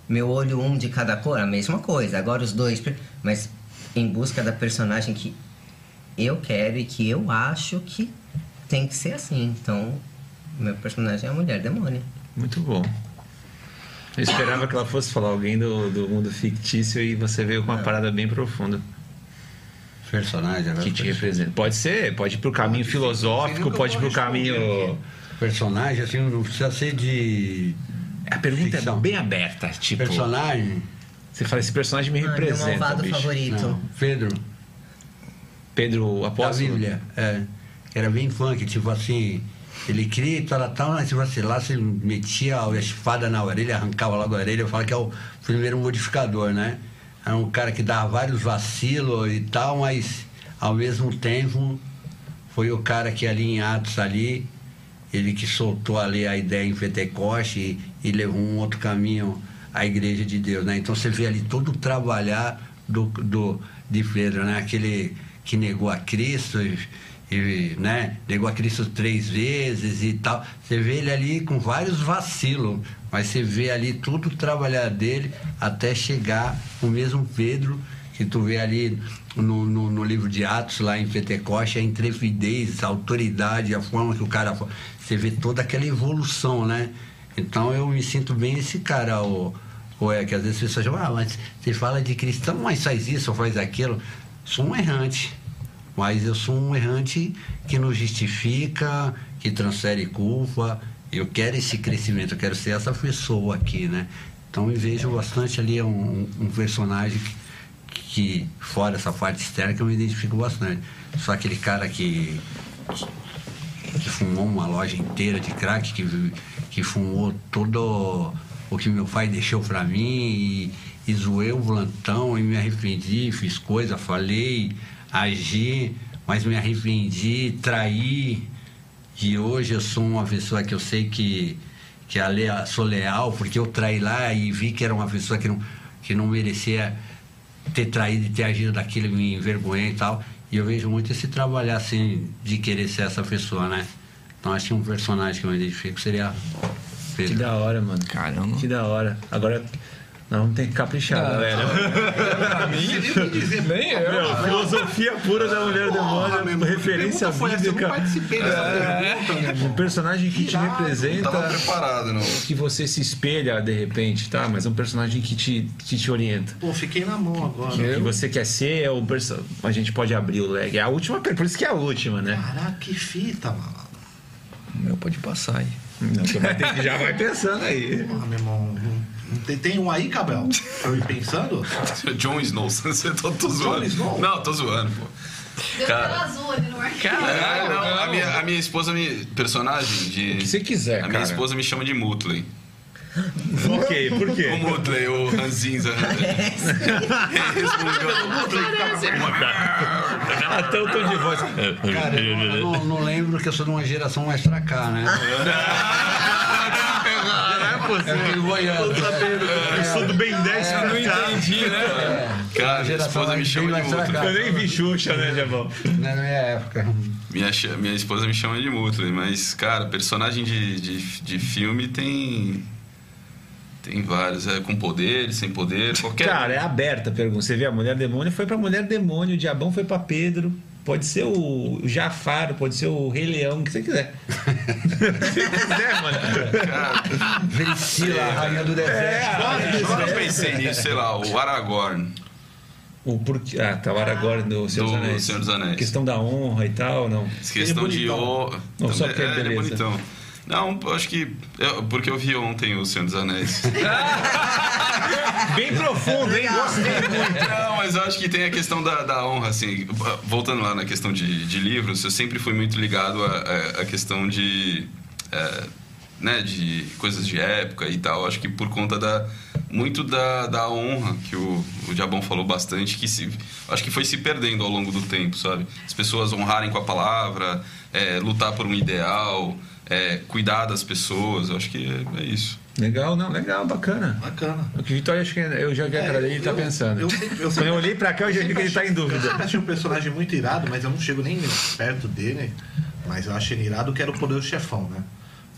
Meu olho um de cada cor, a mesma coisa. Agora os dois, mas em busca da personagem que eu quero e que eu acho que tem que ser assim. Então, meu personagem é a mulher demônio. Muito bom. Eu esperava que ela fosse falar alguém do, do mundo fictício e você veio com uma parada bem profunda Personagem, agora que te representa. Pode ser, pode ir pro caminho filosófico, pode ir pro caminho. Personagem, assim, não precisa ser de. A pergunta é Ficção. bem aberta, tipo. Personagem. Você fala, esse personagem me Ah, meu representa, malvado bicho. favorito. Não. Pedro. Pedro Da Apóstolo. Bíblia. É. Era bem funk, tipo assim. Ele cria e tal, tal, mas tipo assim, lá você metia a espada na orelha, arrancava logo a orelha, eu falo que é o primeiro modificador, né? Era um cara que dava vários vacilos e tal, mas ao mesmo tempo foi o cara que ali em Atos ali, ele que soltou ali a ideia em Pentecoste e, e levou um outro caminho à igreja de Deus, né? Então você vê ali todo o trabalhar do, do, de Pedro, né? Aquele que negou a Cristo e, né? negou a Cristo três vezes e tal. Você vê ele ali com vários vacilos, mas você vê ali tudo trabalhar dele até chegar o mesmo Pedro que tu vê ali no, no, no livro de Atos, lá em Pentecoste, a intrepidez, a autoridade, a forma que o cara. Você vê toda aquela evolução, né? Então eu me sinto bem esse cara, o, o é, que às vezes as pessoas falam, ah, mas você fala de cristão, mas faz isso ou faz aquilo. Sou um errante. Mas eu sou um errante que não justifica, que transfere culpa. Eu quero esse crescimento, eu quero ser essa pessoa aqui, né? Então eu vejo bastante ali um, um personagem que, que, fora essa parte externa, que eu me identifico bastante. Só aquele cara que, que fumou uma loja inteira de crack, que, que fumou todo o que meu pai deixou pra mim e, e zoei o volantão e me arrependi, fiz coisa, falei, agi, mas me arrependi, traí. E hoje eu sou uma pessoa que eu sei que, que a sou leal, porque eu traí lá e vi que era uma pessoa que não, que não merecia ter traído e ter agido daquilo, me envergonhei e tal. E eu vejo muito esse trabalhar assim, de querer ser essa pessoa, né? Então acho que um personagem que eu me identifico seria Que Pedro. da hora, mano. Caramba. Que da hora. Agora, Vamos ter que caprichar, Ah, galera. Pra mim, nem eu. Meu, filosofia pura da mulher meu demônio, irmão, referência que pergunta essa? Eu não bíblica. participei dessa pergunta, meu irmão. Um personagem que te representa. Tava preparado, não. Que você se espelha de repente, tá? Mas é um personagem que te, que te orienta. Pô, fiquei na mão agora. O que você quer ser é o perso... A gente pode abrir o leg. É a última, por isso que é a última, né? Caraca, que fita, mano. O meu pode passar aí. Não, você vai ter que já vai pensando aí. Ah, meu irmão. Tem, tem um aí, Cabel? Pra eu ir pensando? John Snow, você tô, tô zoando. Snow? Não, tô zoando, pô. Deu Cara. tela azul ali no arquivo. É, não, não. A, minha, a minha esposa me. Personagem de. O que você quiser, A minha cara. esposa me chama de Mutley. Ok, por quê? O Mutley, o Ranzinza. Até o tom de voz. Cara, eu não, eu não- não lembro que eu sou de uma geração mais pra cá, né? É Eu boiando. Eu sou do Ben 10 Eu não entendi, né? Cara, minha esposa me chama de. Mutley. Eu nem vi Xuxa, né, Jabão? Na minha época. Minha, minha esposa me chama de Mutley, mas, cara, personagem de, de, de filme tem. Tem vários, é com poder, sem poder, qualquer. Cara, é aberta a pergunta. Você vê, a mulher demônio foi pra mulher demônio, o diabão foi pra Pedro. Pode ser o Jafar, pode ser o Rei Leão, o que você quiser. Você quiser, mano. Priscila, a rainha do deserto. É, Agora eu pensei nisso, sei lá, o Aragorn. O porquê. Ah, tá o Aragorn do Senhor dos Do Anéis. Senhor dos Anéis. Questão da honra e tal, não. Questão é de. O... Não, só porque é é, ele é beleza. bonitão. Não, acho que. eu- porque eu vi ontem o Senhor dos Anéis. Bem profundo, hein? Gostei muito. Não, mas eu acho que tem a questão da, da honra, assim. Voltando lá na questão de, de livros, eu sempre fui muito ligado à questão de. é, né, de coisas de época e tal. Acho que por conta da. Muito da, da honra, que o, o Diabão falou bastante, que se, acho que foi se perdendo ao longo do tempo, sabe? As pessoas honrarem com a palavra, é, lutar por um ideal, é, cuidar das pessoas, eu acho que é, é isso. Legal, não, legal, bacana. Bacana. O que o Vitória, acho que eu já vi a cara dele, ele tá eu- pensando. eu sempre- eu Quando sempre- eu olhei pra cá, eu já vi que ele tá em Eu dúvida. sempre achei um personagem muito irado, mas eu não chego nem perto dele. Mas eu achei ele irado que era o poder do chefão, né?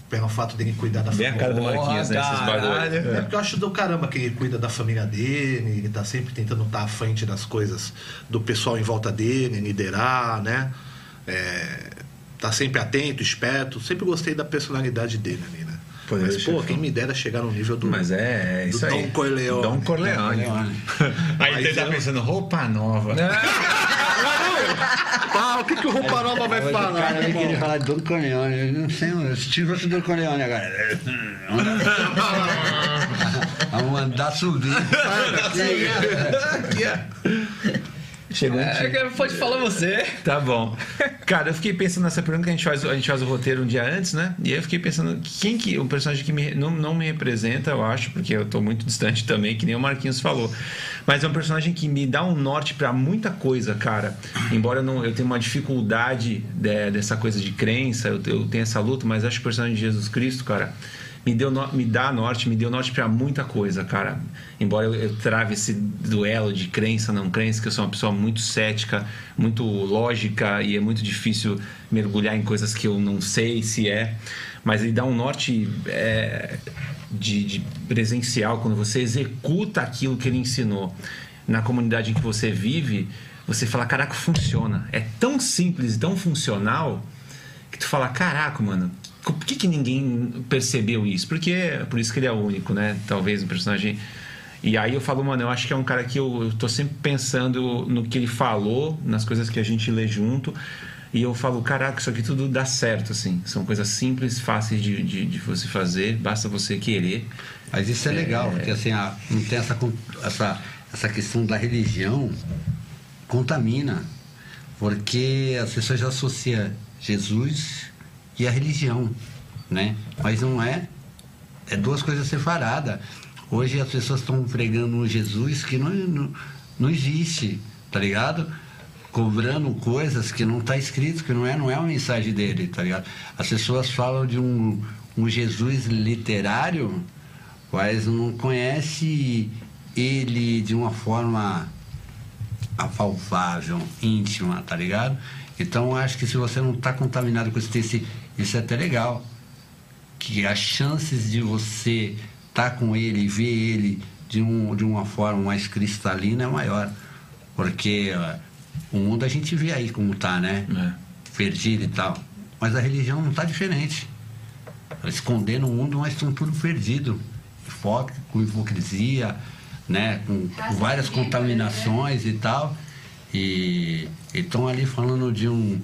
Pelo fato dele cuidar da Bem a cara do família. Marquinhos, né? Esses bagulho. É porque eu acho do caramba que ele cuida da família dele, ele tá sempre tentando estar à frente das coisas do pessoal em volta dele, liderar, né? É, tá sempre atento, esperto. Sempre gostei da personalidade dele ali, né? Poder Mas, pô, quem me dera chegar no nível do. Mas é, é do isso aí. Dom Corleone. Dom Corleone. Aí você tá eu- pensando, roupa nova. Ah, o que, que o Roupa Nova vai Mas o falar? cara meu vai querer falar de Don Corleone. Eu não sei, eu tive outro Don Corleone agora. Vamos mandar subir. Chegou um É, time. que pode falar você. Tá bom. Cara, eu fiquei pensando nessa pergunta que a gente faz, a gente faz o roteiro um dia antes, né? E eu fiquei pensando, quem que. Um personagem que me- não, não me representa, eu acho, porque eu tô muito distante também, que nem o Marquinhos falou. Mas é um personagem que me dá um norte pra muita coisa, cara. Embora eu, não, eu tenha uma dificuldade de- dessa coisa de crença, eu, eu tenho essa luta, mas acho que o personagem de Jesus Cristo, cara. Me, deu no- me dá norte, me deu norte pra muita coisa, cara. Embora eu, eu trave esse duelo de crença, não crença, que eu sou uma pessoa muito cética, muito lógica e é muito difícil mergulhar em coisas que eu não sei se é. Mas ele dá um norte é, de, de presencial, quando você executa aquilo que ele ensinou na comunidade em que você vive, você fala: caraca, funciona. É tão simples tão funcional que tu fala, caraca, mano, por que, que ninguém percebeu isso? Porque por isso que ele é único, né? Talvez um personagem. E aí eu falo, mano, eu acho que é um cara que eu, eu tô sempre pensando no que ele falou, nas coisas que a gente lê junto. E eu falo, caraca, isso aqui tudo dá certo, assim. São coisas simples, fáceis de, de, de você fazer, basta você querer. Mas isso é legal, porque assim, a- não tem essa, essa, essa questão da religião contamina. Porque as pessoas já associam Jesus e a religião, né? Mas não é. É duas coisas separadas. Hoje as pessoas estão pregando um Jesus que não, não, não existe, tá ligado? Cobrando coisas que não está escrito, que não é, não é a mensagem dele, tá ligado? As pessoas falam de um, um Jesus literário, mas não conhece ele de uma forma apalpável, íntima, tá ligado? Então acho que se você não está contaminado com esse texto, isso é até legal. Que as chances de você estar com ele e ver ele de, um, de uma forma mais cristalina é maior. Porque ó, o mundo a gente vê aí como tá, né? É. Perdido e tal. Mas a religião não tá diferente. Eles condenam o mundo, mas estão tudo perdido. Foco, com hipocrisia, né? Com, com várias contaminações e tal. E estão ali falando de um,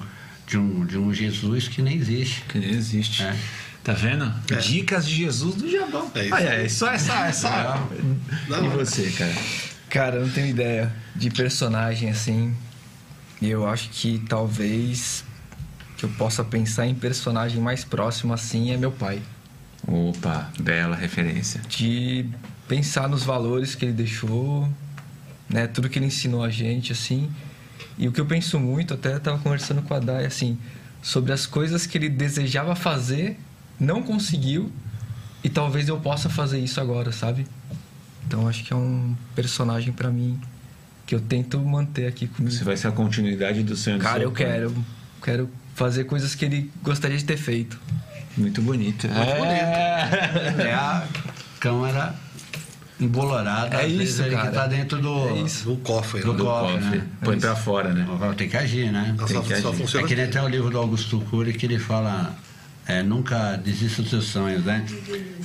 de, um, de um Jesus que nem existe. Que nem existe. É. Tá vendo? Dicas de Jesus do Jabão. É isso aí. é, só essa. essa... Da E hora. você, cara? Cara, eu não tenho ideia de personagem assim. E eu acho que talvez que eu possa pensar em personagem mais próximo assim é meu pai. Opa, bela referência. De pensar nos valores que ele deixou, né? Tudo que ele ensinou a gente, assim. E o que eu penso muito, até estava conversando com a Dai, assim, sobre as coisas que ele desejava fazer, não conseguiu, e talvez eu possa fazer isso agora, sabe? Então acho que é um personagem pra mim que eu tento manter aqui comigo. Você vai ser a continuidade do sonho do Cara, seu eu pai. quero, quero fazer coisas que ele gostaria de ter feito. Muito bonito. Muito bonito. É a câmara embolorada. É às vezes isso, ali cara. que tá dentro do, É isso. Do cofre. do né? Do cofre, cofre. né? Põe pra fora, né? Tem que agir, né? Só, Tem que só agir. funciona É que nem assim. até o livro do Augusto Cury que ele fala é, nunca desista dos seus sonhos, né?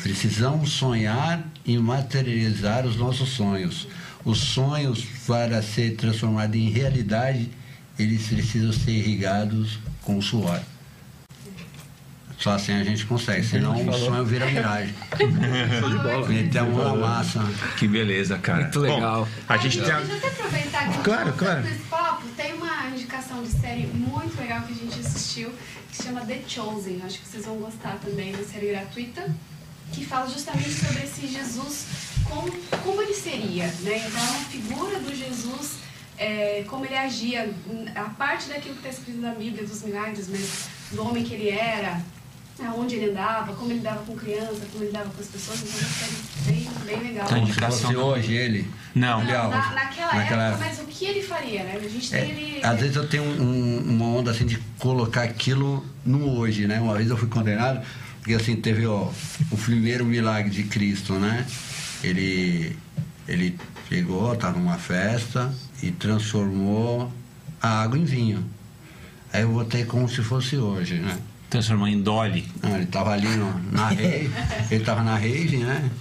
Precisamos sonhar e materializar os nossos sonhos. Os sonhos, para ser transformados em realidade, eles precisam ser irrigados com suor. Só assim a gente consegue, senão o sonho vira miragem. Meter a mão na massa. Que beleza, cara. Muito legal. Bom, a gente tem. Deixa eu até aproveitar que Claro, claro. papo, tem uma indicação de série muito legal que a gente assistiu, que se chama The Chosen. Acho que vocês vão gostar também, uma série gratuita, que fala justamente sobre esse Jesus, como, como ele seria, né? Então, a figura do Jesus, é, como ele agia, a parte daquilo que está escrito na Bíblia, dos milagres, mas do homem que ele era, aonde ele andava, como ele dava com criança, como ele dava com as pessoas. Então, é uma série bem, bem legal. Tá Se indicação. fosse hoje ele. Não. Não, na, naquela, Naquela época, mas o que ele faria, né? A gente É, tem ele. às vezes eu tenho um- uma onda assim de colocar aquilo no hoje, né? Uma vez eu fui condenado, porque assim, teve ó, o primeiro milagre de Cristo, né? Ele, ele pegou, estava numa festa e transformou a água em vinho. Aí eu botei como se fosse hoje, né? Transformou em Dolly. Ele tava ali no, na rave, ele tava na rave, né?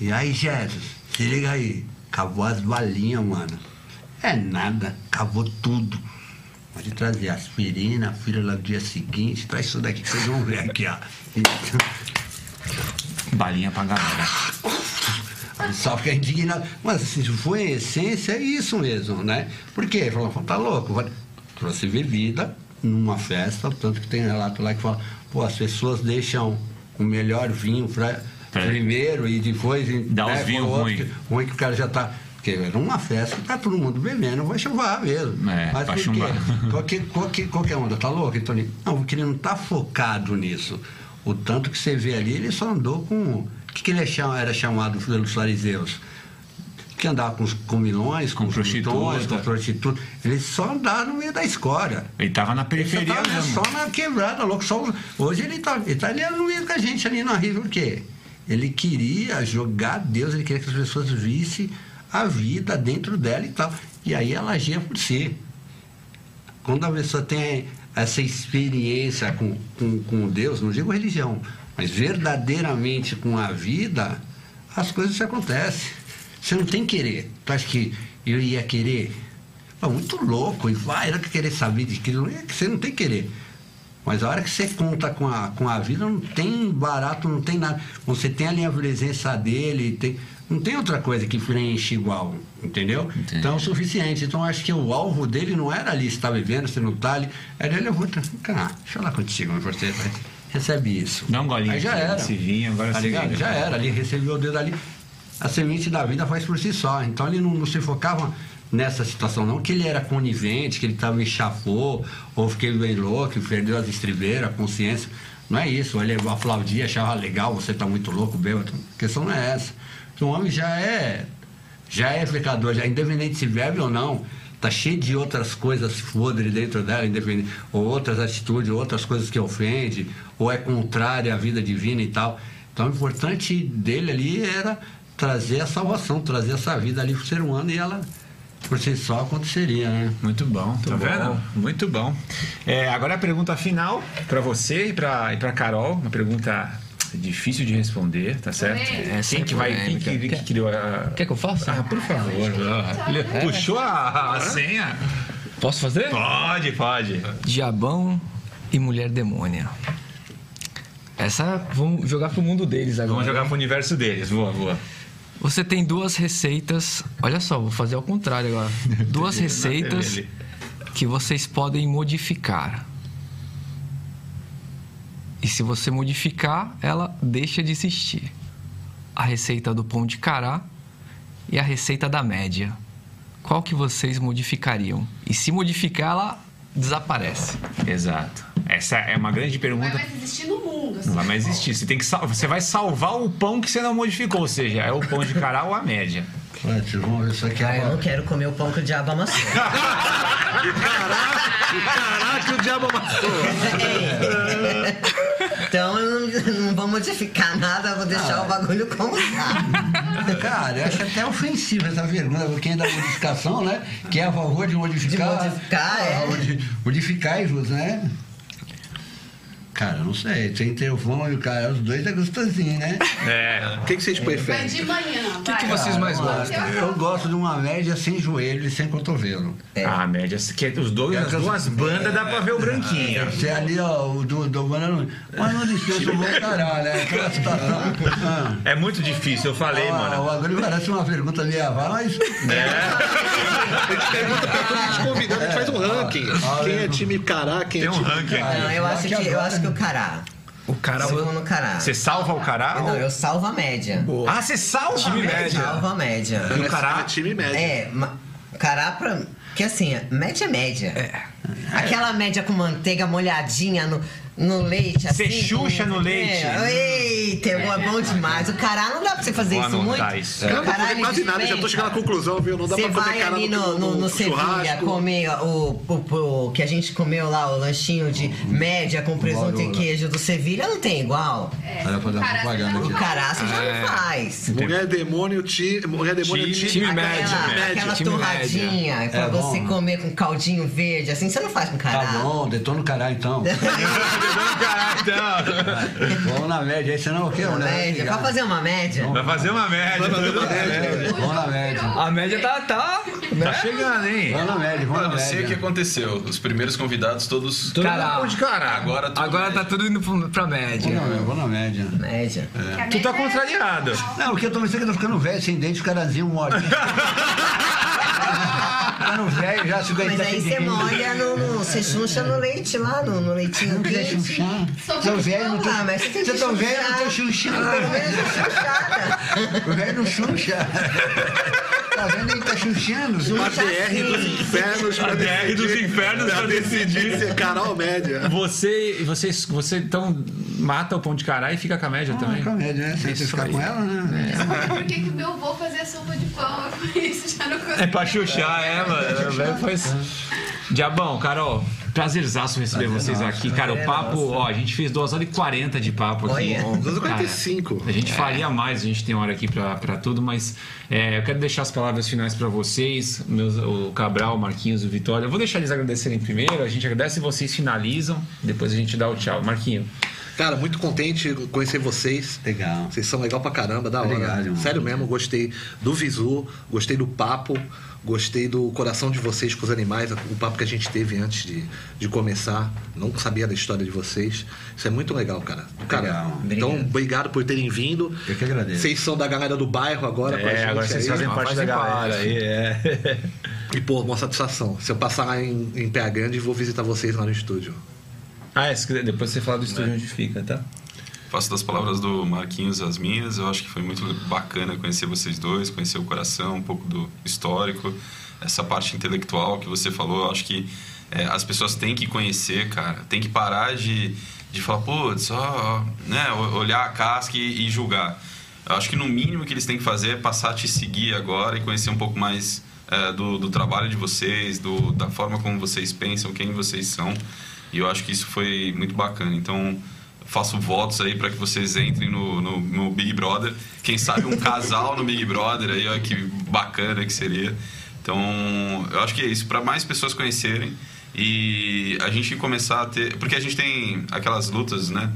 E aí, Jesus, se liga aí, acabou as balinhas, mano. É nada, acabou tudo. Pode trazer aspirina, filha lá do dia seguinte, traz isso daqui que vocês vão ver aqui, ó. Balinha pra galera. Só fica indignado. Mas se foi a essência, é isso mesmo, né? Por quê? Ele falou, tá louco, trouxe bebida numa festa, tanto que tem relato lá que fala, pô, as pessoas deixam o melhor vinho pra, Pra- primeiro e depois Dá os né, vinhos pro outro ruim. que- ruim que o cara já tá. Porque era uma festa que tá todo mundo bebendo, vai chuvar mesmo. É, Mas vai por quê? chumbar. Qual que, qual, que, qual que é onda? Tá louco, Tony? Não, porque ele não tá focado nisso. O tanto que você vê ali, ele só andou com. O que, que ele é era chamado pelos fariseus? Que andava com os comilões, com, Com os prostituta. gritões, com prostituta. Ele só andava no meio da escória. Ele tava na Ele periferia tava mesmo. só na quebrada, louco. Só, hoje ele tá, ele tá ali no meio com a gente ali na Riva, por quê? Ele queria jogar Deus, ele queria que as pessoas vissem a vida dentro dela e tal. E aí ela agia por si. Quando a pessoa tem essa experiência com, com, com Deus, não digo religião, mas verdadeiramente com a vida, as coisas acontecem. Você não tem querer. Tu acha que eu ia querer? Pô, muito louco, e vai, era que querer saber de aquilo. É que você não tem querer. Mas a hora que você conta com a, com a vida, não tem barato, não tem nada. Você tem ali a presença dele, tem, não tem outra coisa que preenche igual, entendeu? Entendi. Então é o suficiente. Então acho que o alvo dele não era ali, se está vivendo, se não está ali. Era ele, eu vou. Cara, deixa eu lá contigo, você recebe isso. Dá um golinho Aí já era. desse vinho, agora tá se ligado? liga. Já era, ali recebeu o dedo ali. A semente da vida faz por si só. Então ele não, não se focava nessa situação, não, que ele era conivente, que ele estava chafou, ou fiquei bem louco, perdeu as estribeiras, a consciência. Não é isso. Ele aplaudia, achava legal, você está muito louco, bêbado. A questão não é essa. Porque o homem já é já é pecador, já independente se bebe ou não, tá cheio de outras coisas podres dentro dela, independente, ou outras atitudes, outras coisas que ofende, ou é contrária à vida divina e tal. Então o importante dele ali era trazer a salvação, trazer essa vida ali pro ser humano e ela, por si só, aconteceria, né? Muito bom, tá bom. vendo? Muito bom. É, agora a pergunta final para você e para e para Carol, uma pergunta difícil de responder, tá certo? Também. Quem que vai, quem polêmica. que, que criou a Quer que eu faça? Ah, por favor. Ele puxou a, a senha? Posso fazer? Pode, pode. Diabão e mulher demônia. Essa vamos jogar pro mundo deles agora. Vamos jogar pro universo deles. Boa, boa. Você tem duas receitas. Olha só, vou fazer ao contrário agora. Duas receitas que vocês podem modificar. E se você modificar, ela deixa de existir. A receita do pão de cará e a receita da média. Qual que vocês modificariam? E se modificar, ela desaparece. Exato. Essa é uma grande Não vai pergunta. mais existir no mundo. Assim. Não vai mais existir. Você, tem que sal- você vai salvar o pão que você não modificou, ou seja, é o pão de cará ou a média. Vocês vão ver isso aqui Ah, eu não quero comer o pão que o diabo amassou. Caraca, o diabo amassou. então eu não, não vou modificar nada, vou deixar o bagulho como tá. Cara, eu acho até ofensivo essa pergunta, porque é da modificação, né? Que é a favor de modificar. De modificar, é. Ah, modi- Modificai-vos, né? Cara, não sei. O pão e o cara, os dois é gostosinho, né? É. O que, que vocês Vai preferem? de manhã. O que, que vocês mais gostam? Eu gosto de uma média sem joelho e sem cotovelo. É. A média, que é os dois, as duas bandas dá pra ver o branquinho. Você ali, ó, o do, do Banana. Mas não dispensa o bom caralho, né? Aquela situação. Ah. É muito difícil, eu falei, Ah, mano. Agulho parece uma pergunta meia mas. A gente pergunta pra os convidados, a gente faz um ranking. Quem é time cará, quem Tem é um time... ranking aqui. Não, eu acho que, eu acho que o cará. O cara. No cará. Você salva o cará? Não, eu salvo a média. Ah, você salva Time a média. média. Salvo a média. E o É cará? time médio. É, cará pra. Que assim, média é média. Aquela média com manteiga molhadinha no, no leite, assim. Você no leite. É, eita, é bom demais. O cará não dá pra você fazer Vou isso muito. isso. Eu não cará, fazer quase nada, já tô chegando à conclusão, viu? Não dá Você pra comer vai cará ali no, no, no Sevilha churrasco. comer o, o, o que a gente comeu lá, o lanchinho de média com presunto e queijo do Sevilha, não tem igual. É, Olha, fazer uma propaganda você O aqui. caraço já É. não faz. Mulher demônio, ti... mulher demônio, Time- ti... time média, aquela torradinha pra É você comer com caldinho verde, assim, você não faz com cará. Tá bom, detona o caralho então. Então. Vamos na média aí, senão o quê? Uma média, pra fazer uma média. Vai fazer uma média. Vamos na média. A média tá. tá Tá chegando, hein? Vamos na média, vamos Eu na não sei o que aconteceu. Os primeiros convidados todos. Cará. Pão de cará. Agora tudo Agora tá tudo indo pra média. Vamos na- Vamos na média. Média. A Tu tá é- contrariado. Não, porque eu tô pensando que eu tô ficando velho, sem dente, os carazinhos molham. Ficando velho já, se Mas aí você molha no, no. Você chuncha no leite lá, no, no leitinho Não quiser quente. chuchar. Só Tô vai velho, não tô. Ah, mas você tem que Você tô velho, não tô menos chuchada. O velho não chucha. Tá vendo aí que tá chuchando? A DR dos infernos A DR dos decidir. infernos pra decidir. É ou média. Você, você, você então mata o pão de cará e fica com a média Ah, também. com a média, né? Sem Isso ficar com ela, né? Por que, que o meu avô fazia sopa de pão? Eu isso já não consigo. É pra chuchar, é, mano. O velho faz. Diabão, Carol, prazerzaço receber Prazer vocês nosso. aqui. Cara, o papo, ó, a gente fez 2 horas e 40 de papo aqui. Olha. Ó, 2 cara, 45. A gente faria mais, a gente tem hora aqui pra, pra tudo, mas é, eu quero deixar as palavras finais pra vocês, meus, o Cabral, o Marquinhos, o Vitória. Eu vou deixar eles agradecerem primeiro, a gente agradece e vocês finalizam, depois a gente dá o tchau. Marquinho. Cara, muito contente de conhecer vocês. Legal. Vocês são legal pra caramba, da hora. Obrigado. Sério mesmo, gostei do visu, gostei do papo, gostei do coração de vocês com os animais, o papo que a gente teve antes de, de começar. Não sabia da história de vocês. Isso é muito legal, cara. cara Legal. então, Obrigado. obrigado por terem vindo. Eu que agradeço. Vocês são da galera do bairro agora com a É, gente agora vocês aí. fazem parte da fazem galera aí, é. E, pô, uma satisfação. Se eu passar lá em, em PH Grande, vou visitar vocês lá no estúdio. Ah, é, se quiser, depois você fala do estúdio onde fica, tá? Faço das palavras do Marquinhos as minhas. Eu acho que foi muito bacana conhecer vocês dois, conhecer o coração, um pouco do histórico, essa parte intelectual que você falou. Eu acho que é, as pessoas têm que conhecer, cara. Tem que parar de, de falar, pô, só né, olhar a casca e, e julgar. Eu acho que no mínimo que eles têm que fazer é passar a te seguir agora e conhecer um pouco mais é, do, do trabalho de vocês, do, da forma como vocês pensam, quem vocês são. E eu acho que isso foi muito bacana. Então, faço votos aí para que vocês entrem no, no, no Big Brother. Quem sabe um casal no Big Brother aí, olha que bacana que seria. Então, eu acho que é isso, para mais pessoas conhecerem e a gente começar a ter. Porque a gente tem aquelas lutas, né?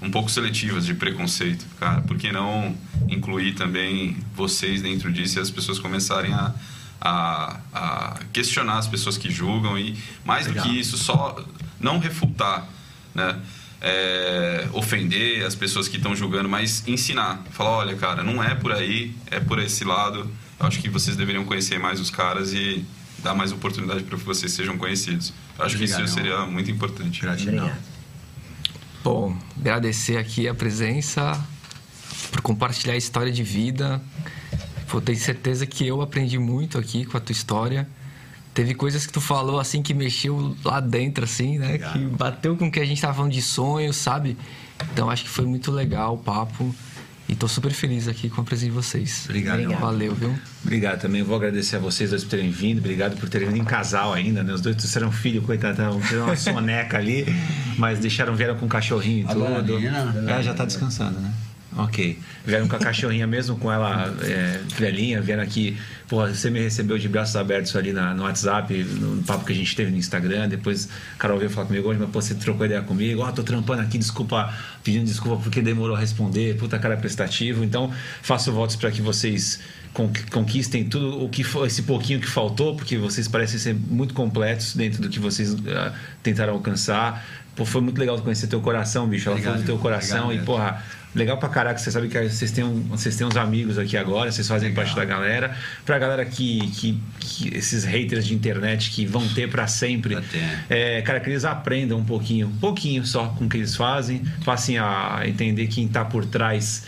Um pouco seletivas de preconceito, cara. Por que não incluir também vocês dentro disso e as pessoas começarem a, a, a questionar as pessoas que julgam e, mais Legal. do que isso, só não refutar, né? É, ofender as pessoas que estão julgando, mas ensinar. Falar, olha, cara, não é por aí, é por esse lado. Eu acho que vocês deveriam conhecer mais os caras e dar mais oportunidade para que vocês sejam conhecidos. Eu acho que Obrigado. isso seria muito importante. Gratidão. Obrigado. Bom, agradecer aqui a presença, por compartilhar a história de vida. Pô, tenho certeza que eu aprendi muito aqui com a tua história. Teve coisas que tu falou assim que mexeu lá dentro, assim, né? Obrigado. Que bateu com o que a gente tava falando de sonhos, sabe? Então acho que foi muito legal o papo. E tô super feliz aqui com a presença de vocês. Obrigado. Obrigado. Valeu, viu? Obrigado também. Vou agradecer a vocês dois por terem vindo. Obrigado por terem vindo em casal ainda, né? Os dois trouxeram filho, coitadão. Fizeram uma soneca ali, mas deixaram, vieram com cachorrinho e tudo. Lorena. É, já tá descansando, né? Ok. Vieram com a cachorrinha mesmo, com ela é, velhinha, vieram aqui. Pô, você me recebeu de braços abertos ali na- no WhatsApp, no papo que a gente teve no Instagram. Depois a Carol veio falar comigo hoje, mas pô, você trocou ideia comigo. Ó, tô trampando aqui, desculpa, pedindo desculpa porque demorou a responder. Puta cara prestativo. Então, faço votos para que vocês con- conquistem tudo o que foi esse pouquinho que faltou, porque vocês parecem ser muito completos dentro do que vocês ah, tentaram alcançar. Pô, foi muito legal conhecer teu coração, bicho. Ela Obrigado, falou do teu coração obrigado e, porra, legal pra caraca. Você sabe que vocês têm, um- vocês têm uns amigos aqui agora, vocês fazem parte da galera. Pra galera que, que, que esses haters de internet que vão ter pra sempre. É, cara, que eles aprendam um pouquinho, um pouquinho só com o que eles fazem, passem a entender quem tá por trás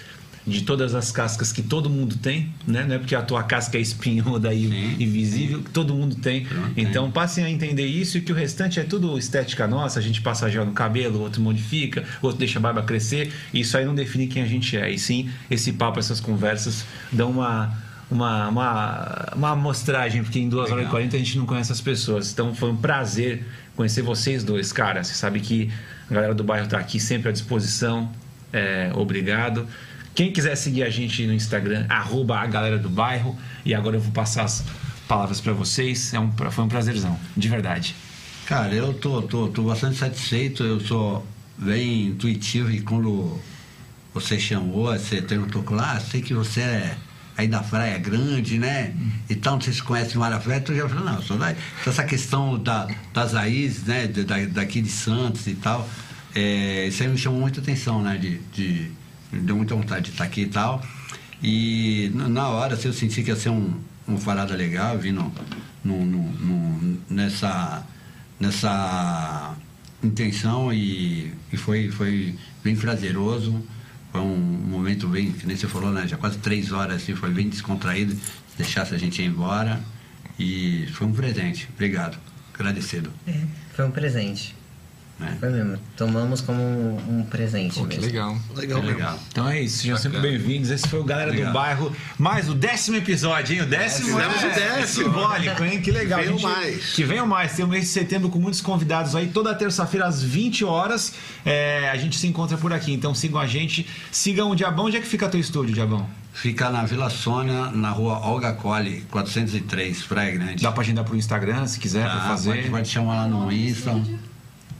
de todas as cascas que todo mundo tem, né? Não é porque a tua casca é espinhuda e Sim, invisível, que todo mundo tem. Então passem a entender isso e que o restante é tudo estética nossa, a gente passa gel no cabelo, outro modifica, outro deixa a barba crescer, e isso aí não define quem a gente é. E sim, esse papo, essas conversas dão uma uma, uma, uma amostragem, porque em 2 horas e Legal. 40 a gente não conhece as pessoas. Então foi um prazer conhecer vocês dois, cara. Você sabe que a galera do bairro tá aqui sempre à disposição. É, obrigado. Quem quiser seguir a gente no Instagram, arroba a galera do bairro. E agora eu vou passar as palavras para vocês. É um, foi um prazerzão, de verdade. Cara, eu tô, tô, tô bastante satisfeito, eu sou bem intuitivo e quando você chamou, você perguntou lá, sei que você é aí da Praia Grande, né? E tal, não sei se conhece o Marafé, tu já falou, não, só daí. Então, essa questão da, das raízes, né, da, daqui de Santos e tal, é, isso aí me chamou muita atenção, né? De, de, deu muita vontade de estar aqui e tal. E na- hora, assim, eu senti que ia ser um, uma parada legal, vindo no, no, no- nessa, nessa intenção e, e foi, foi bem prazeroso. Foi um momento bem, que nem você falou, né? Já quase três horas, assim, foi bem descontraído. Se deixasse a gente ir embora. E foi um presente. Obrigado. Agradecido. É, foi um presente. Né? Foi mesmo. Tomamos como um, presente Pô, que mesmo. legal. Legal, mesmo. legal. Então é isso, sejam sempre bem-vindos. Esse foi o Galera do Obrigado. Bairro, mais o décimo episódio, hein? O décimo Fizemos é o décimo. simbólico, hein? Que legal. Que venham mais. Que venham mais. Tem o mês de setembro com muitos convidados aí. Toda terça-feira às 20 horas é, a gente se encontra por aqui. Então sigam a gente. Sigam o Diabão. Onde é que fica teu estúdio, Diabão? Fica na Vila Sônia, na rua Olga Colli, 403, Praia Grande. Dá pra agendar pro Instagram, se quiser, pra Tá, fazer. pode, pode chamar lá no Insta,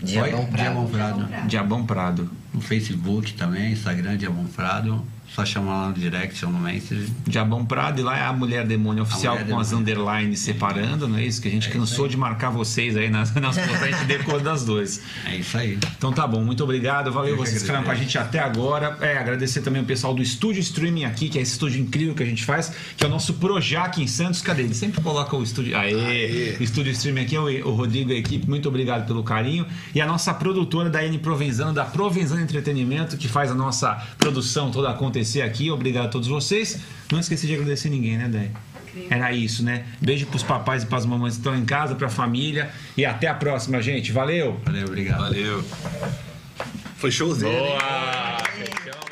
Diabão? Prado. Diabão Prado. Diabão Prado. no Facebook também, Instagram Diabão Prado. Só chamar lá no direct ou no message. Diabão Prado e lá é a Mulher Demônio Oficial Mulher com as Demônio. underlines separando, não é isso? Que a gente cansou de marcar vocês aí nas, nas fotos, a gente das duas. É isso aí. Então tá bom, muito obrigado. Valeu Eu vocês que ficaram com a gente até agora. É, agradecer também o pessoal do Estúdio Streaming aqui, que é esse estúdio incrível que a gente faz, que é o nosso Projac em Santos. Cadê? Ele sempre coloca o estúdio. Aê! Aê. Estúdio Streaming aqui, o, o Rodrigo e a equipe, muito obrigado pelo carinho. E a nossa produtora da N Provenzano, da Provenzano Entretenimento, que faz a nossa produção toda acontecer aqui. Obrigado a todos vocês. Não esqueci de agradecer ninguém, né, Day? Era isso, né? Beijo pros papais e pras mamães que estão em casa, pra família. E até a próxima, gente. Valeu! Valeu, obrigado. Valeu. Foi showzinho. hein? Boa!